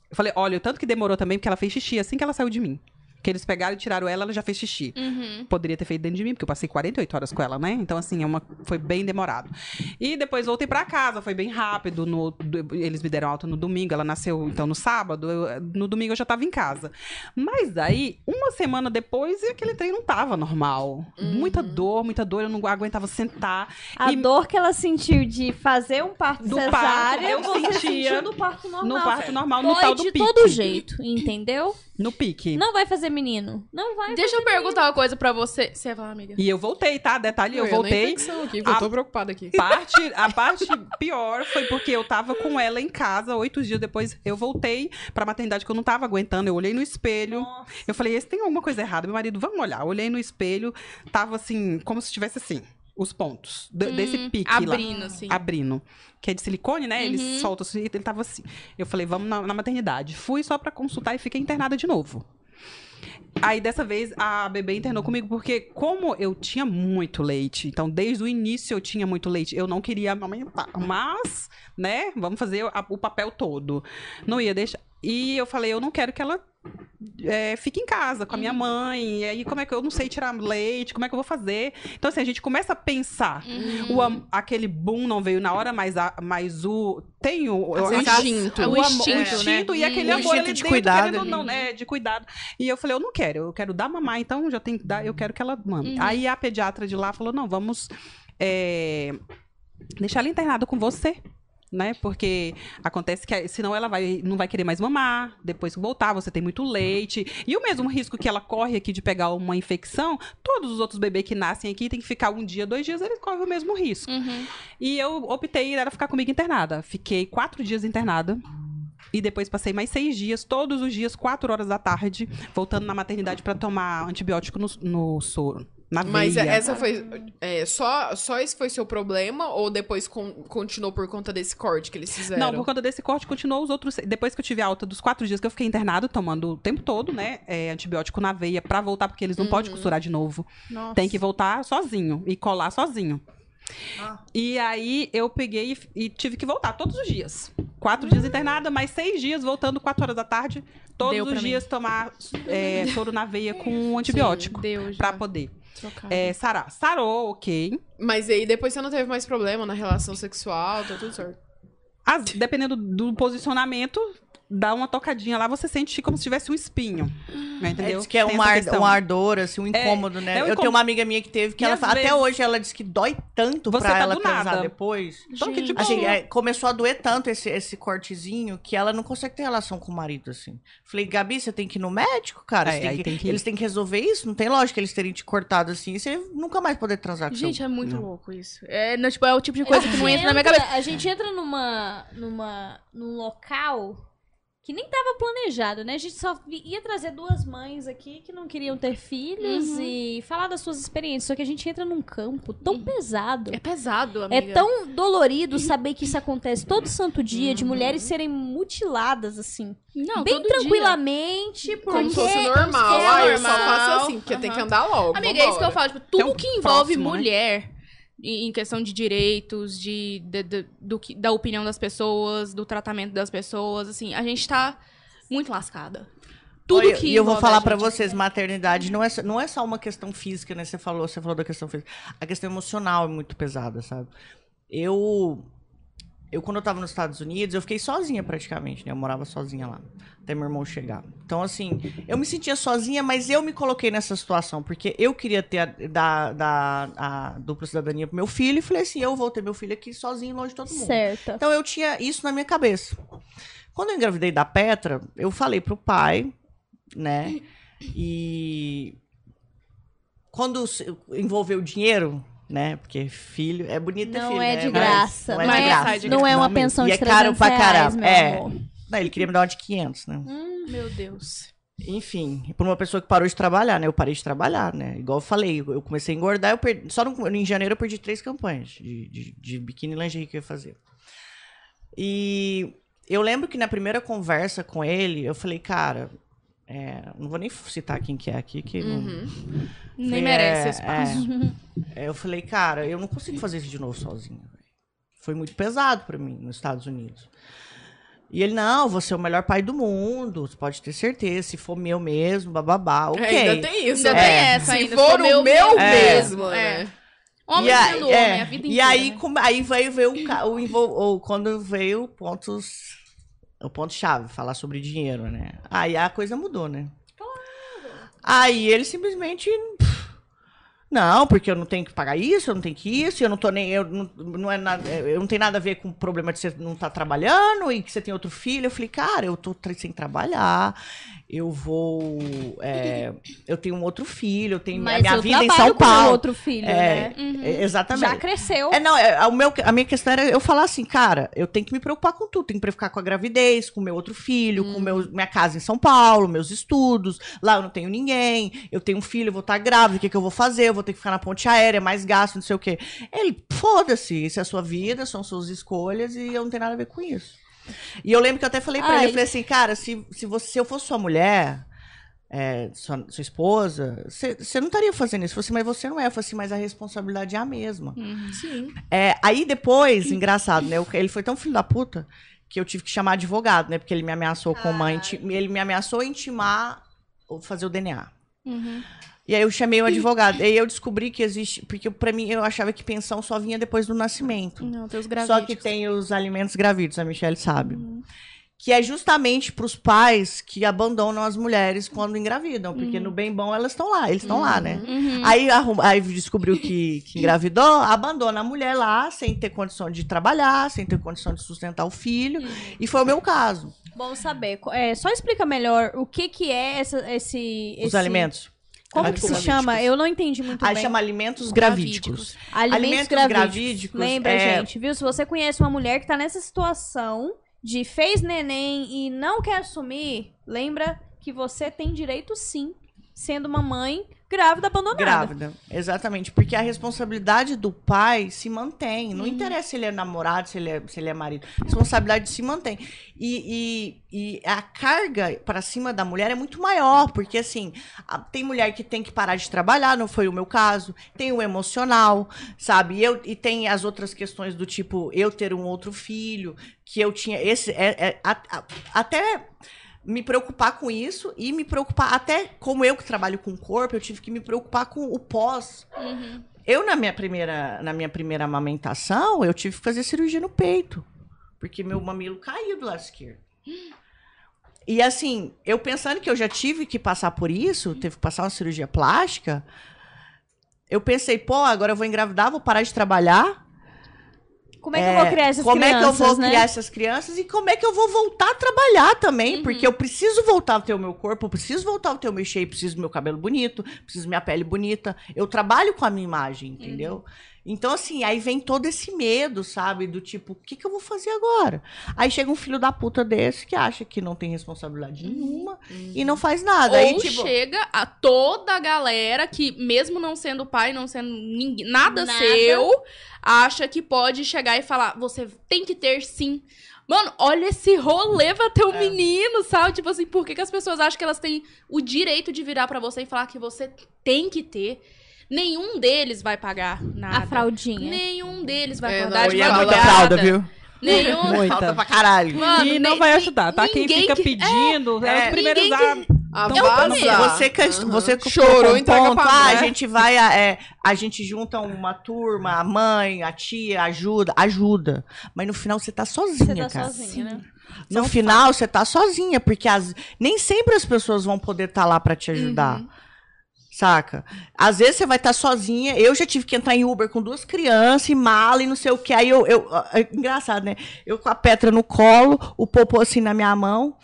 Speaker 3: Eu falei, olha, o tanto que demorou também, porque ela fez xixi assim que ela saiu de mim. Que eles pegaram e tiraram ela, ela já fez xixi.
Speaker 4: Uhum.
Speaker 3: Poderia ter feito dentro de mim, porque eu passei 48 horas com ela, né? Então, assim, é uma, foi bem demorado. E depois voltei pra casa, foi bem rápido. No, eles me deram alta no domingo, ela nasceu, então, no sábado. eu- no domingo eu já tava em casa. Mas aí, uma semana depois, aquele trem não tava normal. Muita dor, muita dor, eu não aguentava sentar.
Speaker 2: A
Speaker 3: E-
Speaker 2: dor que ela sentiu de fazer um parto
Speaker 3: Do
Speaker 2: cesárea,
Speaker 3: parto, eu sentia
Speaker 2: no parto normal.
Speaker 3: no parto normal, no tal do
Speaker 2: de
Speaker 3: pique.
Speaker 2: todo jeito, entendeu?
Speaker 3: No pique.
Speaker 2: Não vai fazer menino. Não vai
Speaker 4: Deixa eu perguntar uma coisa pra você. Você vai falar, amiga?
Speaker 3: E eu voltei, tá? Detalhe, eu
Speaker 1: na
Speaker 3: voltei.
Speaker 1: infecção aqui, porque eu
Speaker 3: A-
Speaker 1: tô preocupada aqui.
Speaker 3: parte, a parte pior foi porque eu tava com ela em casa, oito dias depois eu voltei pra maternidade que eu não tava aguentando. Eu olhei no espelho, eu falei, esse tem alguma coisa errada. Meu marido, vamos olhar. Eu olhei no espelho, tava assim, como se tivesse assim, os pontos d- desse pique lá.
Speaker 4: Abrindo, assim.
Speaker 3: Abrindo. Que é de silicone, né? Ele
Speaker 4: Uhum.
Speaker 3: solta assim, ele tava assim. Eu falei, vamos na, na maternidade. Fui só pra consultar e fiquei internada de novo. Aí, dessa vez, a bebê internou comigo, porque como eu tinha muito leite, então desde o início eu tinha muito leite, eu não queria amamentar. Mas, né, vamos fazer a- o papel todo. Não ia deixar. E eu falei, eu não quero que ela é, fique em casa com a minha mãe. E aí, como é que eu não sei tirar leite? Como é que eu vou fazer? Então, assim, a gente começa a pensar. O am- aquele boom não veio na hora, mas, a, mas o. Tem o.
Speaker 1: O instinto.
Speaker 3: o,
Speaker 4: O instinto,
Speaker 3: o
Speaker 4: né?
Speaker 3: instinto e aquele
Speaker 5: O
Speaker 3: amor
Speaker 5: instinto de
Speaker 3: dentro,
Speaker 5: cuidado
Speaker 3: querendo não, né? De cuidado. E eu falei, eu não quero, eu quero dar mamar, então já tenho que dar, eu quero que ela mame. Aí a pediatra de lá falou: não, vamos é, deixar ela internada com você. Né? Porque acontece que senão ela vai, não vai querer mais mamar. Depois que voltar, você tem muito leite. E o mesmo risco que ela corre aqui de pegar uma infecção, todos os outros bebês que nascem aqui tem que ficar um dia, dois dias, eles correm o mesmo risco.
Speaker 4: Uhum.
Speaker 3: E eu optei ela ficar comigo internada. Fiquei quatro dias internada. E depois passei mais seis dias, todos os dias, quatro horas da tarde, voltando na maternidade para tomar antibiótico no, no soro. Na
Speaker 1: Mas
Speaker 3: veia.
Speaker 1: essa foi. é, só, só esse foi seu problema? Ou depois con- continuou por conta desse corte que eles fizeram?
Speaker 3: Não, por conta desse corte, continuou os outros. Depois que eu tive alta dos quatro dias que eu fiquei internado, tomando o tempo todo, né? é, antibiótico na veia pra voltar, porque eles não podem costurar de novo.
Speaker 4: Nossa.
Speaker 3: Tem que voltar sozinho e colar sozinho.
Speaker 5: Ah.
Speaker 3: E aí eu peguei e, e tive que voltar todos os dias. Quatro dias internada, mais seis dias voltando, quatro horas da tarde. Todos os
Speaker 4: pra mim.
Speaker 3: dias tomar é, soro na veia com antibiótico.
Speaker 4: Deus.
Speaker 3: Pra
Speaker 4: já.
Speaker 3: poder
Speaker 4: Trocar.
Speaker 3: é, sarar. Sarou, ok.
Speaker 1: Mas aí depois você não teve mais problema na relação sexual, tá tudo certo.
Speaker 3: As- dependendo do posicionamento, dá uma tocadinha lá, você sente como se tivesse um espinho. né,
Speaker 5: É,
Speaker 3: entendeu?
Speaker 5: diz que é um, ar, um ardor, assim, um incômodo, né?
Speaker 3: é um
Speaker 5: Eu tenho
Speaker 3: incômodo.
Speaker 5: uma amiga minha que teve, que
Speaker 3: E
Speaker 5: ela
Speaker 3: às
Speaker 5: fa- até
Speaker 3: vezes-
Speaker 5: hoje ela diz que dói tanto
Speaker 3: Você
Speaker 5: pra
Speaker 3: tá
Speaker 5: ela transar
Speaker 3: nada.
Speaker 5: depois.
Speaker 3: Então, que de
Speaker 5: Assim, é, começou a doer tanto esse, esse cortezinho que ela não consegue ter relação com o marido, assim. Falei, Gabi, você tem que ir no médico, cara.
Speaker 3: É,
Speaker 5: Você tem
Speaker 3: aí
Speaker 5: que-
Speaker 3: tem que.
Speaker 5: Eles têm que resolver isso. Não tem lógica eles terem te cortado assim e você nunca mais poder transar com
Speaker 4: Gente,
Speaker 5: seu...
Speaker 4: é muito
Speaker 3: Não.
Speaker 4: louco isso. É, não, tipo, é o tipo de coisa que não
Speaker 2: gente
Speaker 4: entra na minha cabeça.
Speaker 2: A gente entra numa, numa, num local que nem tava planejado, né? A gente só ia trazer duas mães aqui que não queriam ter filhos
Speaker 4: Uhum.
Speaker 2: e falar das suas experiências. Só que a gente entra num campo tão pesado.
Speaker 4: É pesado,
Speaker 2: É
Speaker 4: amiga.
Speaker 2: tão dolorido saber que isso acontece todo santo dia, de mulheres serem mutiladas, assim.
Speaker 4: Não,
Speaker 2: bem
Speaker 4: todo dia.
Speaker 2: tranquilamente, porque...
Speaker 1: Como se fosse normal.
Speaker 2: é
Speaker 1: ah, eu só
Speaker 4: normal.
Speaker 1: faço assim, porque tem que andar logo.
Speaker 4: Amiga, é isso que eu falo. Tipo, tudo
Speaker 3: um
Speaker 4: que envolve
Speaker 3: próximo, né?
Speaker 4: mulher em em questão de direitos, de, de- de- do que- da opinião das pessoas, do tratamento das pessoas, assim, a gente tá muito lascada. Tudo
Speaker 5: Olha,
Speaker 4: que
Speaker 5: E eu vou falar
Speaker 4: a
Speaker 5: pra
Speaker 4: gente.
Speaker 5: vocês, maternidade não é, só- não é só uma questão física, né? Você falou, você falou da questão física. A questão emocional é muito pesada, sabe? Eu eu quando eu tava nos Estados Unidos, eu fiquei sozinha praticamente, né? Eu morava sozinha lá, até meu irmão chegar. Então assim, eu me sentia sozinha, mas eu me coloquei nessa situação porque eu queria ter a, da, da a dupla cidadania pro meu filho e falei assim, eu vou ter meu filho aqui sozinho, longe de todo mundo.
Speaker 2: Certo.
Speaker 5: Então eu tinha isso na minha cabeça. Quando eu engravidei da Petra, eu falei pro pai, né? E quando envolveu dinheiro, né? Porque filho é bonito ter
Speaker 2: Não
Speaker 5: filho,
Speaker 2: é
Speaker 5: né?
Speaker 2: de
Speaker 5: Mas
Speaker 2: graça.
Speaker 5: Não é
Speaker 4: Mas
Speaker 5: de
Speaker 4: é
Speaker 5: graça.
Speaker 4: de
Speaker 2: Não é uma
Speaker 5: Não,
Speaker 2: pensão de
Speaker 5: e é caro
Speaker 2: 300
Speaker 5: pra
Speaker 2: reais,
Speaker 5: caramba.
Speaker 2: meu
Speaker 5: É.
Speaker 2: amor.
Speaker 5: Não, ele queria me dar uma de 500, né?
Speaker 4: Meu Deus.
Speaker 5: Enfim, por uma pessoa que parou de trabalhar, né? Eu parei de trabalhar, né? Igual eu falei, eu eu comecei a engordar, eu perdi, só no- em janeiro eu perdi três campanhas de, de, de biquíni e lingerie que eu ia fazer. E eu lembro que na primeira conversa com ele, eu falei, cara, é, não vou nem citar quem que é aqui, que não-
Speaker 1: Uhum.
Speaker 4: Nem
Speaker 5: É,
Speaker 4: merece esse espaço.
Speaker 5: é, eu falei, cara, eu não consigo fazer isso de novo sozinho. Foi muito pesado pra mim nos Estados Unidos. E ele, não, você é o melhor pai do mundo, você pode ter certeza, se for meu mesmo, bababá, ok.
Speaker 1: É, ainda tem isso,
Speaker 4: Ainda
Speaker 1: né?
Speaker 4: tem essa
Speaker 1: Se
Speaker 4: ainda,
Speaker 1: for
Speaker 4: se for
Speaker 1: o
Speaker 4: meu
Speaker 1: meu,
Speaker 5: É.
Speaker 1: mesmo,
Speaker 4: É.
Speaker 1: né?
Speaker 4: Homem
Speaker 5: e aí,
Speaker 4: sendo homem,
Speaker 5: é,
Speaker 4: a vida
Speaker 5: e
Speaker 4: inteira.
Speaker 5: aí,
Speaker 4: né?
Speaker 5: come- aí veio ver o, o, o- quando veio pontos, o ponto chave, falar sobre dinheiro, né? Aí a coisa mudou, né? Aí ele simplesmente pff, não, porque eu não tenho que pagar isso, eu não tenho que isso, eu não tô nem eu não, não é nada, eu não tem nada a ver com o problema de você não estar trabalhando e que você tem outro filho. Eu falei, cara, eu tô sem trabalhar. Eu vou. é, eu tenho um outro filho, eu tenho
Speaker 2: Mas
Speaker 5: minha
Speaker 2: eu
Speaker 5: vida em São Paulo.
Speaker 2: outro filho,
Speaker 5: É,
Speaker 2: né?
Speaker 5: é, exatamente.
Speaker 2: Já cresceu.
Speaker 5: É, não, é, o meu, a minha questão era eu falar assim, cara, eu tenho que me preocupar com tudo. Tenho que preocupar com a gravidez, com o meu outro filho, com meu, minha casa em São Paulo, meus estudos. Lá eu não tenho ninguém. Eu tenho um filho, eu vou estar grávida, o que, que eu vou fazer? Eu vou ter que ficar na ponte aérea, mais gasto, não sei o quê. Ele, foda-se, isso é a sua vida, são suas escolhas e eu não tenho nada a ver com isso. E eu lembro que eu até falei pra
Speaker 2: Ai.
Speaker 5: ele, eu falei assim, cara, se, se, você, se eu fosse sua mulher, é, sua, sua esposa, você você não estaria fazendo isso. Eu falei assim, mas você não é. Eu falei assim, mas a responsabilidade é a mesma.
Speaker 1: Sim.
Speaker 5: É, aí depois, engraçado, né? eu- Ele foi tão filho da puta que eu tive que chamar advogado, né? Porque ele me ameaçou com uma. Ele me ameaçou intimar ou fazer o DNA.
Speaker 4: Uhum.
Speaker 5: E aí eu chamei o advogado. e aí eu descobri que existe. Porque pra mim eu achava que pensão só vinha depois do nascimento.
Speaker 4: Não, teus
Speaker 5: Só
Speaker 4: gravídicos.
Speaker 5: que tem os alimentos gravídos, a Michelle sabe. Que é justamente pros pais que abandonam as mulheres quando engravidam. Porque no bem bom elas estão lá, eles estão lá, né?
Speaker 4: Uhum.
Speaker 5: Aí, arrum- aí descobriu que, que engravidou, abandona a mulher lá, sem ter condição de trabalhar, sem ter condição de sustentar o filho. E foi o meu caso.
Speaker 2: Bom saber. É, só explica melhor o que que é essa- esse...
Speaker 5: Os
Speaker 2: esse-
Speaker 5: alimentos.
Speaker 2: Como que se
Speaker 5: Gravídicos.
Speaker 2: chama? Eu não entendi muito
Speaker 5: Aí
Speaker 2: bem.
Speaker 5: chama alimentos gravídicos.
Speaker 2: Alimentos,
Speaker 5: alimentos
Speaker 2: gravídicos.
Speaker 5: gravídicos,
Speaker 2: Lembra,
Speaker 5: é-
Speaker 2: gente, viu? Se você conhece uma mulher que tá nessa situação de fez neném e não quer assumir, lembra que você tem direito sim, sendo uma mãe grávida abandonada.
Speaker 5: Grávida, exatamente. Porque a responsabilidade do pai se mantém. Não interessa se ele é namorado, se ele é, se ele é marido. A responsabilidade se mantém. E, e- e a carga para cima da mulher é muito maior. Porque, assim, a- tem mulher que tem que parar de trabalhar, não foi o meu caso. Tem o emocional, sabe? E, eu, e tem as outras questões do tipo, eu ter um outro filho, que eu tinha. Esse, é, é- a- a- até me preocupar com isso e me preocupar, até como eu que trabalho com o corpo, eu tive que me preocupar com o pós. Eu, na minha primeira, na minha primeira amamentação, eu tive que fazer cirurgia no peito. Porque meu mamilo caiu do lado esquerdo. E assim, eu pensando que eu já tive que passar por isso, teve que passar uma cirurgia plástica, eu pensei, pô, agora eu vou engravidar, vou parar de trabalhar.
Speaker 2: Como é que eu vou criar essas
Speaker 5: como
Speaker 2: crianças,
Speaker 5: é que eu vou
Speaker 2: né?
Speaker 5: criar essas crianças e como é que eu vou voltar a trabalhar também, porque eu preciso voltar a ter o meu corpo, eu preciso voltar a ter o meu shape, preciso do meu cabelo bonito, preciso minha pele bonita. Eu trabalho com a minha imagem, entendeu? Então, assim, aí vem todo esse medo, sabe? Do tipo, o que, que eu vou fazer agora? Aí chega um filho da puta desse que acha que não tem responsabilidade nenhuma e não faz nada. aí,
Speaker 4: Ou
Speaker 5: tipo,
Speaker 4: chega a toda a galera que, mesmo não sendo pai, não sendo ninguém, nada,
Speaker 2: Nada.
Speaker 4: seu, acha que pode chegar e falar: você tem que ter sim. Mano, olha esse rolê pra ter um
Speaker 5: É.
Speaker 4: menino, sabe? Tipo assim, por que, que as pessoas acham que elas têm o direito de virar pra você e falar que você tem que ter? Nenhum deles vai pagar nada.
Speaker 2: A fraldinha.
Speaker 4: Nenhum deles vai
Speaker 1: É,
Speaker 4: acordar
Speaker 1: não,
Speaker 4: de
Speaker 1: e é
Speaker 4: madrugada.
Speaker 1: muita
Speaker 5: fralda, viu?
Speaker 4: Nenhum.
Speaker 3: Muita.
Speaker 5: Falta pra caralho.
Speaker 4: Mano,
Speaker 3: e não vai ajudar, tá? Quem fica
Speaker 4: que-
Speaker 3: pedindo é,
Speaker 5: é,
Speaker 3: os primeiros
Speaker 4: ninguém
Speaker 3: a...
Speaker 1: A
Speaker 4: Eu também.
Speaker 1: vazar.
Speaker 5: Você, que-
Speaker 1: Aham.
Speaker 5: você que
Speaker 1: chorou,
Speaker 5: um
Speaker 1: entrega
Speaker 5: ponto,
Speaker 1: pra
Speaker 5: ah, a gente vai, é, a gente junta uma turma, a mãe, a tia, ajuda, ajuda. Mas no final você tá sozinha,
Speaker 2: Você tá
Speaker 5: cara.
Speaker 2: sozinha, né?
Speaker 5: No final você tá sozinha, porque as, nem sempre as pessoas vão poder estar lá pra te ajudar.
Speaker 1: Uhum.
Speaker 5: Saca? Às vezes você vai estar sozinha. Eu já tive que entrar em Uber com duas crianças e mala e não sei o que. Aí eu, eu. é Engraçado, né? Eu com a Petra no colo, o popô assim na minha mão.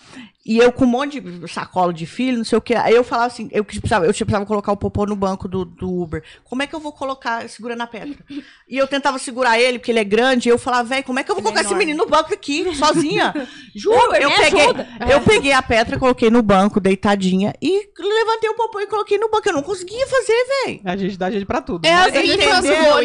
Speaker 5: E eu com um monte de sacola de filho, não sei o que. Aí eu falava assim, eu precisava, eu precisava colocar o popô no banco do, do Uber. Como é que eu vou colocar, segurando a Petra? E eu tentava segurar ele, porque ele é grande, e eu falava, velho, como é que eu vou
Speaker 2: Ele é
Speaker 5: colocar esse
Speaker 2: enorme.
Speaker 5: menino no banco aqui, sozinha? Juro,
Speaker 2: Uber,
Speaker 5: eu peguei,
Speaker 2: ajuda.
Speaker 5: eu peguei a Petra, coloquei no banco, deitadinha, e levantei o popô e coloquei no banco. Eu não conseguia fazer, velho.
Speaker 3: A gente dá jeito pra tudo.
Speaker 4: É
Speaker 3: né?
Speaker 5: Entendeu?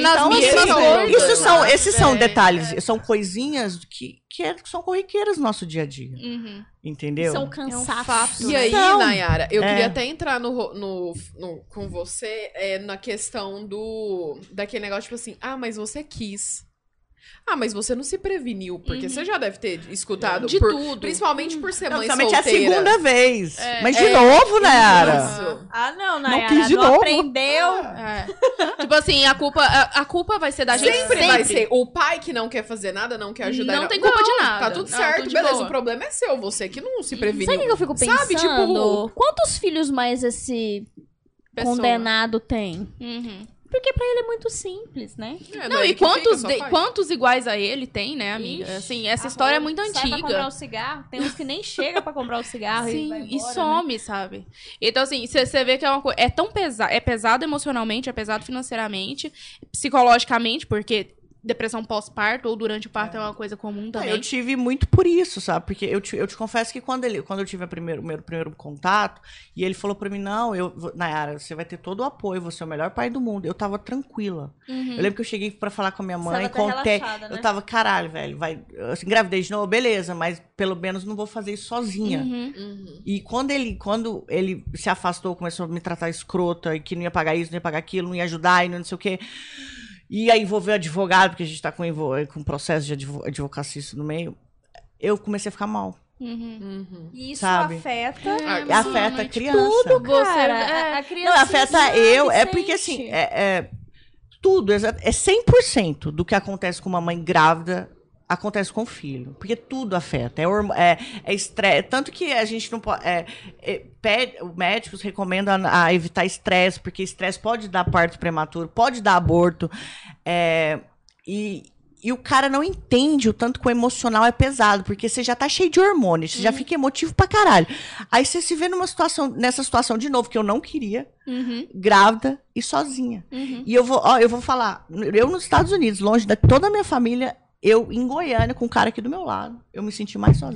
Speaker 4: nas
Speaker 5: Então,
Speaker 4: mínimas
Speaker 5: isso,
Speaker 4: coisas.
Speaker 5: isso são, esses são
Speaker 1: É,
Speaker 5: detalhes, são coisinhas que, que, é- que são corriqueiras no nosso dia a dia.
Speaker 4: Uhum.
Speaker 5: Entendeu?
Speaker 2: São
Speaker 4: É um
Speaker 2: cansaços.
Speaker 4: fato.
Speaker 1: E aí,
Speaker 5: Então,
Speaker 1: Nayara, eu
Speaker 5: é.
Speaker 1: queria até entrar no, no, no- com você é, na questão do. Daquele negócio, tipo assim, ah, mas você quis. Ah, mas você não se preveniu, porque
Speaker 4: Uhum.
Speaker 1: você já deve ter escutado
Speaker 4: De
Speaker 1: por-
Speaker 4: tudo.
Speaker 1: Principalmente por ser
Speaker 5: Não,
Speaker 1: mãe
Speaker 5: Principalmente é a
Speaker 1: solteira.
Speaker 5: segunda vez.
Speaker 4: É,
Speaker 5: Mas de
Speaker 1: é,
Speaker 5: novo, Nayara?
Speaker 1: Isso.
Speaker 2: Ah, não,
Speaker 3: Não
Speaker 2: Nayara.
Speaker 3: quis de novo.
Speaker 2: aprendeu.
Speaker 4: É. tipo assim, a culpa, a, a culpa vai ser da gente
Speaker 1: Sempre,
Speaker 4: sempre.
Speaker 1: vai ser. O pai que não quer fazer nada, não quer ajudar.
Speaker 4: Não tem culpa de nada.
Speaker 1: Tá tudo
Speaker 4: Não,
Speaker 1: certo, beleza.
Speaker 4: boa.
Speaker 1: O problema é seu, você que não se preveniu.
Speaker 2: Sabe o que eu fico pensando?
Speaker 1: Sabe, tipo,
Speaker 2: Quantos filhos mais esse
Speaker 4: Pessoa.
Speaker 2: condenado tem?
Speaker 4: Uhum.
Speaker 2: Porque pra ele é muito simples, né?
Speaker 1: É,
Speaker 4: Não, e
Speaker 1: fica,
Speaker 4: quantos, de- quantos iguais a ele tem, né, amiga?
Speaker 2: Ixi,
Speaker 4: assim, essa história é muito
Speaker 2: Sai pra comprar
Speaker 4: antiga.
Speaker 2: o cigarro. Tem uns que nem chega pra comprar o cigarro e
Speaker 4: Sim, e
Speaker 2: embora, né?
Speaker 4: some, sabe? Então, assim, você vê que é uma coisa. É tão pesado. É pesado emocionalmente, é pesado financeiramente, psicologicamente, porque depressão pós-parto ou durante o parto é, uma coisa comum também.
Speaker 5: Eu tive muito por isso, sabe? Porque eu te, eu te confesso que quando, ele, quando eu tive a primeiro, o meu primeiro contato, e ele falou pra mim, não, eu, Nayara, você vai ter todo o apoio, você é o melhor pai do mundo. Eu tava tranquila.
Speaker 4: Uhum.
Speaker 5: Eu lembro que eu cheguei pra falar com a minha mãe, contei.
Speaker 2: né?
Speaker 5: Eu tava, caralho, velho, vai. Assim, engravidei de novo, beleza, mas pelo menos não vou fazer isso sozinha.
Speaker 4: Uhum.
Speaker 1: Uhum.
Speaker 5: E quando ele, quando ele se afastou, começou a me tratar escrota e que não ia pagar isso, não ia pagar aquilo, não ia ajudar e não sei o quê. E aí envolveu advogado, porque a gente tá com, com processo de advo- advocacia no meio. Eu comecei a ficar mal.
Speaker 4: Uhum.
Speaker 1: Uhum.
Speaker 2: E isso
Speaker 5: Sabe?
Speaker 2: afeta
Speaker 5: E afeta a criança.
Speaker 2: tudo,
Speaker 4: Você-
Speaker 2: cara.
Speaker 4: é.
Speaker 2: A, a criança
Speaker 5: Não, afeta
Speaker 2: sabe,
Speaker 5: eu. É
Speaker 2: sente.
Speaker 5: porque assim, é, é tudo, é 100% do que acontece com uma mãe grávida acontece com o filho. Porque tudo afeta. É, é, é estresse. Tanto que a gente não pode. É, é, pede- médicos recomendam a, a evitar estresse, porque estresse pode dar parto prematuro, pode dar aborto. É, e. E o cara não entende o tanto que o emocional é pesado, porque você já tá cheio de hormônios, você já fica emotivo pra caralho. Aí você se vê numa situação, nessa situação de novo, que eu não queria,
Speaker 4: Uhum.
Speaker 5: grávida e sozinha.
Speaker 4: Uhum.
Speaker 5: E eu vou, ó, eu vou falar, eu nos Estados Unidos, longe de toda a minha família, eu em Goiânia, com o cara aqui do meu lado, eu me senti mais
Speaker 1: ó.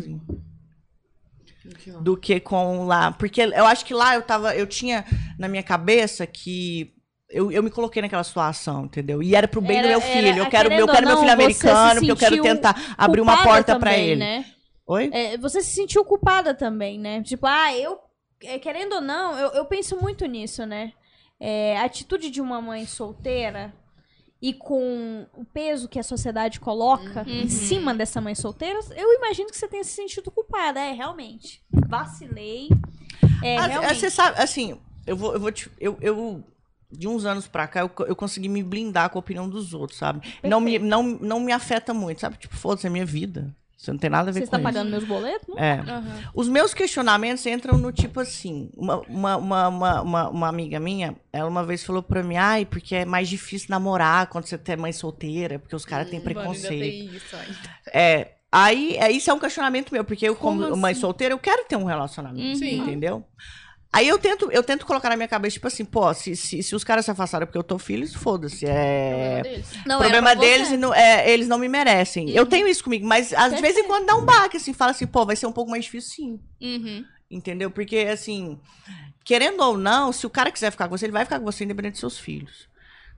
Speaker 5: do que com lá. Porque eu acho que lá eu tava, eu tinha na minha cabeça que eu, eu me coloquei naquela situação, entendeu? E era pro bem
Speaker 2: Era-
Speaker 5: do meu
Speaker 2: era-
Speaker 5: filho. eu quero, eu quero meu
Speaker 2: não,
Speaker 5: filho
Speaker 2: você se
Speaker 5: americano, porque eu quero tentar abrir uma porta pra
Speaker 2: também,
Speaker 5: ele.
Speaker 2: Né?
Speaker 5: Oi?
Speaker 2: É, você se sentiu culpada também, né? Tipo, ah, eu. é, querendo ou não, eu, eu penso muito nisso, né? É, a atitude de uma mãe solteira e com o peso que a sociedade coloca
Speaker 4: Uhum.
Speaker 2: em cima dessa mãe solteira, eu imagino que você tenha se sentido culpada. É, realmente. Vacilei. É,
Speaker 5: Ah,
Speaker 2: realmente.
Speaker 5: Você sabe, assim, eu vou, eu vou te. Eu, eu- de uns anos pra cá, eu, eu consegui me blindar com a opinião dos outros, sabe? Não me, não, não me afeta muito, sabe? Tipo, foda-se, é minha vida. Você não tem nada a ver
Speaker 2: Você
Speaker 5: com
Speaker 2: está
Speaker 5: isso.
Speaker 2: pagando meus boletos? Não?
Speaker 5: É.
Speaker 4: Aham.
Speaker 5: Os meus questionamentos entram no tipo assim. Uma, uma, uma, uma, uma- amiga minha, ela uma vez falou pra mim, ai, porque é mais difícil namorar quando você tem mãe solteira, porque os caras têm
Speaker 1: Mano, ainda
Speaker 5: preconceito.
Speaker 1: isso ainda.
Speaker 5: É. Aí, é, isso é um questionamento meu, porque eu, como,
Speaker 4: Como
Speaker 5: mãe
Speaker 4: assim?
Speaker 5: solteira, eu quero ter um relacionamento,
Speaker 1: Sim.
Speaker 5: entendeu? Aí eu tento, eu tento colocar na minha cabeça, tipo assim, pô, se, se, se os caras se afastaram porque eu tô filho, foda-se. É.
Speaker 4: Problema deles.
Speaker 2: Não,
Speaker 5: problema deles e não, é, eles não me merecem. Eu tenho isso comigo, mas às
Speaker 2: Perfeito.
Speaker 5: vezes em quando dá um baque, assim, fala assim, pô, vai ser um pouco mais difícil sim.
Speaker 4: Uhum.
Speaker 5: Entendeu? Porque, assim, querendo ou não, se o cara quiser ficar com você, ele vai ficar com você independente dos seus filhos.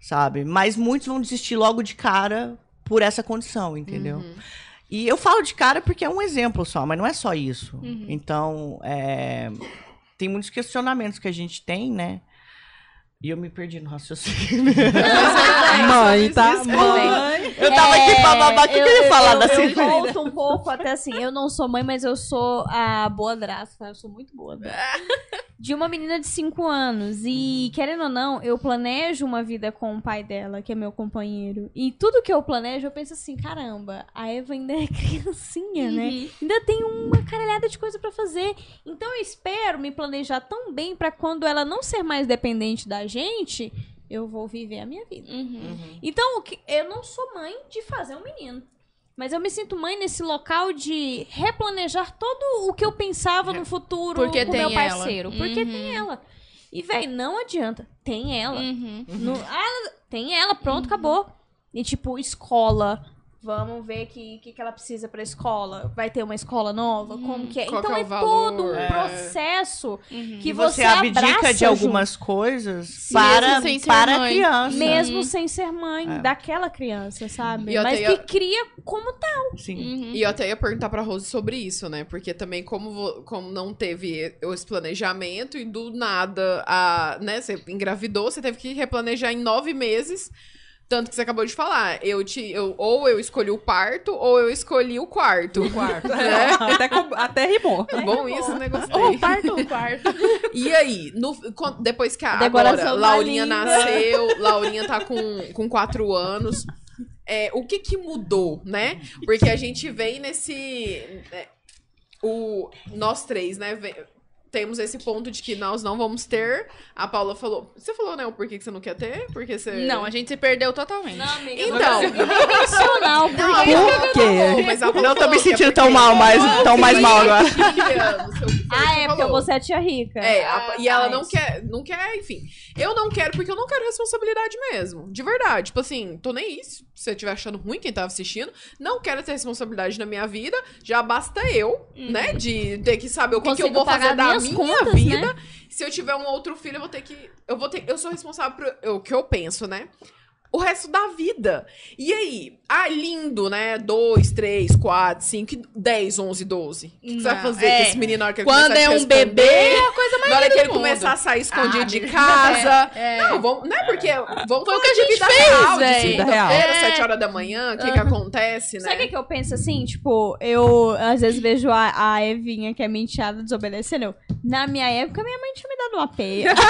Speaker 5: Sabe? Mas muitos vão desistir logo de cara por essa condição, entendeu?
Speaker 1: Uhum.
Speaker 5: E eu falo de cara porque é um exemplo só, mas não é só isso.
Speaker 4: Uhum.
Speaker 5: Então, é, tem muitos questionamentos que a gente tem, né? E eu me perdi no raciocínio.
Speaker 3: Mãe, tá? Mãe.
Speaker 5: Eu tava aqui pra babar. O que, que eu ia falar da
Speaker 2: É, eu, eu volto um pouco até assim. Eu não sou mãe, mas eu sou a boa draça. Eu sou muito boa. draça. De uma menina de 5 anos. E, querendo ou não, eu planejo uma vida com o pai dela, que é meu companheiro. E tudo que eu planejo, eu penso assim: caramba, a Eva ainda é criancinha, né?
Speaker 4: Uhum.
Speaker 2: Ainda tem uma caralhada de coisa pra fazer. Então eu espero me planejar tão bem pra quando ela não ser mais dependente da gente, eu vou viver a minha vida.
Speaker 4: Uhum.
Speaker 2: Então, o que- eu não sou mãe de fazer um menino. Mas eu me sinto mãe nesse local de replanejar todo o que eu pensava no futuro
Speaker 4: Porque
Speaker 2: com
Speaker 4: tem
Speaker 2: meu
Speaker 4: ela.
Speaker 2: parceiro. Porque
Speaker 4: Uhum.
Speaker 2: tem ela. E, velho, não adianta. Tem ela.
Speaker 4: Uhum.
Speaker 2: No- ah, ela- tem ela, pronto, acabou. E tipo, escola. Vamos ver o que, que, que ela precisa pra escola. Vai ter uma escola nova? Como que é? Então
Speaker 1: é
Speaker 2: é, todo um
Speaker 1: É.
Speaker 2: processo
Speaker 4: Uhum.
Speaker 2: que
Speaker 5: você,
Speaker 2: você,
Speaker 5: abdica
Speaker 2: abraça
Speaker 5: de algumas coisas
Speaker 2: Sim,
Speaker 5: para, para a criança.
Speaker 2: mesmo sem ser mãe
Speaker 5: É.
Speaker 2: daquela criança, sabe?
Speaker 1: E
Speaker 2: Mas
Speaker 1: ia-
Speaker 2: que cria como tá.
Speaker 5: Sim.
Speaker 4: Uhum.
Speaker 1: E eu até ia perguntar pra Rose sobre isso, né? Porque também, como, como não teve esse planejamento e do nada, a, né? Você engravidou, você teve que replanejar em nove meses. Tanto que você acabou de falar. Eu te, eu, ou eu escolhi o parto, ou eu escolhi o quarto.
Speaker 3: Quarto.
Speaker 1: É.
Speaker 3: Até, até rimou.
Speaker 1: Bom isso, né? Gostei.
Speaker 4: Ou quarto ou quarto.
Speaker 1: E aí, no- depois que a,
Speaker 2: Decoração
Speaker 1: agora Laurinha
Speaker 2: língua.
Speaker 1: nasceu, Laurinha tá com, com quatro anos. É, o que que mudou, né? Porque a gente vem nesse. é, o, nós três, né? Temos esse ponto de que nós não vamos ter. A Paula falou. Você falou, né? O porquê que você não quer ter? Porque você.
Speaker 4: Não, a gente se perdeu totalmente.
Speaker 1: Então. Não,
Speaker 2: porque...
Speaker 1: eu-
Speaker 3: Por quê?
Speaker 1: Bom, mas a Paula
Speaker 5: Não tô me
Speaker 1: é
Speaker 5: sentindo
Speaker 1: porque-
Speaker 5: tão mal, mas tão mais mal agora.
Speaker 1: Não
Speaker 2: Ah, é porque você é tia rica.
Speaker 1: É, a-
Speaker 2: Ah,
Speaker 1: e ela
Speaker 2: tá,
Speaker 1: não quer, não quer, enfim. Eu não quero porque eu não quero responsabilidade mesmo. De verdade. Tipo assim, tô nem isso. Se você estiver achando ruim quem tava assistindo, não quero ter responsabilidade na minha vida. Já basta eu, né? De ter que saber o que, que eu vou fazer da
Speaker 2: minhas
Speaker 1: minha
Speaker 2: contas,
Speaker 1: vida.
Speaker 2: né?
Speaker 1: Se eu tiver um outro filho, eu vou ter que. Eu vou ter. Eu sou responsável por o que eu penso, né? O resto da vida. E aí? Ah, lindo, né? Dois, três, quatro, cinco, dez, onze, doze. O que, que você vai
Speaker 4: Não,
Speaker 1: fazer
Speaker 4: é.
Speaker 1: com esse menino na hora que ele
Speaker 4: Quando é um bebê, é a coisa mais
Speaker 1: Na hora que
Speaker 4: linda
Speaker 1: ele
Speaker 4: mundo.
Speaker 1: começar a sair escondido
Speaker 2: Ah,
Speaker 1: de casa.
Speaker 4: É, é.
Speaker 1: Não, vamos, né? Porque vamos
Speaker 4: Foi o que a gente
Speaker 1: vida
Speaker 4: fez,
Speaker 1: real, de segunda-feira,
Speaker 4: É.
Speaker 1: sete horas da manhã, o que que acontece, né?
Speaker 2: Sabe o que, que eu penso assim? Tipo, eu às vezes vejo a, a Evinha, que é menteada, desobedecendo. Eu, Na minha época, minha mãe tinha me dado uma peia.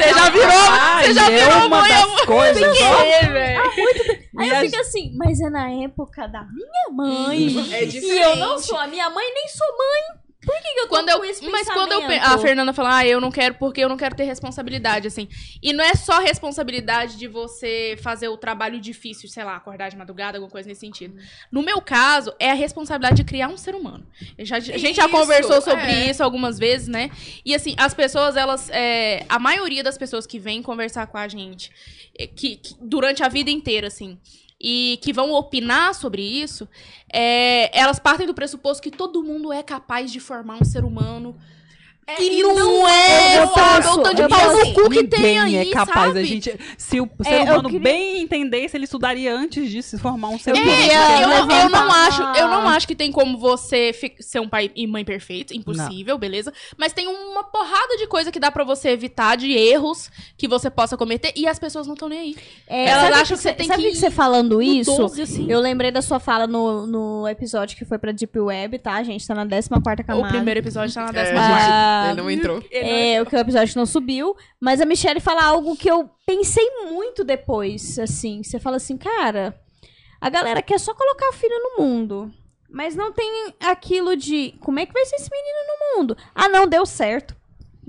Speaker 4: Você já virou, você já
Speaker 3: é
Speaker 4: virou
Speaker 3: uma
Speaker 4: mãe
Speaker 3: das coisas. Ó.
Speaker 2: Aí
Speaker 3: E
Speaker 2: eu fico assim, mas é na época da minha mãe.
Speaker 1: É
Speaker 2: E eu não
Speaker 1: diferente.
Speaker 2: sou a minha mãe, nem sou mãe. Por que, que eu tô
Speaker 4: Quando eu, mas quando eu a Fernanda fala, ah, eu não quero porque eu não quero ter responsabilidade, assim. E não é só responsabilidade de você fazer o trabalho difícil, sei lá, acordar de madrugada, alguma coisa nesse sentido. No meu caso, é a responsabilidade de criar um ser humano. Já- a gente já conversou sobre
Speaker 1: é.
Speaker 4: isso algumas vezes, né? E assim, as pessoas, elas. é, a maioria das pessoas que vêm conversar com a gente, é, que, que- durante a vida inteira, assim. E que vão opinar sobre isso, é, elas partem do pressuposto que todo mundo é capaz de formar um ser humano. E não, é,
Speaker 2: eu
Speaker 4: sabe?
Speaker 2: posso-
Speaker 4: o tanto de
Speaker 2: eu
Speaker 4: pau no cu que tem
Speaker 3: Ninguém
Speaker 4: aí,
Speaker 3: é capaz.
Speaker 4: sabe?
Speaker 3: A gente, se o ser
Speaker 2: É, eu
Speaker 3: humano
Speaker 2: queria-
Speaker 3: bem entendesse, ele estudaria antes disso, se formar um ser
Speaker 4: É,
Speaker 3: humano.
Speaker 2: queria
Speaker 4: eu, eu
Speaker 2: levantar
Speaker 4: não acho, eu não acho que tem como você ser um pai e mãe perfeito, impossível, beleza? Mas tem uma porrada de coisa que dá pra você evitar de erros que você possa cometer e as pessoas não estão nem aí.
Speaker 2: É,
Speaker 4: Elas
Speaker 2: sabe
Speaker 4: acham que você tem
Speaker 2: sabe
Speaker 4: que
Speaker 2: que você falando isso?
Speaker 4: 12, assim.
Speaker 2: Eu lembrei da sua fala no, no episódio que foi pra Deep Web, tá? Gente tá na 14 camada.
Speaker 4: O primeiro episódio tá na
Speaker 1: É,
Speaker 4: décima
Speaker 2: Ah,
Speaker 1: gente, ele não entrou.
Speaker 2: É, o que o episódio não subiu. Mas a Michelle fala algo que eu pensei muito depois, assim. Você fala assim, cara, a galera quer só colocar o filho no mundo. Mas não tem aquilo de como é que vai ser esse menino no mundo? Ah, não, deu certo.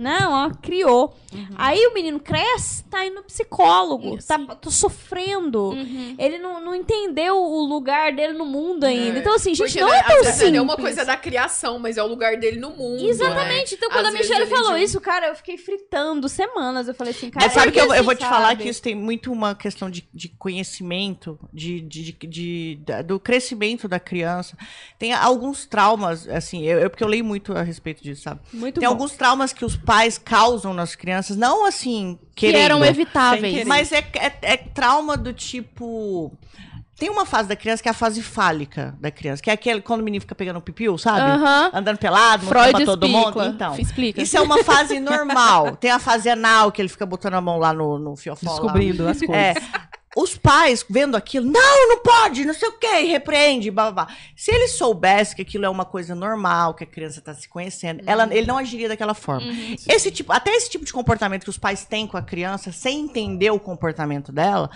Speaker 2: Não, ó, criou. Aí o menino cresce, tá indo no psicólogo, tá,
Speaker 4: Sim.
Speaker 2: tá sofrendo.
Speaker 4: Uhum.
Speaker 2: Ele não, não entendeu o lugar dele no mundo ainda.
Speaker 1: É.
Speaker 2: Então, assim, gente,
Speaker 1: Porque,
Speaker 2: não
Speaker 1: né,
Speaker 2: é tão
Speaker 1: às vezes
Speaker 2: simples.
Speaker 1: É uma coisa da criação, mas é o lugar dele no mundo.
Speaker 2: Exatamente.
Speaker 1: né?
Speaker 2: Então, quando
Speaker 1: Às
Speaker 2: a Michelle falou
Speaker 1: de-
Speaker 2: isso, cara, eu fiquei fritando semanas. Eu falei assim, cara,
Speaker 5: Mas sabe
Speaker 2: por
Speaker 5: que eu, eu
Speaker 2: assim,
Speaker 5: vou te falar
Speaker 2: sabe?
Speaker 5: que isso tem muito uma questão de, de conhecimento, de, de, de- de- do crescimento da criança. Tem alguns traumas, assim, eu, eu- porque eu leio muito a respeito disso, sabe?
Speaker 2: Muito
Speaker 5: Tem
Speaker 2: bom.
Speaker 5: alguns traumas que os pais causam nas crianças, não assim,
Speaker 4: Que
Speaker 5: querendo.
Speaker 4: eram evitáveis.
Speaker 5: Mas é, é, é trauma do tipo. tem uma fase da criança que é a fase fálica da criança, que é aquele quando o menino fica pegando pipiu, sabe?
Speaker 4: Aham.
Speaker 5: Andando pelado,
Speaker 4: Freud
Speaker 5: pra todo
Speaker 4: explica.
Speaker 5: mundo. Então,
Speaker 4: Explica.
Speaker 5: isso é uma fase normal. Tem a fase anal, que ele fica botando a mão lá no, no fiofó. lá.
Speaker 3: Descobrindo as coisas.
Speaker 5: É. Os pais vendo aquilo, não, não pode, não sei o quê, e repreende, blá, blá, blá. Se ele soubesse que aquilo é uma coisa normal, que a criança tá se conhecendo, ela, ele não agiria daquela forma. Esse tipo, até esse tipo de comportamento que os pais têm com a criança, sem entender o comportamento dela,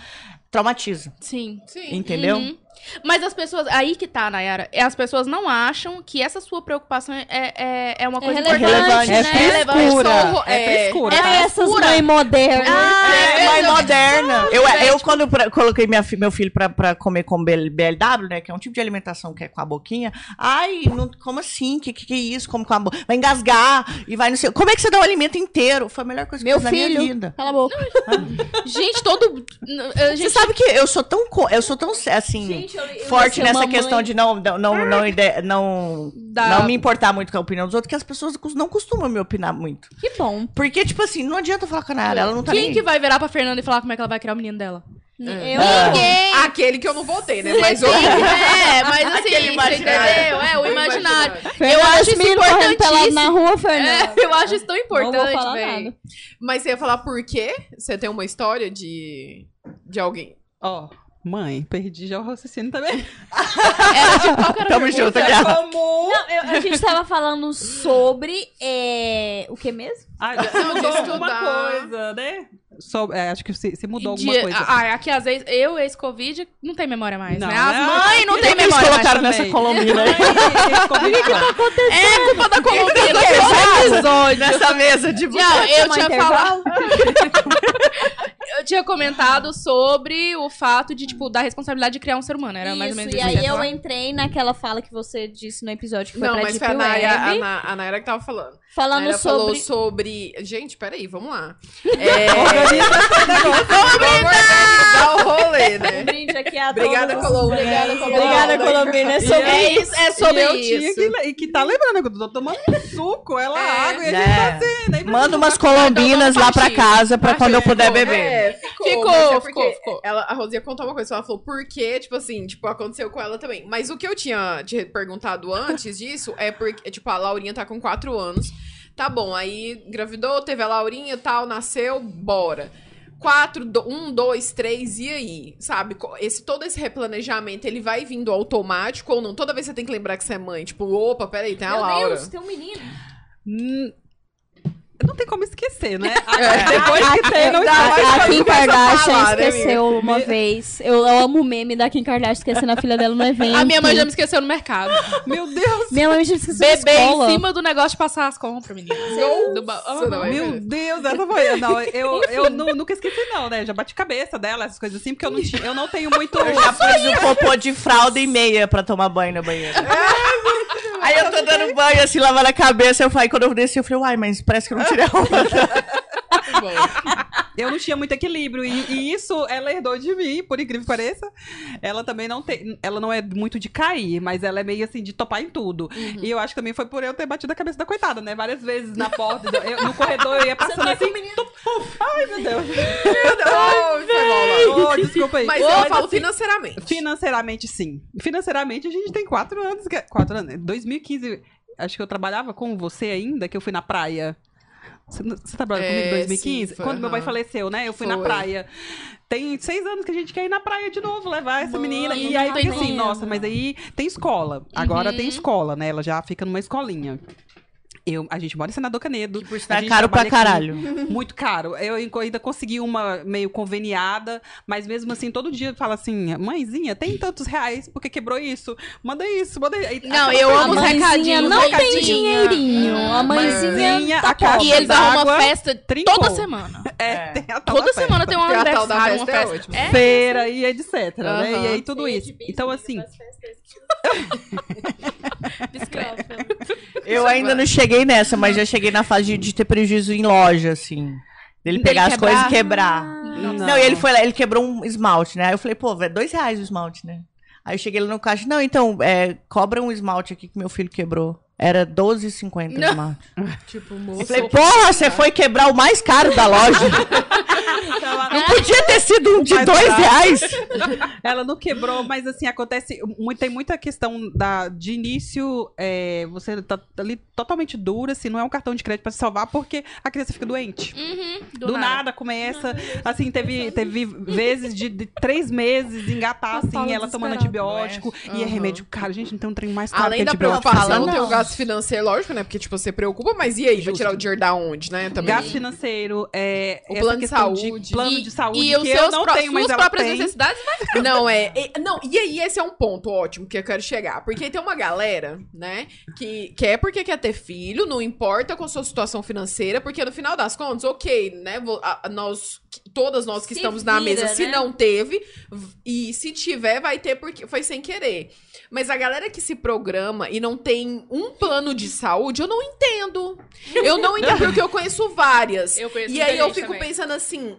Speaker 5: traumatiza.
Speaker 4: Sim.
Speaker 1: Sim.
Speaker 5: Entendeu?
Speaker 4: Uhum. Mas as pessoas. Aí que tá, Nayara. é, As pessoas não acham que essa sua preocupação é, é, é uma
Speaker 2: É
Speaker 4: coisa
Speaker 2: relevante,
Speaker 4: importante,
Speaker 5: né?
Speaker 4: né?
Speaker 3: É frescura.
Speaker 1: Sou-
Speaker 3: É
Speaker 1: é-
Speaker 3: frescura.
Speaker 2: É
Speaker 3: tá?
Speaker 2: essas mães modernas.
Speaker 4: Ah,
Speaker 5: É,
Speaker 4: é,
Speaker 5: mais
Speaker 4: eu-
Speaker 5: moderna. Eu,
Speaker 1: gente.
Speaker 5: eu quando pra- coloquei minha meu filho pra, pra comer com BL BLW, né? Que é um tipo de alimentação que é com a boquinha. Ai, não- como assim? Que, que que é isso? Como com a boca? Vai engasgar e vai não sei. Como é que você dá o alimento inteiro? Foi a melhor coisa que
Speaker 2: Meu
Speaker 5: eu fiz na minha
Speaker 2: filho.
Speaker 5: vida.
Speaker 2: Cala a boca.
Speaker 4: Gente, todo. a
Speaker 5: Você
Speaker 4: gente
Speaker 5: sabe que eu sou tão, eu sou tão assim, forte nessa questão de não, não, não, não, ide- não,
Speaker 4: Da-
Speaker 5: não me importar muito com a opinião dos outros, que as pessoas não costumam me opinar muito.
Speaker 2: Que bom.
Speaker 5: Porque, tipo assim, não adianta eu falar com a Nayara, ela não tá
Speaker 4: Quem
Speaker 5: nem
Speaker 4: que vai virar pra Fernanda e falar como é que ela vai criar o menino dela?
Speaker 2: Eu
Speaker 4: Ninguém!
Speaker 1: Aquele que eu não votei, né? Mas eu...
Speaker 4: é, mas assim,
Speaker 5: Aquele imaginário.
Speaker 4: entendeu? É, o imaginário. Eu acho isso importantíssimo.
Speaker 2: na rua, Fernanda.
Speaker 4: É, eu acho isso tão
Speaker 2: Não vou
Speaker 4: importante,
Speaker 2: falar
Speaker 4: velho.
Speaker 2: nada.
Speaker 1: Mas você ia falar por quê? Você tem uma história de, de alguém?
Speaker 3: Ó, mãe, perdi já o raciocínio também.
Speaker 4: Era de qual que era a
Speaker 5: Tamo junto, cara.
Speaker 3: comum.
Speaker 2: Não, eu- a gente tava falando sobre. é, o que mesmo?
Speaker 3: Ah, já
Speaker 1: Não, de
Speaker 3: mudou
Speaker 1: estudar.
Speaker 3: alguma coisa, né? So- é, acho que se, se mudou alguma
Speaker 4: De-
Speaker 3: coisa.
Speaker 4: Ah, aqui às vezes, eu, ex-Covid, não tem memória mais,
Speaker 3: Não,
Speaker 4: né? As
Speaker 3: né?
Speaker 4: mães não tem
Speaker 3: que que
Speaker 5: Eles
Speaker 4: memória mais.
Speaker 5: colocaram nessa colombina aí.
Speaker 4: É culpa da Colombina, episódio.
Speaker 5: Nessa mesa de
Speaker 4: Não, eu tinha falado. eu tinha comentado sobre o fato de, tipo, da responsabilidade de criar um ser humano. Era mais ou
Speaker 2: Isso,
Speaker 4: menos
Speaker 2: e
Speaker 4: isso.
Speaker 2: aí
Speaker 4: que você ia
Speaker 2: eu entrei naquela fala que você disse no episódio que foi
Speaker 1: Não,
Speaker 2: pra
Speaker 1: mas
Speaker 2: Deep
Speaker 1: foi a Nayara, a,
Speaker 2: Web,
Speaker 1: Na- a Nayara que tava falando.
Speaker 2: Falando
Speaker 1: Nayara falou
Speaker 2: sobre...
Speaker 1: sobre... Gente, peraí, vamos lá. É... Dá o rolê,
Speaker 2: Um
Speaker 1: né?
Speaker 2: brinde aqui a
Speaker 1: Obrigada,
Speaker 2: todos.
Speaker 1: Colombina. Obrigada, Colombina.
Speaker 2: Obrigada, Colombina. É sobre
Speaker 4: É
Speaker 2: isso.
Speaker 4: isso, é sobre
Speaker 3: e eu
Speaker 4: isso.
Speaker 3: tinha que, e que tá lembrando, eu tô tomando suco, ela
Speaker 1: É,
Speaker 3: água e a
Speaker 5: né?
Speaker 3: gente tá nem
Speaker 5: Manda umas colombinas lá pra casa pra quando eu puder beber.
Speaker 1: É, ficou, é
Speaker 4: ficou, ficou.
Speaker 1: Ela, a Rosia contou uma coisa, ela falou, por quê? Tipo assim, tipo, aconteceu com ela também. Mas o que eu tinha te perguntado antes disso é porque, tipo, a Laurinha tá com quatro anos. Tá bom, aí engravidou, teve a Laurinha e tal, nasceu, bora. Quatro, do- um, dois, três, e aí? Sabe? Esse, todo esse replanejamento, ele vai vindo automático ou não? Toda vez você tem que lembrar que você é mãe. Tipo, opa, peraí, tem a
Speaker 2: Meu
Speaker 1: Laura.
Speaker 2: Deus, tem um menino.
Speaker 3: Não tem como esquecer, né? Depois que tem, não mais
Speaker 2: a Kim
Speaker 1: a
Speaker 2: Kardashian
Speaker 1: falar, né,
Speaker 2: esqueceu uma vez. Eu amo o meme da Kim Kardashian esquecendo a filha dela no evento.
Speaker 4: A minha mãe já me esqueceu no mercado.
Speaker 3: Meu Deus!
Speaker 2: Minha mãe já me esqueceu na
Speaker 4: Bebê
Speaker 2: escola.
Speaker 4: em cima do negócio de passar as compras, menina. Do
Speaker 1: não é
Speaker 3: Meu? Deus, essa foi. Não, eu, eu nu- nunca esqueci, não, né? Já bati cabeça dela, essas coisas assim, porque eu não, tinha, eu não tenho muito.
Speaker 5: Eu já pus o popô de fralda e meia pra tomar banho na banheira. Aí eu tô dando banho, assim, lavando a cabeça. Eu falei, quando eu desci, eu falei, uai, mas parece que eu não tirei a roupa.
Speaker 1: Bom.
Speaker 3: Eu não tinha muito equilíbrio. E, e isso ela herdou de mim, por incrível que pareça. Ela também não tem. Ela não é muito de cair, mas ela é meio assim de topar em tudo. E eu acho que também foi por eu ter batido a cabeça da coitada, né? Várias vezes na porta, eu- no corredor eu ia passando assim. tum, puf. Ai, meu Deus.
Speaker 1: Ai, foi mal, Laura.
Speaker 3: Oh, desculpa aí.
Speaker 1: Mas
Speaker 3: Ô,
Speaker 1: eu falo
Speaker 3: assim,
Speaker 1: financeiramente.
Speaker 3: Financeiramente, sim. Financeiramente, a gente tem quatro anos. que- Quatro anos. 2015, acho que eu trabalhava com você ainda, que eu fui na praia. Você, você trabalhou
Speaker 1: É,
Speaker 3: comigo em 2015?
Speaker 1: sim, foi,
Speaker 3: Quando meu pai faleceu, né? Eu fui na
Speaker 1: Foi.
Speaker 3: praia. Tem seis anos que a gente quer ir na praia de novo, levar essa
Speaker 1: Mano,
Speaker 3: menina. E aí,
Speaker 4: tem
Speaker 3: fica assim, nossa, mas aí tem escola. Agora
Speaker 4: Uhum.
Speaker 3: tem escola, né? Ela já fica numa escolinha. Eu, a gente mora em Senador Canedo.
Speaker 5: Por sinal, é caro pra caralho.
Speaker 3: Muito caro. Eu ainda consegui uma meio conveniada, mas mesmo assim, todo dia fala assim: mãezinha, tem tantos reais, porque quebrou isso? Manda isso, manda aí.
Speaker 4: Não, eu amo os recadinhos,
Speaker 2: não tem
Speaker 4: recadinho.
Speaker 2: dinheirinho. A mãezinha
Speaker 3: Mãezinha,
Speaker 2: tá
Speaker 3: a caixa.
Speaker 4: E eles arrumam uma festa
Speaker 3: trincou.
Speaker 4: toda semana.
Speaker 3: É, tem a tal
Speaker 4: Toda
Speaker 3: da
Speaker 4: semana
Speaker 3: festa.
Speaker 4: tem um
Speaker 1: Tem a tal da
Speaker 4: aniversário, uma
Speaker 1: festa, é
Speaker 4: festa.
Speaker 1: ótimo.
Speaker 4: É,
Speaker 3: feira e etc, né?
Speaker 4: Aham.
Speaker 3: E aí tudo isso. Então, assim,
Speaker 5: Eu ainda não cheguei nessa, mas já cheguei na fase de, de ter prejuízo em loja, assim. Dele pegar as
Speaker 4: quebrar?
Speaker 5: coisas e quebrar.
Speaker 3: não.
Speaker 5: Não. e ele foi lá, ele quebrou um esmalte, né? Aí eu falei, pô, velho, dois reais o esmalte, né? Aí eu cheguei lá no caixa, não, então, é, cobra um esmalte aqui que meu filho quebrou. Era 12,50
Speaker 4: Não.
Speaker 5: smart.
Speaker 1: Tipo,
Speaker 5: Eu
Speaker 1: moço.
Speaker 5: falei, porra, você foi quebrar o mais caro da loja. Não podia ter sido um de
Speaker 3: mais
Speaker 5: dois
Speaker 3: barato.
Speaker 5: reais.
Speaker 3: Ela não quebrou, mas assim, acontece. Tem muita questão da, de início, é, você tá ali totalmente dura, assim, não é um cartão de crédito pra se salvar, porque a criança fica doente.
Speaker 4: Uhum,
Speaker 3: Do, nada. começa. Assim, teve, teve vezes de, de três meses engatar, assim, ela tomando
Speaker 2: desesperada.
Speaker 3: antibiótico. E é
Speaker 1: Aham.
Speaker 3: remédio caro. Gente, não tem um trem mais caro
Speaker 1: Além
Speaker 3: que
Speaker 1: da preocupação,
Speaker 5: fala,
Speaker 1: tem o
Speaker 5: não.
Speaker 1: Gasto financeiro, lógico, né? Porque, tipo, você preocupa, mas e aí? Vai
Speaker 3: Justo.
Speaker 1: tirar o dinheiro da onde, né? Também.
Speaker 3: Gasto financeiro, é,
Speaker 1: O plano de saúde.
Speaker 3: plano
Speaker 4: e,
Speaker 3: de saúde,
Speaker 4: e
Speaker 3: que
Speaker 4: os
Speaker 3: eu
Speaker 4: seus
Speaker 3: não
Speaker 4: pró-
Speaker 3: tenho,
Speaker 4: suas próprias
Speaker 3: tem.
Speaker 4: necessidades vai
Speaker 1: Não, é. e- Não, e aí esse é um ponto ótimo que eu quero chegar. Porque tem uma galera, né, que quer porque quer ter filho, não importa com a sua situação financeira, porque no final das contas, ok, né, vo- a- a- nós, todas nós que
Speaker 2: Se
Speaker 1: estamos na
Speaker 2: vira,
Speaker 1: mesa, se
Speaker 2: né?
Speaker 1: não teve, e se tiver, vai ter porque foi sem querer. Mas a galera que se programa e não tem um plano de saúde, eu não entendo. Eu não entendo, porque eu conheço várias.
Speaker 4: Eu conheço
Speaker 1: E aí eu fico
Speaker 4: também.
Speaker 1: pensando assim.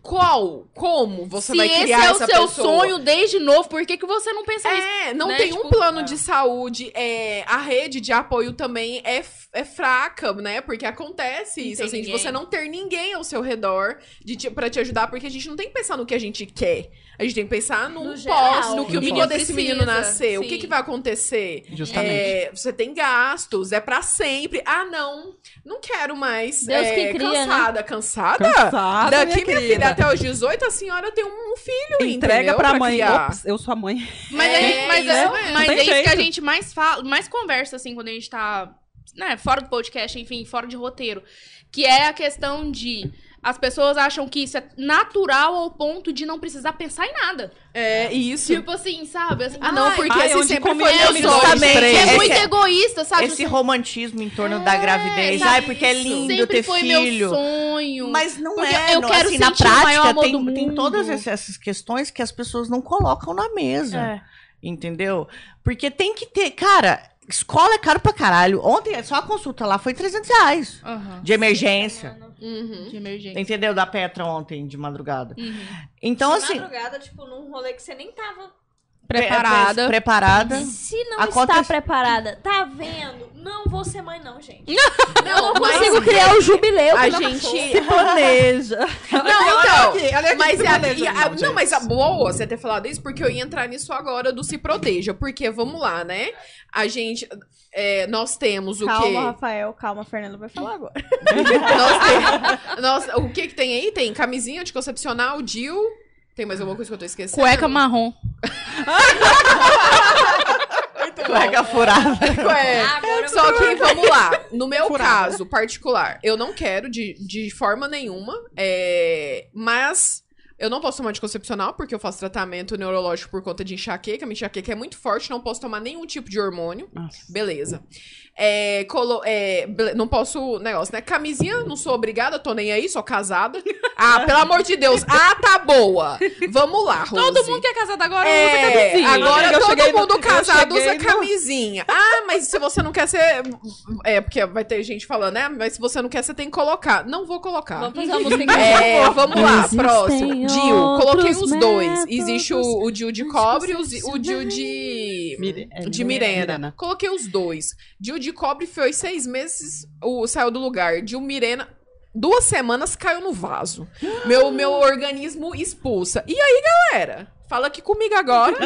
Speaker 1: Qual? Como você
Speaker 4: Se
Speaker 1: vai
Speaker 4: esse
Speaker 1: criar
Speaker 4: é o
Speaker 1: essa
Speaker 4: seu
Speaker 1: pessoa?
Speaker 4: sonho desde novo, por que, que você não pensa nisso?
Speaker 1: É, não
Speaker 4: né?
Speaker 1: tem um
Speaker 4: Tipo,
Speaker 1: plano de saúde. É, a rede de apoio também é, é fraca, né? Porque acontece
Speaker 4: Não
Speaker 1: isso, assim, de
Speaker 4: ninguém.
Speaker 1: você não ter ninguém ao seu redor de te, pra te ajudar, porque a gente não tem que pensar no que a gente quer. A gente tem que pensar no,
Speaker 2: No
Speaker 1: pós,
Speaker 2: geral.
Speaker 1: no que o
Speaker 3: No
Speaker 1: menino desse menino nascer, o que,
Speaker 4: sim.
Speaker 1: que vai acontecer.
Speaker 3: Justamente.
Speaker 1: É, você tem gastos, é pra sempre. Ah, não, não quero mais.
Speaker 2: Deus
Speaker 1: é,
Speaker 2: que cria, né?
Speaker 1: cansada, cansada?
Speaker 3: Cansada,
Speaker 1: Daqui, minha,
Speaker 3: minha querida.
Speaker 1: até os 18, a senhora tem um filho,
Speaker 3: Entrega
Speaker 1: entendeu?
Speaker 3: pra mãe.
Speaker 1: criar.
Speaker 3: Ops, eu sou a mãe.
Speaker 4: Mas
Speaker 1: É,
Speaker 4: é, mas
Speaker 1: isso
Speaker 4: é, mas é isso que a gente mais fala, mais conversa, assim, quando a gente tá, né, fora do podcast, enfim, fora de roteiro. Que é a questão de. As pessoas acham que isso é natural ao ponto de não precisar pensar em nada.
Speaker 1: É, isso.
Speaker 4: Tipo assim, sabe? Assim,
Speaker 1: Ah, não,
Speaker 4: ai,
Speaker 1: porque
Speaker 3: ai,
Speaker 1: esse
Speaker 3: onde
Speaker 1: sempre foi
Speaker 3: eu
Speaker 1: meu
Speaker 3: me
Speaker 1: sonho.
Speaker 4: É
Speaker 5: Esse-
Speaker 4: muito egoísta, sabe?
Speaker 5: Esse
Speaker 4: Tipo,
Speaker 5: romantismo em torno da gravidez.
Speaker 4: sabe,
Speaker 5: Ai, porque é lindo
Speaker 4: sempre
Speaker 5: ter
Speaker 4: foi
Speaker 5: filho.
Speaker 4: meu sonho.
Speaker 5: Mas não
Speaker 4: Porque
Speaker 5: é,
Speaker 4: eu
Speaker 5: não,
Speaker 4: quero
Speaker 5: assim, na prática tem, tem todas essas- essas questões que as pessoas não colocam na mesa,
Speaker 2: É.
Speaker 5: entendeu? Porque tem que ter, cara, escola é caro pra caralho. Ontem só a consulta lá foi 300 reais
Speaker 4: Aham,
Speaker 5: de emergência,
Speaker 1: Uhum.
Speaker 4: de emergência.
Speaker 5: entendeu? Da Petra ontem de madrugada.
Speaker 4: Uhum.
Speaker 5: Então
Speaker 2: De
Speaker 5: assim,
Speaker 2: madrugada, tipo, num rolê que você nem tava.
Speaker 4: Preparada.
Speaker 5: pre- preparada.
Speaker 2: Se não
Speaker 5: Acontece-
Speaker 2: está preparada, tá vendo? Não vou ser mãe, não, gente.
Speaker 1: Não,
Speaker 2: Não
Speaker 1: mas
Speaker 2: consigo criar o jubileu.
Speaker 1: a gente.
Speaker 2: cachorro.
Speaker 3: Planeja.
Speaker 1: Não, então.
Speaker 3: aqui, olha aqui
Speaker 1: Mas
Speaker 3: que
Speaker 1: é a,
Speaker 3: planeja.
Speaker 1: a-
Speaker 3: Não,
Speaker 1: mas a boa você ter falado isso, porque eu ia entrar nisso agora do se proteja. Porque, vamos lá, né? A gente. é, nós temos o
Speaker 2: Calma,
Speaker 1: quê?
Speaker 2: Rafael, calma, Fernando vai falar agora.
Speaker 1: Nós tem- nós- o que que tem aí? Tem camisinha anticoncepcional, DIU. Tem mais alguma coisa que eu tô esquecendo?
Speaker 4: Cueca marrom.
Speaker 5: Cueca furada.
Speaker 1: É.
Speaker 2: Agora
Speaker 1: Só que, vamos lá, no meu
Speaker 3: Furada.
Speaker 1: caso particular, eu não quero de, de forma nenhuma, é, mas eu não posso tomar anticoncepcional porque eu faço tratamento neurológico por conta de enxaqueca. Minha enxaqueca é muito forte, não posso tomar nenhum tipo de hormônio.
Speaker 3: Nossa.
Speaker 1: Beleza. É, colo- é, não posso, negócio, né? Camisinha, não sou obrigada, tô nem aí, sou casada. Ah, pelo amor de Deus. Ah, tá boa. Vamos lá, Rose.
Speaker 4: Todo mundo que é casado agora usa
Speaker 1: É,
Speaker 4: camisinha.
Speaker 1: agora
Speaker 3: Eu
Speaker 1: todo
Speaker 3: no-
Speaker 1: mundo
Speaker 3: eu
Speaker 1: casado usa
Speaker 3: no-
Speaker 1: camisinha. Ah, mas se você não quer ser. É, porque vai ter gente falando, né? Mas se você não quer, você tem que colocar. Não vou colocar.
Speaker 2: Vamos fazer uma música
Speaker 1: É, vamos lá,
Speaker 2: Existem
Speaker 1: próximo. Dil, coloquei os dois. Existe o, o Dil de cobre e o, o Dil de.
Speaker 3: É,
Speaker 1: de
Speaker 3: Mirena.
Speaker 1: Mirena.
Speaker 3: Mirena.
Speaker 1: Coloquei os dois. Dil de cobre foi seis meses, o, saiu do lugar. Dil Mirena. Duas semanas caiu no vaso. Meu, meu organismo expulsa. E aí, galera? Fala aqui comigo agora.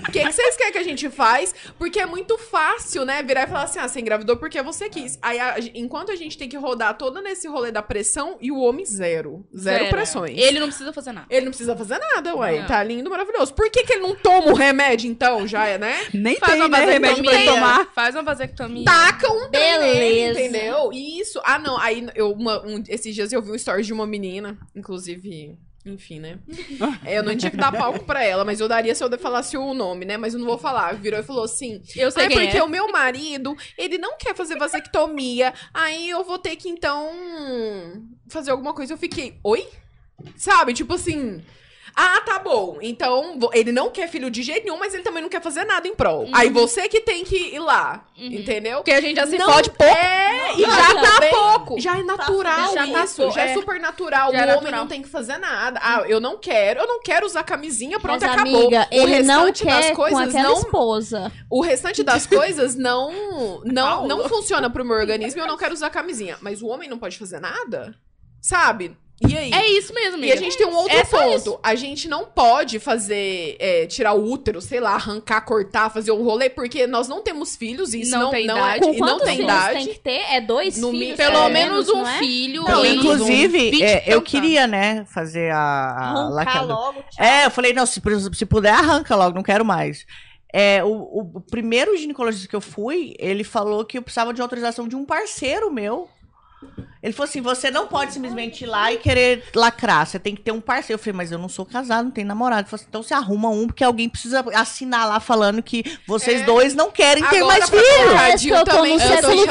Speaker 1: O que, que vocês querem que a gente faz? Porque é muito fácil, né? Virar e falar assim: ah, você engravidou porque você quis. Aí, a- enquanto a gente tem que rodar toda nesse rolê da pressão e o homem zero. Zero, pressões.
Speaker 4: Ele não precisa fazer nada.
Speaker 1: Ele não precisa fazer nada, ué.
Speaker 4: Não.
Speaker 1: Tá lindo, maravilhoso. Por que, que ele não toma o remédio, então? Já é, né?
Speaker 3: Nem
Speaker 4: Faz
Speaker 3: tem,
Speaker 4: uma
Speaker 3: né, remédio pra tomar.
Speaker 4: Faz uma vasectomia.
Speaker 1: Taca um
Speaker 2: Beleza.
Speaker 1: entendeu? Isso. Ah, não. Aí, eu, uma- um- esses dias eu vi um story de uma menina, inclusive. Enfim, né? É, eu não tinha que dar palco pra ela, mas eu daria se eu falasse o nome, né? Mas eu não vou falar. Virou e falou assim:
Speaker 4: Eu sei
Speaker 1: Ah,
Speaker 4: quem
Speaker 1: porque
Speaker 4: é.
Speaker 1: o meu marido, ele não quer fazer vasectomia. Aí eu vou ter que, então, fazer alguma coisa. Eu fiquei, oi? Sabe? Tipo assim. Ah, tá bom. Então, ele não quer filho de jeito nenhum, mas ele também não quer fazer nada em prol. Aí você que tem que ir lá, entendeu?
Speaker 4: Porque a gente já se
Speaker 1: Não
Speaker 4: fode pouco.
Speaker 1: É, e
Speaker 2: Não,
Speaker 1: já
Speaker 2: já
Speaker 1: tá
Speaker 4: bem-
Speaker 1: pouco. Já é natural
Speaker 4: já tá
Speaker 1: isso. já é
Speaker 4: é.
Speaker 1: super natural.
Speaker 4: Já é
Speaker 1: o homem
Speaker 4: natural.
Speaker 1: não tem que fazer nada. Ah, eu não quero, eu não quero usar camisinha, pronto,
Speaker 2: Mas,
Speaker 1: acabou.
Speaker 2: amiga,
Speaker 1: o
Speaker 2: ele não
Speaker 1: restante das
Speaker 2: quer com
Speaker 1: coisas
Speaker 2: aquela
Speaker 1: não
Speaker 2: esposa.
Speaker 1: o restante das coisas não não, não funciona pro meu organismo e eu não quero usar camisinha. Mas o homem não pode fazer nada? Sabe? E aí?
Speaker 4: É isso mesmo,
Speaker 1: E
Speaker 4: amiga.
Speaker 1: a gente tem um outro
Speaker 4: É
Speaker 1: ponto.
Speaker 4: isso.
Speaker 1: A gente não pode fazer, é, tirar o útero, sei lá, arrancar, cortar, fazer um rolê, porque nós não temos filhos, e isso
Speaker 4: Não
Speaker 1: não,
Speaker 4: tem
Speaker 1: não
Speaker 4: idade.
Speaker 1: é,
Speaker 2: Com
Speaker 1: e não
Speaker 2: quantos
Speaker 1: tem
Speaker 2: filhos
Speaker 1: idade.
Speaker 2: tem que ter? É dois
Speaker 1: No
Speaker 2: filhos?
Speaker 1: mi-
Speaker 4: Pelo
Speaker 2: é,
Speaker 4: menos um
Speaker 2: é?
Speaker 4: filho.
Speaker 5: Não,
Speaker 4: e
Speaker 5: inclusive,
Speaker 4: vinte
Speaker 5: é, eu queria, né, fazer a, a
Speaker 2: Arrancar logo, tchau.
Speaker 5: É, eu falei, não, se, se puder, arranca logo, não quero mais. É, o, o- o primeiro ginecologista que eu fui, ele falou que eu precisava de autorização de um parceiro meu. Ele falou assim: você não pode simplesmente ir lá e querer lacrar. Você tem que ter um parceiro. Eu falei, mas eu não sou casado, não tenho namorado. Ele falou assim, então você arruma um, porque alguém precisa assinar lá falando que vocês
Speaker 1: É.
Speaker 5: dois não querem ter
Speaker 1: Agora,
Speaker 5: mais
Speaker 1: pra
Speaker 5: filho.
Speaker 1: colocar
Speaker 2: Parece que eu tô
Speaker 1: também-
Speaker 2: no
Speaker 1: eu
Speaker 2: século XX.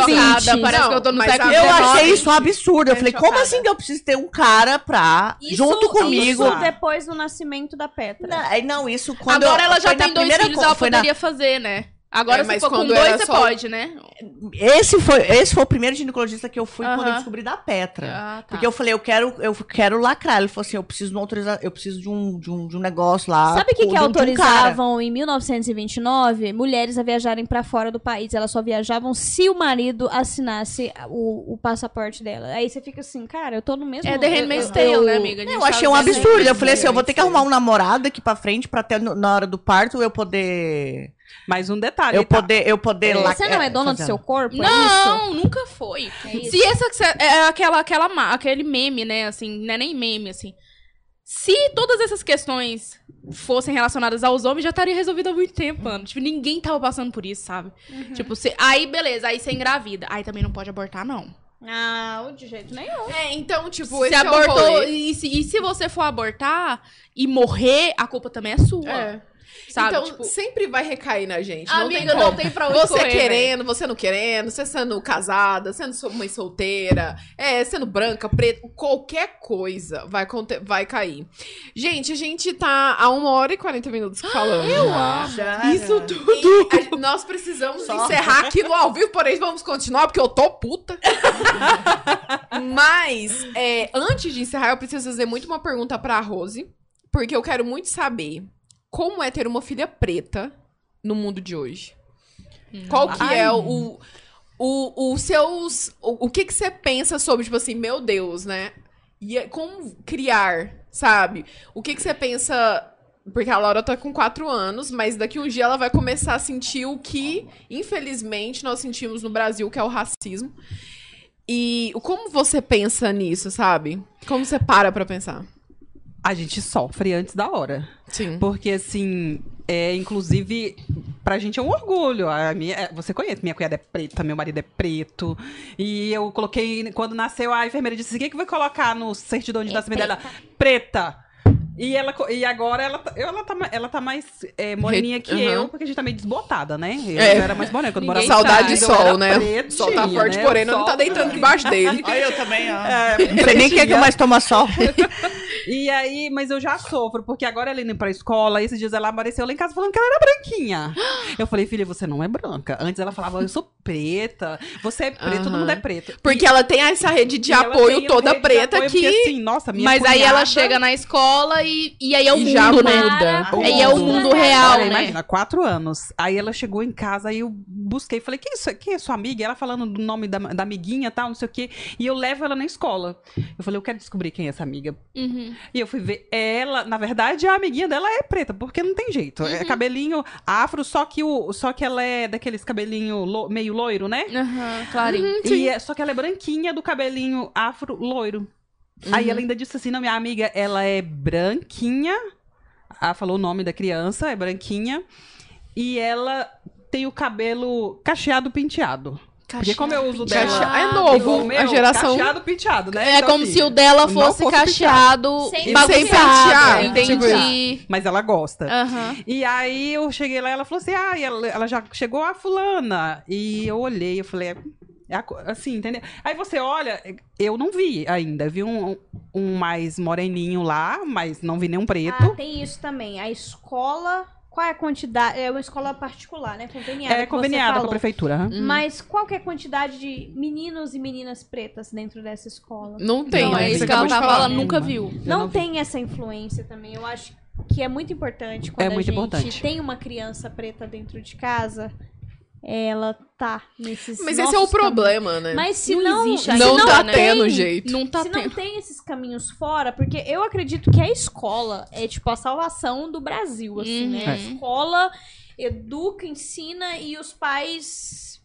Speaker 4: Parece
Speaker 1: Não,
Speaker 4: que eu tô no século
Speaker 5: Eu achei isso um absurdo. Eu falei, como
Speaker 1: chocada.
Speaker 5: assim que eu preciso ter um cara pra,
Speaker 2: Isso-
Speaker 5: junto comigo?
Speaker 2: Isso depois do nascimento da Petra.
Speaker 5: Não, é, não, isso quando
Speaker 4: Agora
Speaker 5: eu-
Speaker 4: ela já tem dois
Speaker 5: primeira
Speaker 4: filhos, ela
Speaker 5: foi na-
Speaker 4: poderia fazer, né? Agora,
Speaker 1: É,
Speaker 4: se
Speaker 1: mas
Speaker 4: for com dois, você
Speaker 1: só-
Speaker 4: pode, né?
Speaker 5: Esse foi, esse foi o primeiro ginecologista que eu fui quando eu descobri da Petra.
Speaker 4: Ah, tá.
Speaker 5: Porque eu falei, eu quero, eu quero lacrar. Ele falou assim, eu preciso de uma autoriza... eu preciso de um, de um, de um negócio lá.
Speaker 2: Sabe o que, que
Speaker 5: de um- um
Speaker 2: autorizavam em 1929? Mulheres a viajarem pra fora do país. Elas só viajavam se o marido assinasse o, o passaporte dela. Aí você fica assim, cara, eu tô no mesmo...
Speaker 4: É The Handmaid's
Speaker 2: eu-
Speaker 4: Tale,
Speaker 2: eu-
Speaker 4: né, amiga?
Speaker 5: Eu achei um absurdo. Eu falei assim, eu vou ter que arrumar um namorado aqui pra frente pra até na hora do parto eu poder.
Speaker 3: Mais um detalhe.
Speaker 5: Eu
Speaker 3: tá?
Speaker 5: poder, eu poder
Speaker 2: Você
Speaker 5: lacrar.
Speaker 2: não é dona do
Speaker 5: fazer-
Speaker 2: seu corpo? é isso?
Speaker 4: Não, nunca foi.
Speaker 2: É isso.
Speaker 4: Se essa é aquela, aquela, aquele meme, né? Assim, não é nem meme, assim. Se todas essas questões fossem relacionadas aos homens, já estaria resolvido há muito tempo, mano. Tipo, ninguém tava passando por isso, sabe?
Speaker 2: Uhum.
Speaker 4: Tipo, se- aí beleza, aí você engravida. Aí também não pode abortar, não.
Speaker 2: Não, de jeito nenhum.
Speaker 1: É, então, tipo,
Speaker 4: se
Speaker 1: esse é o
Speaker 4: abortou.
Speaker 1: rolê.
Speaker 4: e, se, e se você for abortar e morrer, a culpa também é sua.
Speaker 1: É.
Speaker 4: Sabe?
Speaker 1: Então,
Speaker 4: Tipo,
Speaker 1: sempre vai recair na gente. não
Speaker 4: amiga,
Speaker 1: tem
Speaker 4: não tem pra onde
Speaker 1: Você
Speaker 4: correr,
Speaker 1: querendo, você não querendo, você sendo casada, sendo mãe solteira, é, sendo branca, preta, qualquer coisa vai, vai cair. Gente, a gente tá há uma hora e 40 minutos falando. Eu
Speaker 5: Já,
Speaker 1: Isso tudo. E a- nós precisamos
Speaker 5: Só.
Speaker 1: encerrar aqui no ao vivo, porém vamos continuar, porque eu tô puta. Mas, é, antes de encerrar, eu preciso fazer muito uma pergunta pra Rose, porque eu quero muito saber como é ter uma filha preta no mundo de hoje. Qual que
Speaker 3: Ai.
Speaker 1: é o, o, o seus... O, o que que você pensa sobre, tipo assim, meu Deus, né? E é- como criar, sabe? O que que você pensa... Porque a Laura tá com quatro anos, mas daqui um dia ela vai começar a sentir o que, infelizmente, nós sentimos no Brasil, que é o racismo. E como você pensa nisso, sabe? Como você para pra pensar?
Speaker 3: A gente sofre antes da hora.
Speaker 1: Sim.
Speaker 3: Porque, assim, é, inclusive, pra gente é um orgulho. A minha, é, você conhece, minha cunhada é preta, meu marido é preto. E eu coloquei, quando nasceu, a enfermeira disse: o que, que vai colocar no certidão de
Speaker 2: É
Speaker 3: nascimento dela? Preta. E, ela, e agora ela, tá- ela, tá, ela tá mais é, moreninha que
Speaker 1: Aham.
Speaker 3: eu, porque a gente tá meio desbotada, né? Eu
Speaker 1: É.
Speaker 3: era mais morena quando morava
Speaker 1: Saudade
Speaker 3: em
Speaker 1: de
Speaker 3: eu
Speaker 1: sol, né?
Speaker 3: pretinha,
Speaker 1: sol tá forte,
Speaker 3: né?
Speaker 1: porém
Speaker 3: O
Speaker 1: não tá
Speaker 3: sol-
Speaker 1: deitando debaixo dele.
Speaker 5: Olha, eu também, ó.
Speaker 3: É,
Speaker 5: Não sei nem quem é que
Speaker 3: pretinha.
Speaker 5: mais toma sol.
Speaker 3: E aí, mas eu já sofro, porque agora ela indo pra escola, esses dias ela apareceu lá em casa falando que ela era branquinha. Eu falei, filha, você não é branca. Antes ela falava, eu sou preta. Você é preto, todo
Speaker 1: Aham.
Speaker 3: mundo é preto.
Speaker 1: Porque ela tem essa rede de
Speaker 3: E
Speaker 1: apoio toda preta que.
Speaker 3: Porque, assim, nossa, minha
Speaker 4: Mas aí ela
Speaker 3: cunhada-
Speaker 4: chega na escola e, e aí é o
Speaker 1: E
Speaker 4: mundo,
Speaker 1: já
Speaker 4: né?
Speaker 1: muda.
Speaker 4: Aí é o mundo real,
Speaker 3: Olha,
Speaker 4: né?
Speaker 3: Imagina, quatro anos. Aí ela chegou em casa, aí eu busquei, falei, quem é, sua, quem é sua amiga? E ela falando do nome da, da amiguinha e tal, não sei o quê. E eu levo ela na escola. Eu falei, eu quero descobrir quem é essa amiga.
Speaker 4: Uhum.
Speaker 3: E eu fui ver ela, na verdade, a amiguinha dela é preta, porque não tem jeito.
Speaker 4: Uhum.
Speaker 3: É cabelinho afro, só que, o, só que ela é daqueles cabelinho lo- meio loiro, né?
Speaker 4: Aham, clarinho.
Speaker 3: E é- só que ela é branquinha do cabelinho afro loiro. Aí ela ainda disse assim: não, minha amiga, ela é branquinha. Ah, falou o nome da criança, é branquinha. E ela tem o cabelo cacheado penteado. Porque como eu uso dela.
Speaker 1: Cache- é novo,
Speaker 3: o meu,
Speaker 1: a geração.
Speaker 3: Cacheado penteado, né?
Speaker 4: É
Speaker 3: Então,
Speaker 4: como
Speaker 3: assim,
Speaker 4: se o dela fosse,
Speaker 3: fosse
Speaker 4: cacheado,
Speaker 2: Sem
Speaker 1: pentear,
Speaker 4: Entendi.
Speaker 3: Mas ela gosta.
Speaker 4: Aham.
Speaker 3: E aí eu cheguei lá e ela falou assim: ah, ela, ela já chegou a fulana. E eu olhei, eu falei, É a assim, entendeu? Aí você olha, eu não vi ainda. Vi um, um mais moreninho lá, mas não vi nenhum preto.
Speaker 2: Ah, tem isso também. A escola. Qual é a quantidade? É uma escola particular, né? Conveniada.
Speaker 3: é conveniada com a prefeitura. aham.
Speaker 2: Mas qual que é a quantidade de meninos e meninas pretas dentro dessa escola?
Speaker 1: Não tem,
Speaker 4: Não,
Speaker 1: né?
Speaker 4: é isso que ela
Speaker 1: falar.
Speaker 4: falando, nunca viu.
Speaker 2: Não,
Speaker 3: não vi.
Speaker 2: tem essa influência também. Eu acho que é muito importante quando
Speaker 3: É
Speaker 2: a
Speaker 3: muito
Speaker 2: gente
Speaker 3: importante.
Speaker 2: tem uma criança preta dentro de casa, ela tá nesses
Speaker 1: Mas esse é o problema, né?
Speaker 2: caminhos. Mas se
Speaker 4: Não
Speaker 2: não,
Speaker 4: existe
Speaker 1: não,
Speaker 2: não
Speaker 1: tá
Speaker 4: né?
Speaker 1: tendo
Speaker 2: tem,
Speaker 1: jeito.
Speaker 4: Não tá
Speaker 2: se não
Speaker 4: tendo.
Speaker 2: tem esses caminhos fora, porque eu acredito que a escola é tipo a salvação do Brasil, assim, né? A
Speaker 4: Uhum.
Speaker 2: escola educa, ensina e os pais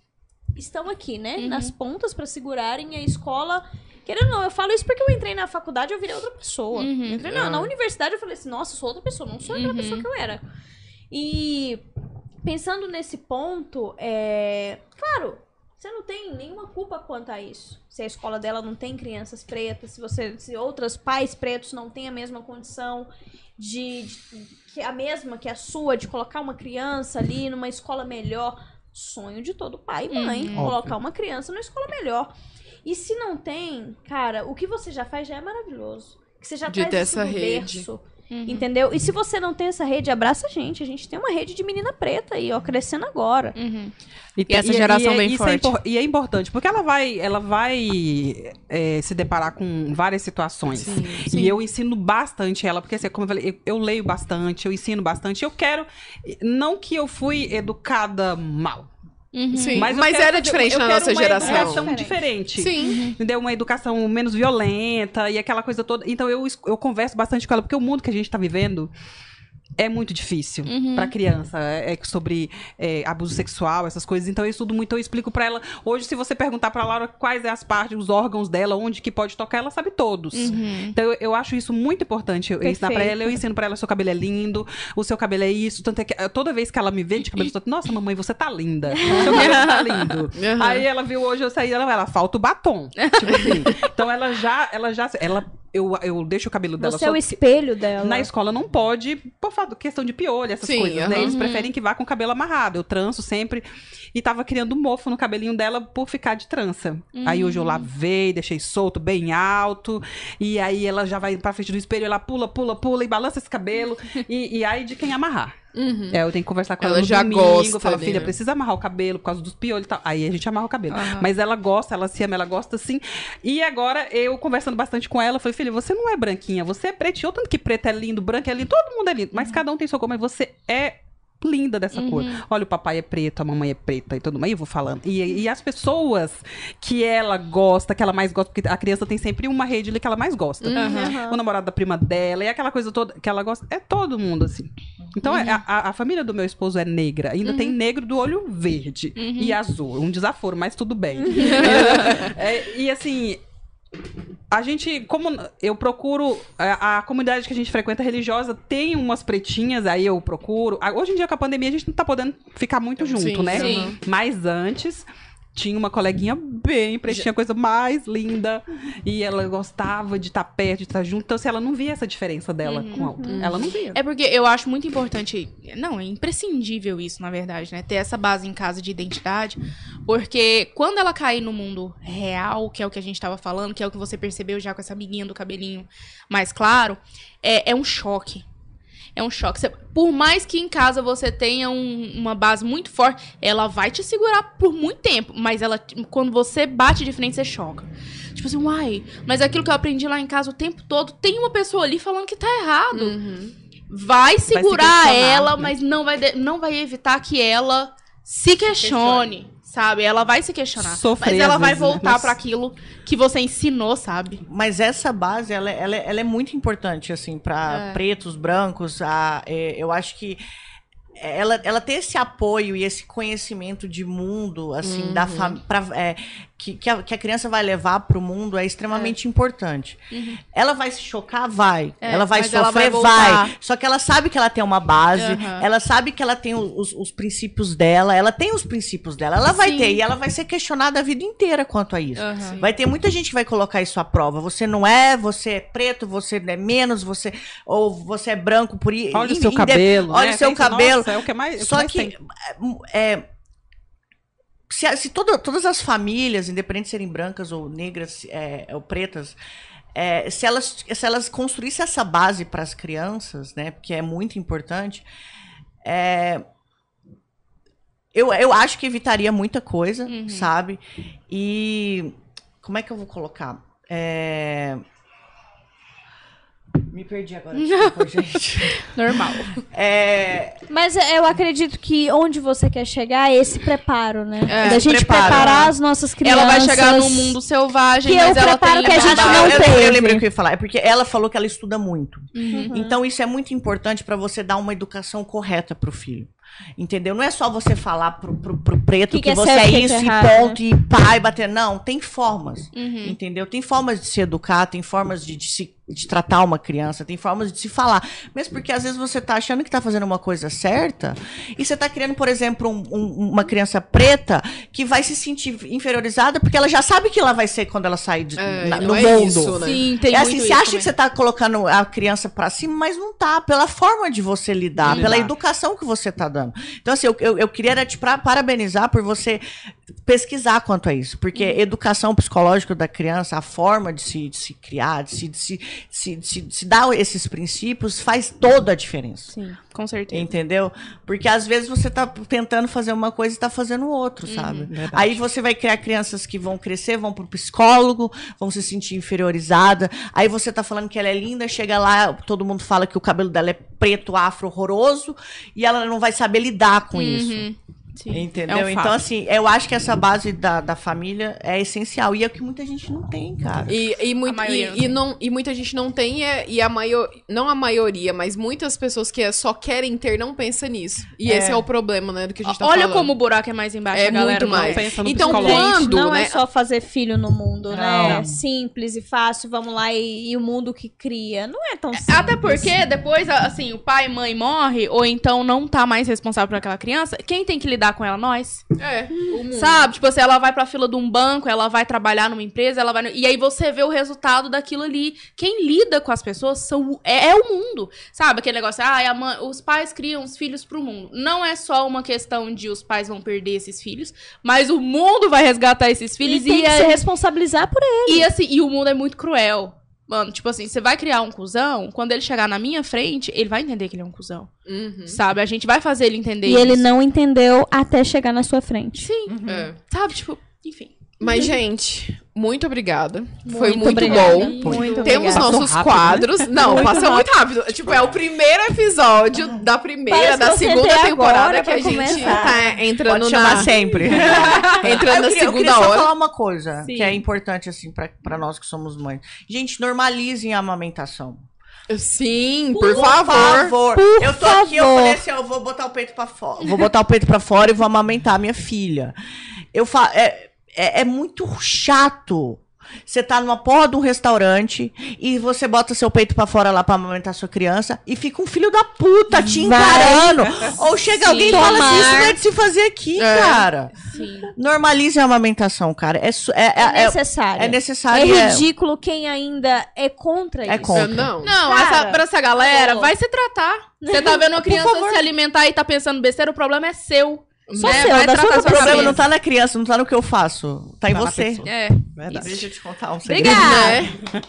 Speaker 2: estão aqui, né?
Speaker 4: Uhum.
Speaker 2: Nas pontas pra segurarem a escola. Querendo ou não, eu falo isso porque eu entrei na faculdade e eu virei outra pessoa.
Speaker 4: Uhum.
Speaker 2: Entrei na,
Speaker 1: Ah.
Speaker 2: na universidade eu falei assim, nossa, eu sou outra pessoa, não sou aquela
Speaker 4: Uhum.
Speaker 2: pessoa que eu era. E pensando nesse ponto, é. Claro, você não tem nenhuma culpa quanto a isso. Se a escola dela não tem crianças pretas, se você, se outros pais pretos não têm a mesma condição de, de- que a mesma que a sua de colocar uma criança ali numa escola melhor, sonho de todo pai e mãe,
Speaker 4: Uhum.
Speaker 2: colocar uma criança numa escola melhor. E se não tem, cara, o que você já faz já é maravilhoso. Que você já
Speaker 1: De
Speaker 2: traz
Speaker 1: essa rede.
Speaker 2: berço.
Speaker 4: Uhum.
Speaker 2: Entendeu? E se você não tem essa rede, abraça a gente. A gente tem uma rede de menina preta aí, ó, crescendo agora.
Speaker 4: Uhum.
Speaker 3: E,
Speaker 4: essa
Speaker 3: e-
Speaker 4: geração
Speaker 3: e-
Speaker 4: bem
Speaker 3: isso é
Speaker 4: forte.
Speaker 3: impor- e é importante, porque ela vai, ela vai é, se deparar com várias situações.
Speaker 4: sim.
Speaker 3: E eu ensino bastante ela, porque assim, como eu falei, eu, eu leio bastante, eu ensino bastante. Eu quero. Não que eu fui educada mal.
Speaker 4: Uhum.
Speaker 1: Sim,
Speaker 3: Mas,
Speaker 1: mas,
Speaker 3: eu quero
Speaker 1: era diferente
Speaker 3: eu
Speaker 1: na
Speaker 3: quero
Speaker 1: nossa
Speaker 3: uma
Speaker 1: geração.
Speaker 3: educação diferente.
Speaker 1: Sim.
Speaker 3: Entendeu? Uma educação menos violenta e aquela coisa toda. Então eu, eu converso bastante com ela, porque o mundo que a gente tá vivendo é muito difícil
Speaker 4: Uhum.
Speaker 3: pra criança. É é sobre é, abuso sexual, essas coisas. Então eu estudo muito, eu explico pra ela. Hoje, se você perguntar pra Laura quais é as partes, os órgãos dela, onde que pode tocar, ela sabe todos.
Speaker 4: Uhum.
Speaker 3: Então eu, eu acho isso muito importante eu ensinar pra
Speaker 2: Perfeito.
Speaker 3: ela. Eu ensino pra ela, seu cabelo é lindo, o seu cabelo é isso. Tanto é que eh, toda vez que ela me vê de cabelo, eu tô, nossa, mamãe, você tá linda. Seu cabelo tá lindo.
Speaker 1: Aham.
Speaker 3: Aí ela viu hoje eu saí, ela, ela falta o batom. Tipo assim. Então ela já, ela já, ela, eu, eu deixo o cabelo dela
Speaker 2: Você é o
Speaker 3: solto,
Speaker 2: espelho dela.
Speaker 3: na escola não pode, por fa- questão de piolho, essas
Speaker 1: Sim,
Speaker 3: coisas, né? Eles preferem que vá com o cabelo amarrado. Eu tranço sempre. E tava criando um mofo no cabelinho dela por ficar de trança. Aí hoje eu lavei, deixei solto, bem alto. E aí ela já vai pra frente do espelho, ela pula, pula, pula e balança esse cabelo. e, e aí de quem amarrar.
Speaker 1: Uhum.
Speaker 3: É, eu tenho que conversar com ela,
Speaker 1: Ela
Speaker 3: no
Speaker 1: já
Speaker 3: domingo.
Speaker 1: gosta,
Speaker 3: Fala,
Speaker 1: né?
Speaker 3: filha, precisa amarrar o cabelo por causa dos piolhos e tal. Aí a gente amarra o cabelo. Mas ela gosta, ela se ama, ela gosta sim. E agora, eu conversando bastante com ela, falei, filha, você não é branquinha, você é pretinha. Tanto que preto é lindo, branco é lindo, todo mundo é lindo. Mas cada um tem sua cor, mas você é linda dessa cor. Olha, o papai é preto, a mamãe é preta e tudo mais. Aí eu vou falando. E, e as pessoas que ela gosta, que ela mais gosta, porque a criança tem sempre uma rede ali que ela mais gosta.
Speaker 2: Aham.
Speaker 3: O namorado da prima dela, e aquela coisa toda que ela gosta. É todo mundo, assim. Então, é- a, a- a família do meu esposo é negra. Ainda tem negro do olho verde e azul. Um desaforo, mas tudo bem. É, e assim. A gente, como eu procuro, a, a comunidade que a gente frequenta religiosa tem umas pretinhas, aí eu procuro. Hoje em dia, com a pandemia, a gente não tá podendo ficar muito junto,
Speaker 1: Sim,
Speaker 3: né?
Speaker 4: sim.
Speaker 3: Mas antes, tinha uma coleguinha bem pretinha, coisa mais linda. E ela gostava de estar perto, de estar junto. Então, se ela não via essa diferença dela com a outra, ela não via.
Speaker 4: É porque eu acho muito importante. Não, é imprescindível isso, na verdade, né? Ter essa base em casa de identidade. Porque quando ela cair no mundo real, que é o que a gente tava falando, que é o que você percebeu já com essa amiguinha do cabelinho mais claro, é, é um choque. É um choque. Você- por mais que em casa você tenha um- uma base muito forte, ela vai te segurar por muito tempo. Mas ela, quando você bate de frente, você choca. Tipo assim, uai, mas aquilo que eu aprendi lá em casa o tempo todo, tem uma pessoa ali falando que tá errado
Speaker 1: Uhum.
Speaker 4: vai
Speaker 3: se
Speaker 4: segurar
Speaker 3: questionar,
Speaker 4: ela,
Speaker 3: né?
Speaker 4: mas não vai, de- não vai evitar que ela se questione, sabe? Ela vai se questionar.
Speaker 3: Sofrer,
Speaker 4: mas ela vai
Speaker 3: vezes,
Speaker 4: voltar pra aquilo que você ensinou, sabe?
Speaker 5: Mas essa base, ela, ela, ela é muito importante, assim, para
Speaker 4: É.
Speaker 5: pretos, brancos. A, é, eu acho que ela, ela ter esse apoio e esse conhecimento de mundo, assim, da fam- pra, é, que, que, a, que a criança vai levar pro mundo é extremamente importante. Ela vai se chocar? Vai.
Speaker 4: É,
Speaker 5: ela vai
Speaker 4: mas ela
Speaker 5: sofrer?
Speaker 4: vai
Speaker 5: vai. Só que ela sabe que ela tem uma base,
Speaker 4: Aham.
Speaker 5: ela sabe que ela tem os, os princípios dela, ela tem os princípios dela, ela vai
Speaker 4: Sim.
Speaker 5: ter, e ela vai ser questionada a vida inteira quanto a isso.
Speaker 4: Aham.
Speaker 5: Vai ter muita gente que vai colocar isso à prova. Você não é, você é preto, você é menos, você ou você é branco por aí.
Speaker 3: Olha o seu cabelo.
Speaker 5: Olha
Speaker 3: né?
Speaker 5: o seu
Speaker 3: Pensa,
Speaker 5: cabelo.
Speaker 3: Nossa, é o que mais. é o
Speaker 5: Só
Speaker 3: mais
Speaker 5: que
Speaker 3: tem.
Speaker 5: é, se, se toda- todas as famílias, independente de serem brancas ou negras é, ou pretas, é, se, elas, se elas construíssem essa base para as crianças, né, porque é muito importante, é, eu, eu acho que evitaria muita coisa, sabe? E como é que eu vou colocar? É, Me perdi agora, desculpa, gente.
Speaker 4: Normal.
Speaker 5: É,
Speaker 2: Mas eu acredito que onde você quer chegar é esse preparo, né?
Speaker 4: É,
Speaker 2: da gente
Speaker 5: preparo,
Speaker 2: preparar
Speaker 5: né?
Speaker 2: as nossas crianças.
Speaker 4: Ela vai chegar num mundo selvagem,
Speaker 2: Que é o
Speaker 4: mas ela
Speaker 2: preparo
Speaker 4: tem
Speaker 2: que a gente não
Speaker 5: eu,
Speaker 2: teve.
Speaker 5: Eu lembrei o que eu ia falar. É porque ela falou que ela estuda muito.
Speaker 4: Uhum.
Speaker 5: Então, isso é muito importante para você dar uma educação correta pro filho. Entendeu? Não é só você falar pro, pro, pro preto
Speaker 2: Que
Speaker 5: que,
Speaker 2: que é
Speaker 5: você é
Speaker 2: que é
Speaker 5: isso
Speaker 2: errado,
Speaker 5: e ponto, e pai bater. Não, tem formas.
Speaker 4: Uhum.
Speaker 5: Entendeu? Tem formas de se educar, tem formas de, de se de tratar uma criança, tem formas de se falar. Mesmo porque às vezes você tá achando que tá fazendo uma coisa certa e você tá criando, por exemplo, um- um- uma criança preta que vai se sentir inferiorizada porque ela já sabe que ela vai ser quando ela sair de-
Speaker 1: É,
Speaker 5: na- no
Speaker 1: é
Speaker 5: mundo.
Speaker 1: isso, né?
Speaker 4: Sim, tem
Speaker 5: é assim, você acha
Speaker 4: também.
Speaker 5: que você tá colocando a criança pra cima, mas não tá. Pela forma de você lidar, pela educação que você tá dando. Então, assim, eu, eu, eu queria era te pra- parabenizar por você pesquisar quanto a isso. Porque educação psicológica da criança, a forma de se, de se criar, de se, de se, se, se- se dar esses princípios, faz toda a diferença.
Speaker 4: Sim, com certeza.
Speaker 5: Entendeu? Porque às vezes você tá tentando fazer uma coisa e tá fazendo outro, sabe?
Speaker 3: verdade.
Speaker 5: Aí você vai criar crianças que vão crescer, vão pro psicólogo, vão se sentir inferiorizada. Aí você tá falando que ela é linda, chega lá, todo mundo fala que o cabelo dela é preto, afro, horroroso, e ela não vai saber lidar com isso.
Speaker 4: Sim,
Speaker 5: Entendeu?
Speaker 4: é um
Speaker 5: então, assim, eu acho que essa base da, da família é essencial. E é o que muita gente não tem, cara.
Speaker 1: E, e, muito,
Speaker 4: maioria não
Speaker 1: e, e não, e muita gente não tem, e, é- e a maior, não a maioria, mas muitas pessoas que é- só querem ter não pensam nisso. E
Speaker 5: É.
Speaker 1: esse é o problema, né, do que a gente tá
Speaker 4: Olha
Speaker 1: falando.
Speaker 4: como o buraco é mais embaixo,
Speaker 1: É
Speaker 4: a galera
Speaker 1: muito
Speaker 4: não
Speaker 1: mais.
Speaker 3: pensa no
Speaker 1: Então, quando,
Speaker 2: não
Speaker 1: né?
Speaker 2: é só fazer filho no mundo, né?
Speaker 5: Não.
Speaker 2: É simples e fácil, vamos lá e, e o mundo que cria. Não é tão simples.
Speaker 4: Até porque depois, assim, o pai e mãe morre, ou então não tá mais responsável por aquela criança, quem tem que lidar com ela? Nós.
Speaker 1: É, o mundo.
Speaker 4: Sabe? Tipo assim, ela vai pra fila de um banco, ela vai trabalhar numa empresa, ela vai. no- E aí você vê o resultado daquilo ali. Quem lida com as pessoas são, é, é o mundo. Sabe? Aquele negócio, ah, a mãe- os pais criam os filhos pro mundo. Não é só uma questão de os pais vão perder esses filhos, mas o mundo vai resgatar esses
Speaker 2: E
Speaker 4: filhos
Speaker 2: tem
Speaker 4: e,
Speaker 2: que
Speaker 4: é-
Speaker 2: se responsabilizar por ele.
Speaker 4: e assim, e o mundo é muito cruel. Mano, tipo assim, você vai criar um cuzão, quando ele chegar na minha frente, ele vai entender que ele é um cuzão.
Speaker 1: Uhum.
Speaker 4: Sabe? A gente vai fazer ele entender
Speaker 2: E
Speaker 4: isso.
Speaker 2: ele não entendeu até chegar na sua frente.
Speaker 4: Sim.
Speaker 1: É.
Speaker 4: Sabe? Tipo, enfim.
Speaker 1: Mas, gente, muito obrigada. Foi muito
Speaker 2: obrigada.
Speaker 1: bom.
Speaker 2: Muito
Speaker 1: Temos
Speaker 2: obrigada.
Speaker 1: nossos
Speaker 3: Passou rápido, né?
Speaker 1: quadros. Não, passa muito rápido. Tipo, é o primeiro episódio da primeira,
Speaker 2: Parece
Speaker 1: da segunda temporada que a gente
Speaker 2: começar.
Speaker 1: tá entrando
Speaker 5: Pode
Speaker 1: na.
Speaker 5: chamar sempre.
Speaker 1: Entrando na
Speaker 5: eu queria, eu queria
Speaker 1: segunda
Speaker 5: só
Speaker 1: hora.
Speaker 5: falar uma coisa
Speaker 2: Sim.
Speaker 5: que é importante, assim, pra, pra nós que somos mães. Gente, normalizem a amamentação.
Speaker 1: Sim, por, favor.
Speaker 5: eu tô aqui, eu
Speaker 2: favor.
Speaker 5: falei assim, eu vou botar o peito pra fora. Vou botar o peito pra fora e vou amamentar a minha filha. Eu falo, é, é, é muito chato. Você tá numa porra de um restaurante e você bota seu peito pra fora lá pra amamentar sua criança e fica um filho da puta te encarando. Ou chega
Speaker 4: Sim.
Speaker 5: alguém e fala assim, isso
Speaker 2: Tomar.
Speaker 5: não é de se fazer aqui,
Speaker 1: É.
Speaker 5: cara.
Speaker 4: Sim.
Speaker 5: Normalize a amamentação, cara. É, é,
Speaker 2: É
Speaker 5: é, é,
Speaker 2: necessário.
Speaker 5: é
Speaker 2: É
Speaker 5: necessário. é-
Speaker 2: ridículo quem ainda é contra
Speaker 5: É
Speaker 2: isso.
Speaker 5: contra.
Speaker 1: Não.
Speaker 4: Não,
Speaker 2: Cara,
Speaker 4: essa, pra essa galera, vai se tratar. Você tá vendo uma criança se alimentar e tá pensando besteira, o problema é seu.
Speaker 2: Só
Speaker 4: né?
Speaker 2: seu,
Speaker 4: vai
Speaker 2: da sua
Speaker 5: O problema
Speaker 4: cabeça.
Speaker 5: não tá na criança, não tá no que eu faço. Tá em
Speaker 3: Tá
Speaker 5: você.
Speaker 4: É.
Speaker 3: Verdade.
Speaker 5: Deixa eu te contar um segredo.
Speaker 2: Obrigada.
Speaker 1: Né?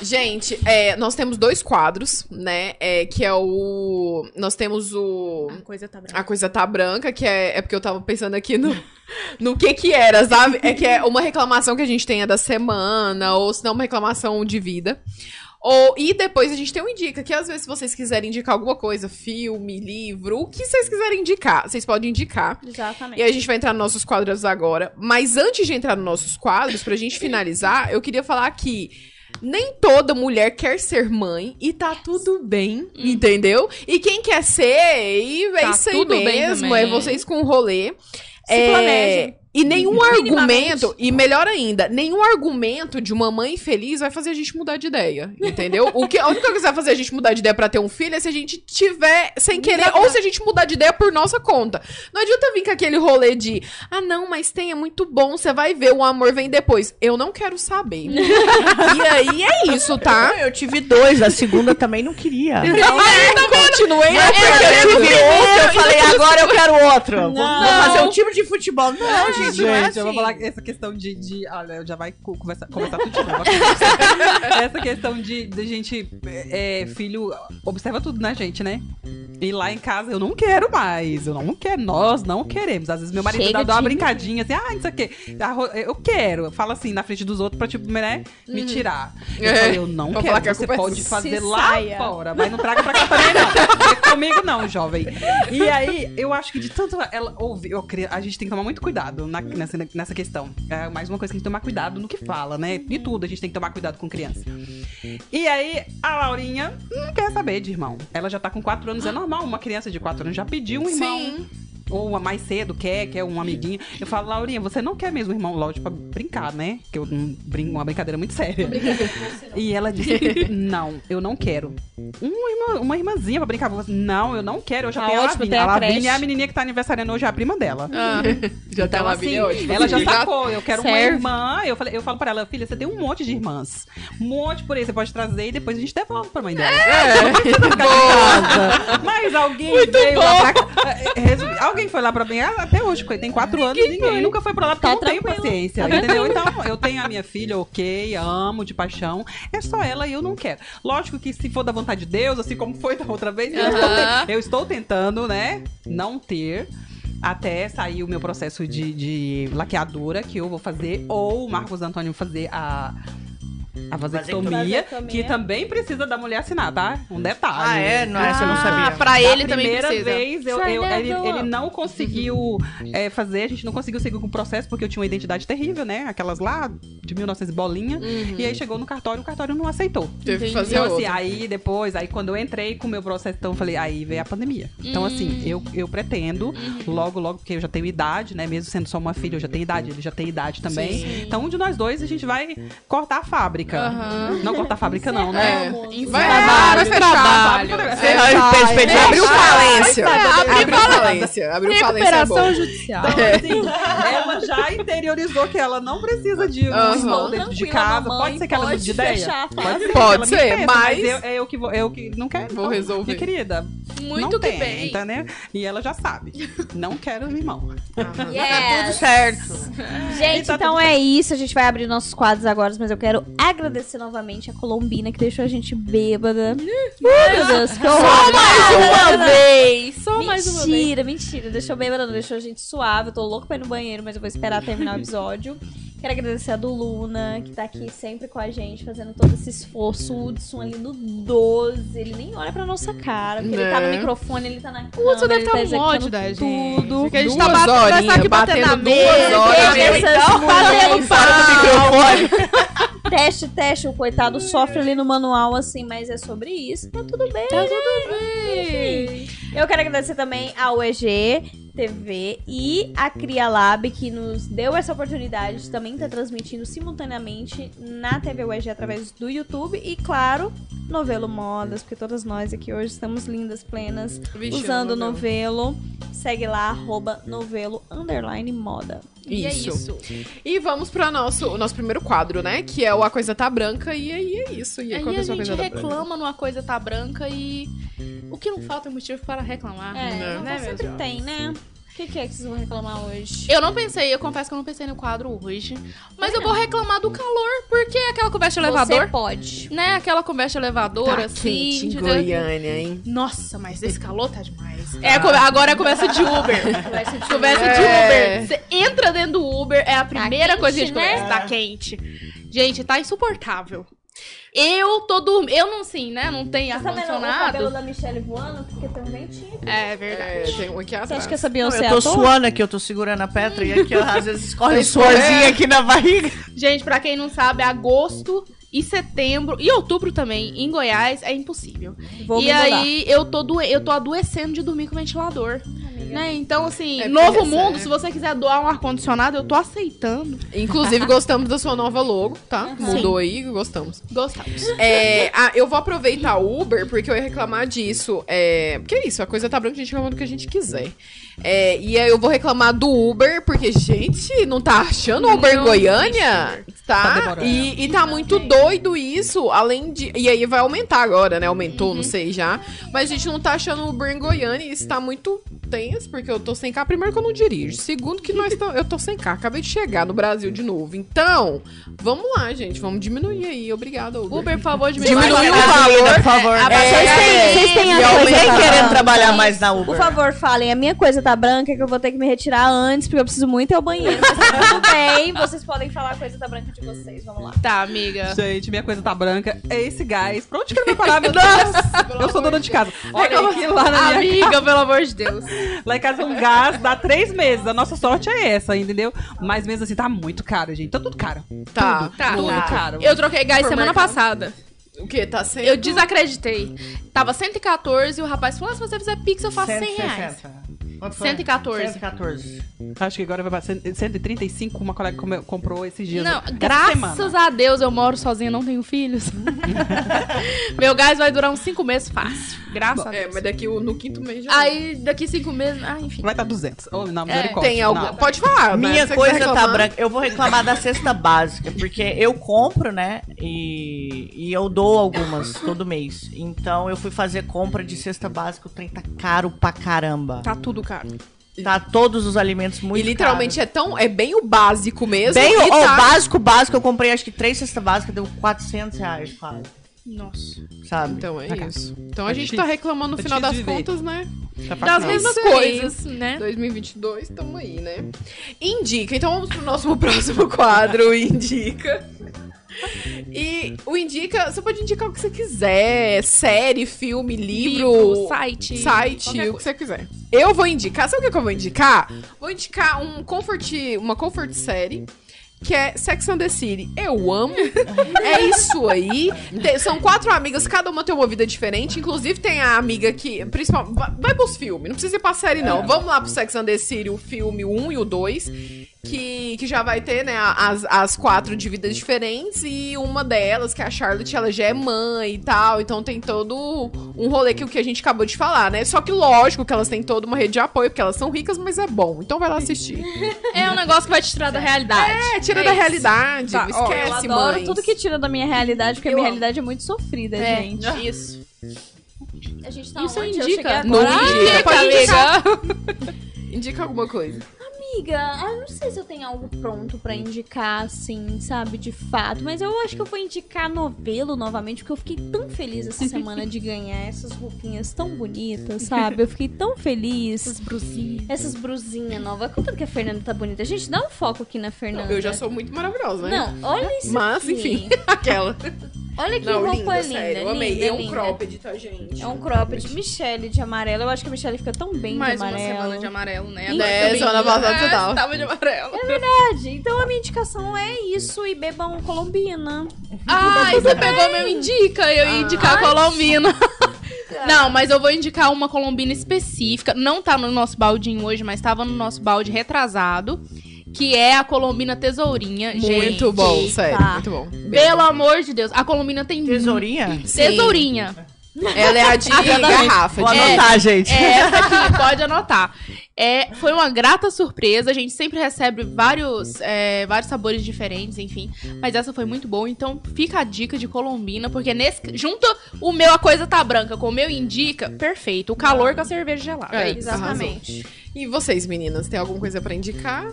Speaker 1: Gente, é, nós temos dois quadros, né? É, que é o. Nós temos o.
Speaker 4: A coisa tá branca.
Speaker 1: A coisa tá branca, que é, é porque eu tava pensando aqui no, no que que era, sabe? É que é uma reclamação que a gente tenha da semana, ou se não uma reclamação de vida. Ou, e depois a gente tem um indica, que às vezes se vocês quiserem indicar alguma coisa, filme, livro, o que vocês quiserem indicar, vocês podem indicar.
Speaker 2: Exatamente.
Speaker 1: E a gente vai entrar nos nossos quadros agora. Mas antes de entrar nos nossos quadros, pra gente finalizar, eu queria falar que nem toda mulher quer ser mãe e tá tudo bem, entendeu? E quem quer ser, e é
Speaker 4: Tá
Speaker 1: isso aí mesmo, é vocês com o rolê.
Speaker 2: Se
Speaker 1: É,
Speaker 2: planejem.
Speaker 1: E nenhum argumento, e melhor ainda, nenhum argumento de uma mãe feliz vai fazer a gente mudar de ideia, entendeu? O que, a única coisa que vai fazer a gente mudar de ideia pra ter um filho é se a gente tiver sem querer, ou se a gente mudar de ideia por nossa conta. Não adianta vir com aquele rolê de, ah não, mas tem, é muito bom, você vai ver, o amor vem depois. Eu não quero saber. e aí é isso, tá?
Speaker 5: Eu tive dois, a segunda também não queria.
Speaker 1: Aí, tá vendo?
Speaker 2: continuei
Speaker 5: Não, porque eu tive um que eu falei, agora eu quero outro. Vou, vou fazer um time de futebol. Não, gente, não é
Speaker 3: Gente, eu vou
Speaker 5: assim.
Speaker 3: falar que essa questão de. de olha, já vai co- conversar, conversar tudo de novo. essa questão de, de gente. é, filho observa tudo na gente, né? E lá em casa eu não quero mais. Eu não quero. Nós não queremos. Às vezes meu marido
Speaker 2: Chega
Speaker 3: dá, dá uma brincadinha assim, ah, não sei o quê. Arro- Eu quero. Fala assim na frente dos outros pra, tipo, né, me tirar. Eu
Speaker 1: É.
Speaker 3: falei, eu não
Speaker 1: Pra
Speaker 3: quero.
Speaker 1: que
Speaker 3: Você
Speaker 1: é
Speaker 3: pode fazer lá
Speaker 2: saia.
Speaker 3: fora. Mas não traga pra cá também, não. Porque comigo não, jovem. E aí, eu acho que de tanto ela ouvir, eu a gente tem que tomar muito cuidado na- nessa, nessa questão. É mais uma coisa que a gente tem que tomar cuidado no que fala, né? De tudo a gente tem que tomar cuidado com criança. E aí, a Laurinha não quer saber de irmão. Ela já tá com 4 anos, é normal. Uma criança de 4 anos já pediu um irmão.
Speaker 1: Sim.
Speaker 3: Ou uma mais cedo quer, quer um amiguinho. Eu falo, Laurinha, você não quer mesmo irmão, lógico, pra brincar, né? Que eu um, brin uma brincadeira muito séria. E ela disse: Não, eu não quero. Uma, irmã, uma irmãzinha pra brincar. Eu falei, Não, eu não quero. Eu já
Speaker 2: Tá
Speaker 3: tenho a Lavínia.
Speaker 2: a
Speaker 3: A Lavínia é a menininha que tá aniversariando hoje, é a prima dela.
Speaker 1: Ah, já tá
Speaker 3: Então,
Speaker 1: lá
Speaker 3: assim,
Speaker 1: ótimo.
Speaker 3: ela já sacou. Eu quero uma
Speaker 2: Serve.
Speaker 3: irmã. Eu, falei, eu falo pra ela, filha, você tem um monte de irmãs. Um monte por aí, você pode trazer e depois a gente devolve pra mãe dela.
Speaker 1: É.
Speaker 3: casa. Mas alguém veio lá pra cá. Alguém foi lá pra mim ah, até hoje, porque tem quatro anos, ninguém nunca foi pra lá porque
Speaker 2: Tá
Speaker 3: eu não tenho
Speaker 2: tranquilo.
Speaker 3: paciência. Entendeu? Então, eu tenho a minha filha, ok, amo de paixão. É só ela e eu não quero. Lógico que se for da vontade de Deus, assim como foi da outra vez, eu, estou,
Speaker 1: Aham.
Speaker 3: te- eu estou tentando, né? Não ter. Até sair o meu processo de, de laqueadura que eu vou fazer, ou o Marcos Antônio fazer a, a vasectomia,
Speaker 2: Vasectomia.
Speaker 3: que também precisa da mulher assinar, tá? Um detalhe.
Speaker 5: Ah, é? Não, essa eu não
Speaker 4: Ah,
Speaker 5: sabia.
Speaker 4: pra ele também
Speaker 3: primeira
Speaker 4: precisa.
Speaker 3: vez, eu, eu- ele,
Speaker 2: Fernando.
Speaker 3: ele não conseguiu é, fazer, a gente não conseguiu seguir com o processo, porque eu tinha uma identidade terrível, né? Aquelas lá de 1900 e bolinha. E aí chegou no cartório, o cartório não aceitou.
Speaker 1: Teve que fazer
Speaker 3: Então, assim,
Speaker 1: outra.
Speaker 3: aí depois, aí quando eu entrei com o meu processo, então eu falei, aí veio a pandemia. Então, assim, eu, eu pretendo, logo, logo, porque eu já tenho idade, né? Mesmo sendo só uma filha, eu já tenho idade, ele já tem idade também. Então, um de nós dois, a gente vai cortar a fábrica. Não cortar a fábrica, não, né?
Speaker 1: É. Vai,
Speaker 4: Trabalho,
Speaker 1: vai fechar.
Speaker 4: trabalho.
Speaker 1: É,
Speaker 5: É,
Speaker 1: é, abriu
Speaker 5: fechar.
Speaker 1: falência.
Speaker 4: É, abriu
Speaker 1: falência. Abriu falência é.
Speaker 2: Recuperação judicial.
Speaker 3: Então, assim, ela já interiorizou que ela não precisa de um irmão dentro de casa.
Speaker 2: mamãe,
Speaker 3: pode ser que ela mude de ideia?
Speaker 2: fechar
Speaker 3: Pode ser.
Speaker 1: Pode ser,
Speaker 3: pensa,
Speaker 1: mas-
Speaker 3: eu, é eu que vou, eu que não quero.
Speaker 1: Vou
Speaker 3: então,
Speaker 1: resolver.
Speaker 3: Minha querida,
Speaker 4: Muito
Speaker 3: não
Speaker 4: que
Speaker 3: tem,
Speaker 4: bem.
Speaker 3: entendeu? E ela já sabe. Não quero um irmão.
Speaker 2: Yes.
Speaker 5: Certo.
Speaker 2: Gente,
Speaker 3: tá
Speaker 2: então
Speaker 3: tudo
Speaker 2: é isso. A gente vai abrir nossos quadros agora, mas eu quero agradecer novamente a Colombina que deixou a gente bêbada. Ai, meu Deus, que horror.
Speaker 4: Só mais uma vez. Só mais uma vez.
Speaker 2: Mentira, mentira. Deixou bêbada, não deixou a gente suave. Eu tô louco pra ir no banheiro, mas eu vou esperar terminar o episódio. Quero agradecer a do Luna, que tá aqui sempre com a gente, fazendo todo esse esforço. O Hudson ali no 12. Ele nem olha pra nossa cara, porque ele tá no
Speaker 1: Né?
Speaker 2: microfone, ele tá na
Speaker 4: O
Speaker 2: câmera,
Speaker 4: Hudson deve tá
Speaker 2: tá
Speaker 4: um ódio da gente.
Speaker 2: tudo.
Speaker 4: Porque a gente
Speaker 1: Duas
Speaker 4: tá batendo, nós tá aqui batendo na
Speaker 1: batendo duas
Speaker 4: mesa.
Speaker 1: horas.
Speaker 4: eu,
Speaker 2: Essas
Speaker 4: então,
Speaker 2: mulheres
Speaker 4: batendo
Speaker 2: para
Speaker 4: palma.
Speaker 2: Teste, teste, o coitado sofre ali no manual, assim, mas é sobre isso. Tá tudo bem.
Speaker 4: Tá tudo bem.
Speaker 2: Eu quero agradecer também ao EG TV e a Cria Lab, que nos deu essa oportunidade de também estar transmitindo simultaneamente na TV UEG através do YouTube e, claro, Novelo Modas, porque todas nós aqui hoje estamos lindas, plenas,
Speaker 1: Vixe,
Speaker 2: usando
Speaker 1: novelo.
Speaker 2: novelo. Segue lá, arroba novelo underline moda.
Speaker 4: E é
Speaker 1: Isso.
Speaker 4: isso.
Speaker 1: E vamos para nosso, o nosso primeiro quadro, né? Que é o A Coisa Tá Branca. E aí é isso. E aí, é
Speaker 4: a
Speaker 1: a
Speaker 4: gente
Speaker 1: coisa tá
Speaker 4: reclama numa coisa tá branca e o que não falta é motivo para reclamar.
Speaker 2: É,
Speaker 1: Né?
Speaker 4: Né,
Speaker 2: sempre tem, né? O que, que é que vocês vão reclamar hoje?
Speaker 4: Eu não pensei, eu confesso que eu não pensei no quadro hoje. Mas
Speaker 2: Por
Speaker 4: eu vou reclamar do calor, porque aquela conversa de elevador,
Speaker 2: Você pode.
Speaker 4: né? Aquela conversa de elevador,
Speaker 1: Tá
Speaker 4: assim.
Speaker 1: quente em
Speaker 4: de-
Speaker 1: Goiânia, hein?
Speaker 4: Nossa, mas esse calor tá demais. É, agora é conversa de Uber.
Speaker 2: Conversa de
Speaker 4: Conversa de
Speaker 1: É.
Speaker 4: Uber. Você entra dentro do Uber, é a primeira
Speaker 2: quente,
Speaker 4: coisa que a gente
Speaker 2: né?
Speaker 4: conversa. Tá quente. Gente, tá insuportável. Eu tô dormindo. Eu não, sim, né? Não tem
Speaker 2: Tá vendo o cabelo
Speaker 4: ar-condicionado.
Speaker 2: da Michelle voando? Porque tem um ventinho.
Speaker 4: É
Speaker 1: É,
Speaker 4: verdade.
Speaker 1: tem um aqui
Speaker 2: Você
Speaker 1: atrás.
Speaker 2: acha que essa
Speaker 5: Não,
Speaker 2: Beyoncé
Speaker 5: eu
Speaker 2: é
Speaker 5: tô suando aqui, eu tô segurando a Petra e aqui, ó, às vezes escorre um suorzinho aqui na barriga.
Speaker 4: Gente, pra quem não sabe, agosto e setembro e outubro também em Goiás é impossível.
Speaker 2: Vou
Speaker 4: e aí eu tô, doe... eu tô adoecendo de dormir com ventilador.
Speaker 2: Amiga,
Speaker 4: Né? Então, assim,
Speaker 1: É,
Speaker 4: novo mundo,
Speaker 1: essa-
Speaker 4: se você quiser doar um ar-condicionado, eu tô aceitando.
Speaker 1: Inclusive, gostamos da sua nova logo, tá? Mudou aí, gostamos.
Speaker 4: Gostamos.
Speaker 1: É, ah, eu vou aproveitar o Uber, porque eu ia reclamar disso. É, porque é isso, a coisa tá branca, a gente reclama do que a gente quiser. É, e aí eu vou reclamar do Uber, porque, gente, não tá achando o Uber em
Speaker 4: Não
Speaker 1: Goiânia?
Speaker 3: Tá
Speaker 1: Tá? e, e tá muito doido isso, além de. E aí vai aumentar agora, né? Aumentou, não sei já. Mas a gente não tá achando o Uber em Goiânia e isso tá muito tenso, porque eu tô sem carro. Primeiro que eu não dirijo. Segundo que nós tam- eu tô sem carro. Acabei de chegar no Brasil de novo. Então, vamos lá, gente. Vamos diminuir aí. Obrigada, Uber.
Speaker 4: Uber, por favor, diminui
Speaker 1: Diminui
Speaker 4: o valor.
Speaker 5: por favor.
Speaker 2: Vocês
Speaker 1: É,
Speaker 2: têm, vocês têm
Speaker 5: E
Speaker 2: a coisa
Speaker 5: nem
Speaker 2: tá
Speaker 5: querendo trabalhar mais na Uber.
Speaker 2: Por favor, falem. A minha coisa tá branca que eu vou ter que me retirar antes, porque eu preciso muito ir ao banheiro. Mas tá tudo bem. Vocês podem falar a coisa tá branca de vocês. Vamos lá.
Speaker 4: Tá, amiga.
Speaker 3: Gente, minha coisa tá branca. É esse gás. Pra onde que ele vai parar, meu Deus? eu sou dona de casa. Olha aqui lá na minha
Speaker 4: Amiga, pelo amor de Deus.
Speaker 3: Lá em casa um gás dá três meses. A nossa sorte é essa, entendeu? Mas mesmo assim, tá muito caro, gente. Tá tudo caro.
Speaker 1: Tá,
Speaker 4: Tá.
Speaker 3: Tudo
Speaker 5: Tá.
Speaker 3: caro.
Speaker 4: Eu troquei gás semana
Speaker 1: Supermercado.
Speaker 4: passada.
Speaker 1: O que? Tá sendo.
Speaker 4: Eu desacreditei. Tava 114 e o rapaz falou: ah, se você fizer pix, eu faço 100 reais.
Speaker 5: 160. Quanto foi?
Speaker 4: 114.
Speaker 5: 114.
Speaker 3: Acho que agora vai pra 100 135. Uma colega come- comprou esses dias.
Speaker 4: Não, graças
Speaker 3: semana.
Speaker 4: a Deus eu moro sozinha, não tenho filhos. Meu gás vai durar uns 5 meses fácil. Graças a
Speaker 1: É,
Speaker 4: Deus.
Speaker 1: mas daqui no quinto mês já.
Speaker 4: Aí, daqui 5 meses. Ah, enfim.
Speaker 3: Vai estar 200. Oh, não, misericórdia.
Speaker 1: tem algum.
Speaker 3: Não.
Speaker 1: Pode falar. né?
Speaker 5: Minha
Speaker 1: você
Speaker 5: coisa tá branca. Eu vou reclamar da cesta básica, porque eu compro, né? E, e eu dou algumas todo mês. Então eu fui fazer compra de cesta básica, o trem tá caro pra caramba.
Speaker 4: Tá tudo caro.
Speaker 5: Tá todos os alimentos muito
Speaker 1: E literalmente é tão. É bem o básico mesmo.
Speaker 5: Bem, o
Speaker 1: tá-
Speaker 5: básico, básico, eu comprei acho que três cestas básicas, deu 400 reais quase,
Speaker 4: Nossa.
Speaker 5: sabe?
Speaker 1: Então é
Speaker 3: Tá caro.
Speaker 1: isso. Então a gente tá reclamando no
Speaker 3: Tá
Speaker 1: final das contas, né?
Speaker 3: Tá
Speaker 4: Das
Speaker 3: cá.
Speaker 4: mesmas coisas, né?
Speaker 1: 2022, tamo aí, né? Indica. Então vamos pro nosso próximo quadro, Indica. E o Indica, você pode indicar o que você quiser. Série, filme, livro,
Speaker 4: Livro, site.
Speaker 1: site, o que você quiser. Eu vou indicar, sabe o que que eu vou indicar? Vou indicar um comfort, uma comfort série. Que é Sex and the City. Eu amo. é isso aí. Tem- são quatro amigas, cada uma tem uma vida diferente. Inclusive, tem a amiga que. Principal, vai, vai pros filmes, não precisa ir pra série, não. Vamos lá pro Sex and the City, o filme 1 e o 2. Que, que já vai ter, né, as, as quatro de vidas diferentes. E uma delas, que é a Charlotte, ela já é mãe e tal. Então tem todo um rolê que o que a gente acabou de falar, né? Só que lógico que elas têm toda uma rede de apoio, porque elas são ricas, mas é bom. Então vai lá assistir.
Speaker 4: É um negócio que vai te tirar da realidade.
Speaker 1: É, tira
Speaker 4: É
Speaker 1: da
Speaker 4: isso.
Speaker 1: realidade.
Speaker 4: Tá, ó,
Speaker 2: Eu
Speaker 1: esquece,
Speaker 2: adoro
Speaker 1: mães.
Speaker 2: tudo que tira da minha realidade, porque a
Speaker 1: Eu
Speaker 2: minha
Speaker 1: amo.
Speaker 2: realidade é muito sofrida,
Speaker 4: É,
Speaker 2: gente.
Speaker 4: isso.
Speaker 2: A gente tá
Speaker 4: Isso
Speaker 2: onde? Eu
Speaker 4: indica.
Speaker 1: Não
Speaker 2: agora. Ah,
Speaker 1: indica. Indicar.
Speaker 4: amiga.
Speaker 1: Indica alguma coisa.
Speaker 2: Amiga, ah, eu não sei se eu tenho algo pronto pra indicar, assim, sabe, de fato. Mas eu acho que eu vou indicar novelo novamente, porque eu fiquei tão feliz essa semana de ganhar essas roupinhas tão bonitas, sabe? Eu fiquei tão feliz.
Speaker 4: Essas brusinhas.
Speaker 2: Essas brusinhas novas. Contanto que a Fernanda tá bonita. Gente, dá um foco aqui na Fernanda.
Speaker 1: Eu já sou muito maravilhosa, né?
Speaker 2: Não, olha isso
Speaker 1: Mas,
Speaker 2: aqui.
Speaker 1: enfim, aquela.
Speaker 2: Olha que
Speaker 1: Não,
Speaker 2: roupa
Speaker 1: linda,
Speaker 2: linda,
Speaker 1: sério. Eu amei.
Speaker 2: linda,
Speaker 1: é um
Speaker 2: linda.
Speaker 1: cropped, tá, gente?
Speaker 2: É um cropped. Michelle de amarelo. Eu acho que a Michelle fica tão bem
Speaker 4: Mais
Speaker 2: de
Speaker 4: uma
Speaker 2: amarelo.
Speaker 4: semana de amarelo, né?
Speaker 1: Né,
Speaker 4: também.
Speaker 1: semana passada você
Speaker 4: É,
Speaker 1: tava.
Speaker 4: tava de amarelo.
Speaker 2: Verdade. Então a minha indicação é isso. E bebam colombina.
Speaker 4: Ah, você pegou meu indica. Eu ia indicar a colombina. Não, mas eu vou indicar uma colombina específica. Não tá no nosso baldinho hoje, mas tava no nosso balde retrasado. Que é a colombina tesourinha.
Speaker 1: Muito
Speaker 4: gente.
Speaker 1: bom, sério.
Speaker 2: tá.
Speaker 1: Muito bom.
Speaker 4: Pelo amor de Deus. A colombina tem.
Speaker 5: Tesourinha?
Speaker 4: Tesourinha.
Speaker 1: Ela é a de garrafa.
Speaker 5: Vou
Speaker 1: de-
Speaker 5: anotar, gente.
Speaker 4: É essa aqui, pode anotar. É, foi uma grata surpresa. A gente sempre recebe vários, é, vários sabores diferentes, enfim. Mas essa foi muito boa. Então fica a dica de Colombina, porque nesse. Junto o meu, a coisa tá branca, com o meu indica, perfeito. O calor com a cerveja gelada.
Speaker 1: É,
Speaker 4: É.
Speaker 2: Exatamente.
Speaker 1: E vocês, meninas, tem alguma coisa pra indicar?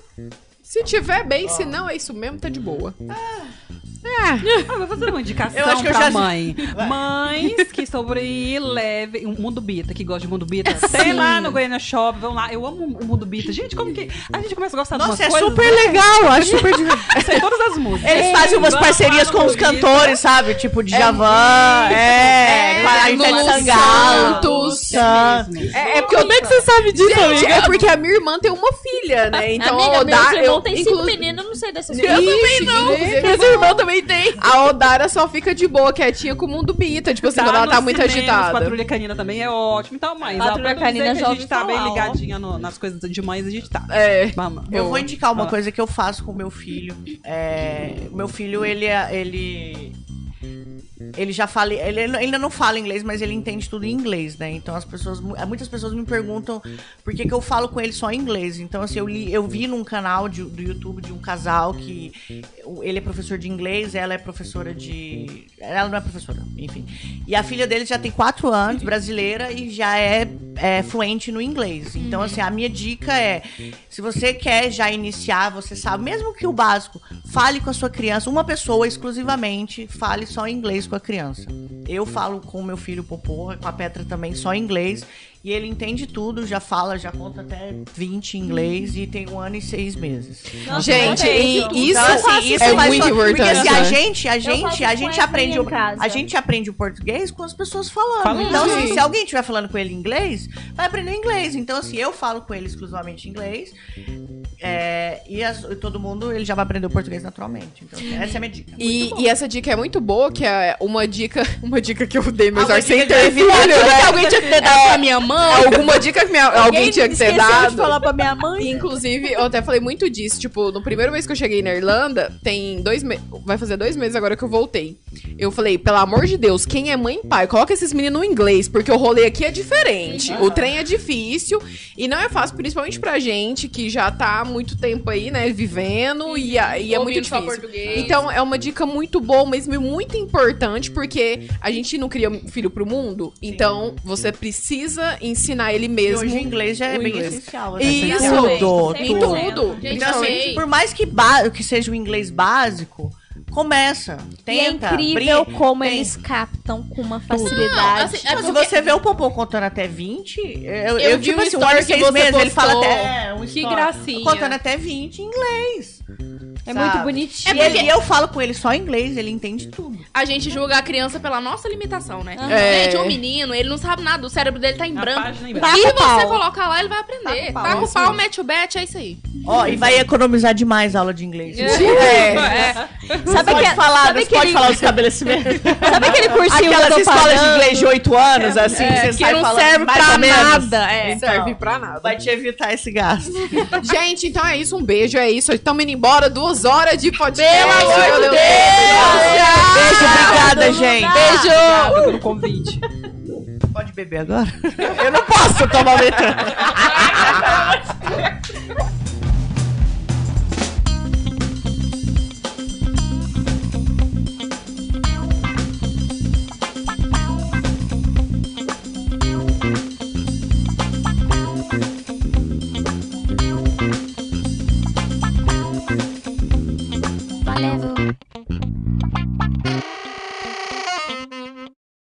Speaker 1: Se tiver bem, se não, é isso mesmo, tá de boa.
Speaker 3: Ah, vou fazer uma indicação
Speaker 5: Eu acho que eu
Speaker 3: pra
Speaker 5: já-
Speaker 3: mãe. Mães que sobre leve um Mundo Bita, que gosta de Mundo Bita. Tem lá no Goiânia Shop, vão lá. Eu amo o Mundo Bita. Gente, como que a gente começa a gostar de
Speaker 5: Nossa, é
Speaker 3: coisas?
Speaker 5: super legal, acho super divertido.
Speaker 3: Eu sei todas as músicas.
Speaker 5: Eles fazem umas parcerias com os cantores, sabe? Tipo, Djavan, é,
Speaker 1: Lulu
Speaker 5: Sangalo.
Speaker 1: Santos. É, é porque como é que você sabe disso,
Speaker 2: Gente,
Speaker 1: amiga? É porque a minha irmã tem uma filha, né? Então,
Speaker 2: Amiga,
Speaker 1: dá,
Speaker 2: irmão tem cinco
Speaker 1: inclu-
Speaker 2: meninos, eu não sei dessas
Speaker 1: Eu também não.
Speaker 4: Meu irmão também tem.
Speaker 1: A Odara só fica de boa, quietinha com o mundo bita. Tipo assim, quando ela tá muito agitada.
Speaker 3: Patrulha Canina também é ótimo. Então,
Speaker 2: Patrulha
Speaker 3: ó, pra não
Speaker 2: Canina
Speaker 3: que
Speaker 2: já
Speaker 3: a
Speaker 2: ouvi
Speaker 3: gente tá bem
Speaker 2: falar, ó.
Speaker 3: ligadinha no- nas coisas de mães, a gente tá.
Speaker 1: É.
Speaker 3: Vamos.
Speaker 5: Eu vou indicar uma
Speaker 3: Ah.
Speaker 5: coisa que eu faço com o meu filho. É, o meu filho, ele, é- ele, ele já fala, ele ainda não fala inglês, mas ele entende tudo em inglês, né? Então as pessoas, mu- muitas pessoas me perguntam por que, que eu falo com ele só em inglês. Então assim, eu, li, eu vi num canal de- do YouTube de um casal que ele é professor de inglês, ela é professora de, ela não é professora, enfim. E a filha dele já tem quatro anos, brasileira e já é, é fluente no inglês. Então assim, a minha dica é se você quer já iniciar, você sabe, mesmo que o básico, fale com a sua criança, uma pessoa exclusivamente, fale só inglês com a criança. Eu falo com o meu filho Popô, com a Petra também, só inglês. E ele entende tudo, já fala, já conta até 20 em inglês e tem um ano e seis meses.
Speaker 2: Nossa,
Speaker 1: Gente, e isso,
Speaker 5: Então, assim, isso
Speaker 1: é
Speaker 5: faz
Speaker 1: muito
Speaker 5: só-
Speaker 1: importante.
Speaker 5: Porque assim, a
Speaker 1: né?
Speaker 5: gente, a gente, a gente aprende, o, a gente aprende o português com as pessoas falando.
Speaker 3: Falando,
Speaker 5: então, assim,
Speaker 1: sim.
Speaker 5: se alguém estiver falando com ele em inglês, vai aprender inglês. Então, assim, eu falo com ele exclusivamente em inglês. é, e as- e todo mundo, ele já vai aprender o português naturalmente. Então, assim, essa é a minha dica.
Speaker 1: E, e essa dica é muito boa, que é uma dica, uma dica que eu dei, mas
Speaker 5: Ah,
Speaker 1: sem ter filho, né?
Speaker 4: alguém tinha que ter dado pra minha mãe.
Speaker 1: Alguma dica que minha- alguém tinha que ter dado.
Speaker 2: de falar pra minha mãe.
Speaker 1: E, Inclusive, eu até falei muito disso. Tipo, no primeiro mês que eu cheguei na Irlanda, tem dois meses. Vai fazer dois meses agora que eu voltei. Eu falei, pelo amor de Deus, quem é mãe e pai, coloca esses meninos no inglês, porque o rolê aqui é diferente. O trem é difícil e não é fácil, principalmente pra gente que já tá há muito tempo aí, né, vivendo e, a- e é muito difícil. Então, é uma dica muito boa, mas muito importante, porque a gente não cria filho pro mundo, então você precisa ensinar ele
Speaker 5: E
Speaker 1: mesmo.
Speaker 5: hoje o inglês já é
Speaker 1: o
Speaker 5: bem
Speaker 1: inglês.
Speaker 5: essencial. né?
Speaker 1: Isso.
Speaker 5: Tudo,
Speaker 1: Em
Speaker 5: tudo. Então, assim, por mais que, que seja o inglês básico, começa. Tenta.
Speaker 2: E é incrível
Speaker 5: brinca,
Speaker 2: como
Speaker 5: tem-
Speaker 2: eles captam com uma
Speaker 4: Não,
Speaker 2: facilidade.
Speaker 4: assim, é
Speaker 5: Não, se
Speaker 4: porque-
Speaker 5: você vê o Popô contando até 20, eu, eu,
Speaker 4: Eu vi
Speaker 5: tipo
Speaker 4: um
Speaker 5: assim, um ano e seis
Speaker 4: você
Speaker 5: meses, ele fala até um
Speaker 4: Que gracinha.
Speaker 5: Contando até 20 em inglês.
Speaker 2: É
Speaker 5: sabe?
Speaker 2: muito bonitinho.
Speaker 5: E, ele- e eu falo com ele só em inglês, ele entende tudo.
Speaker 4: A gente julga a criança pela nossa limitação, né?
Speaker 1: É.
Speaker 4: Gente, um menino, ele não sabe nada, o cérebro dele tá em
Speaker 3: A
Speaker 4: branco.
Speaker 3: página em branco.
Speaker 4: E você coloca lá, ele vai aprender.
Speaker 5: Tá com pau,
Speaker 4: Tá com
Speaker 5: isso
Speaker 4: pau, mete o bet, é isso aí.
Speaker 5: Ó, e vai economizar demais a aula de inglês.
Speaker 1: É.
Speaker 2: Sabe
Speaker 5: pode
Speaker 2: que-
Speaker 5: falar,
Speaker 2: sabe que
Speaker 5: pode
Speaker 2: ele-
Speaker 5: falar os estabelecimentos.
Speaker 2: Sabe aquele cursinho que eu
Speaker 5: Aquelas
Speaker 2: tô
Speaker 5: escolas de
Speaker 2: pagando?
Speaker 5: inglês de 8 anos, assim, que você
Speaker 4: que
Speaker 5: sai
Speaker 4: não
Speaker 5: falando
Speaker 4: serve pra nada, é.
Speaker 1: Não serve pra nada.
Speaker 5: Vai te evitar esse gasto.
Speaker 1: Gente, então é isso. Um beijo, é isso. Estamos indo embora. Duas horas de podcast.
Speaker 4: Pelo amor de Deus!
Speaker 5: Beijo, obrigada, gente.
Speaker 3: Obrigada pelo convite.
Speaker 5: Pode beber agora? Eu não posso tomar metrô.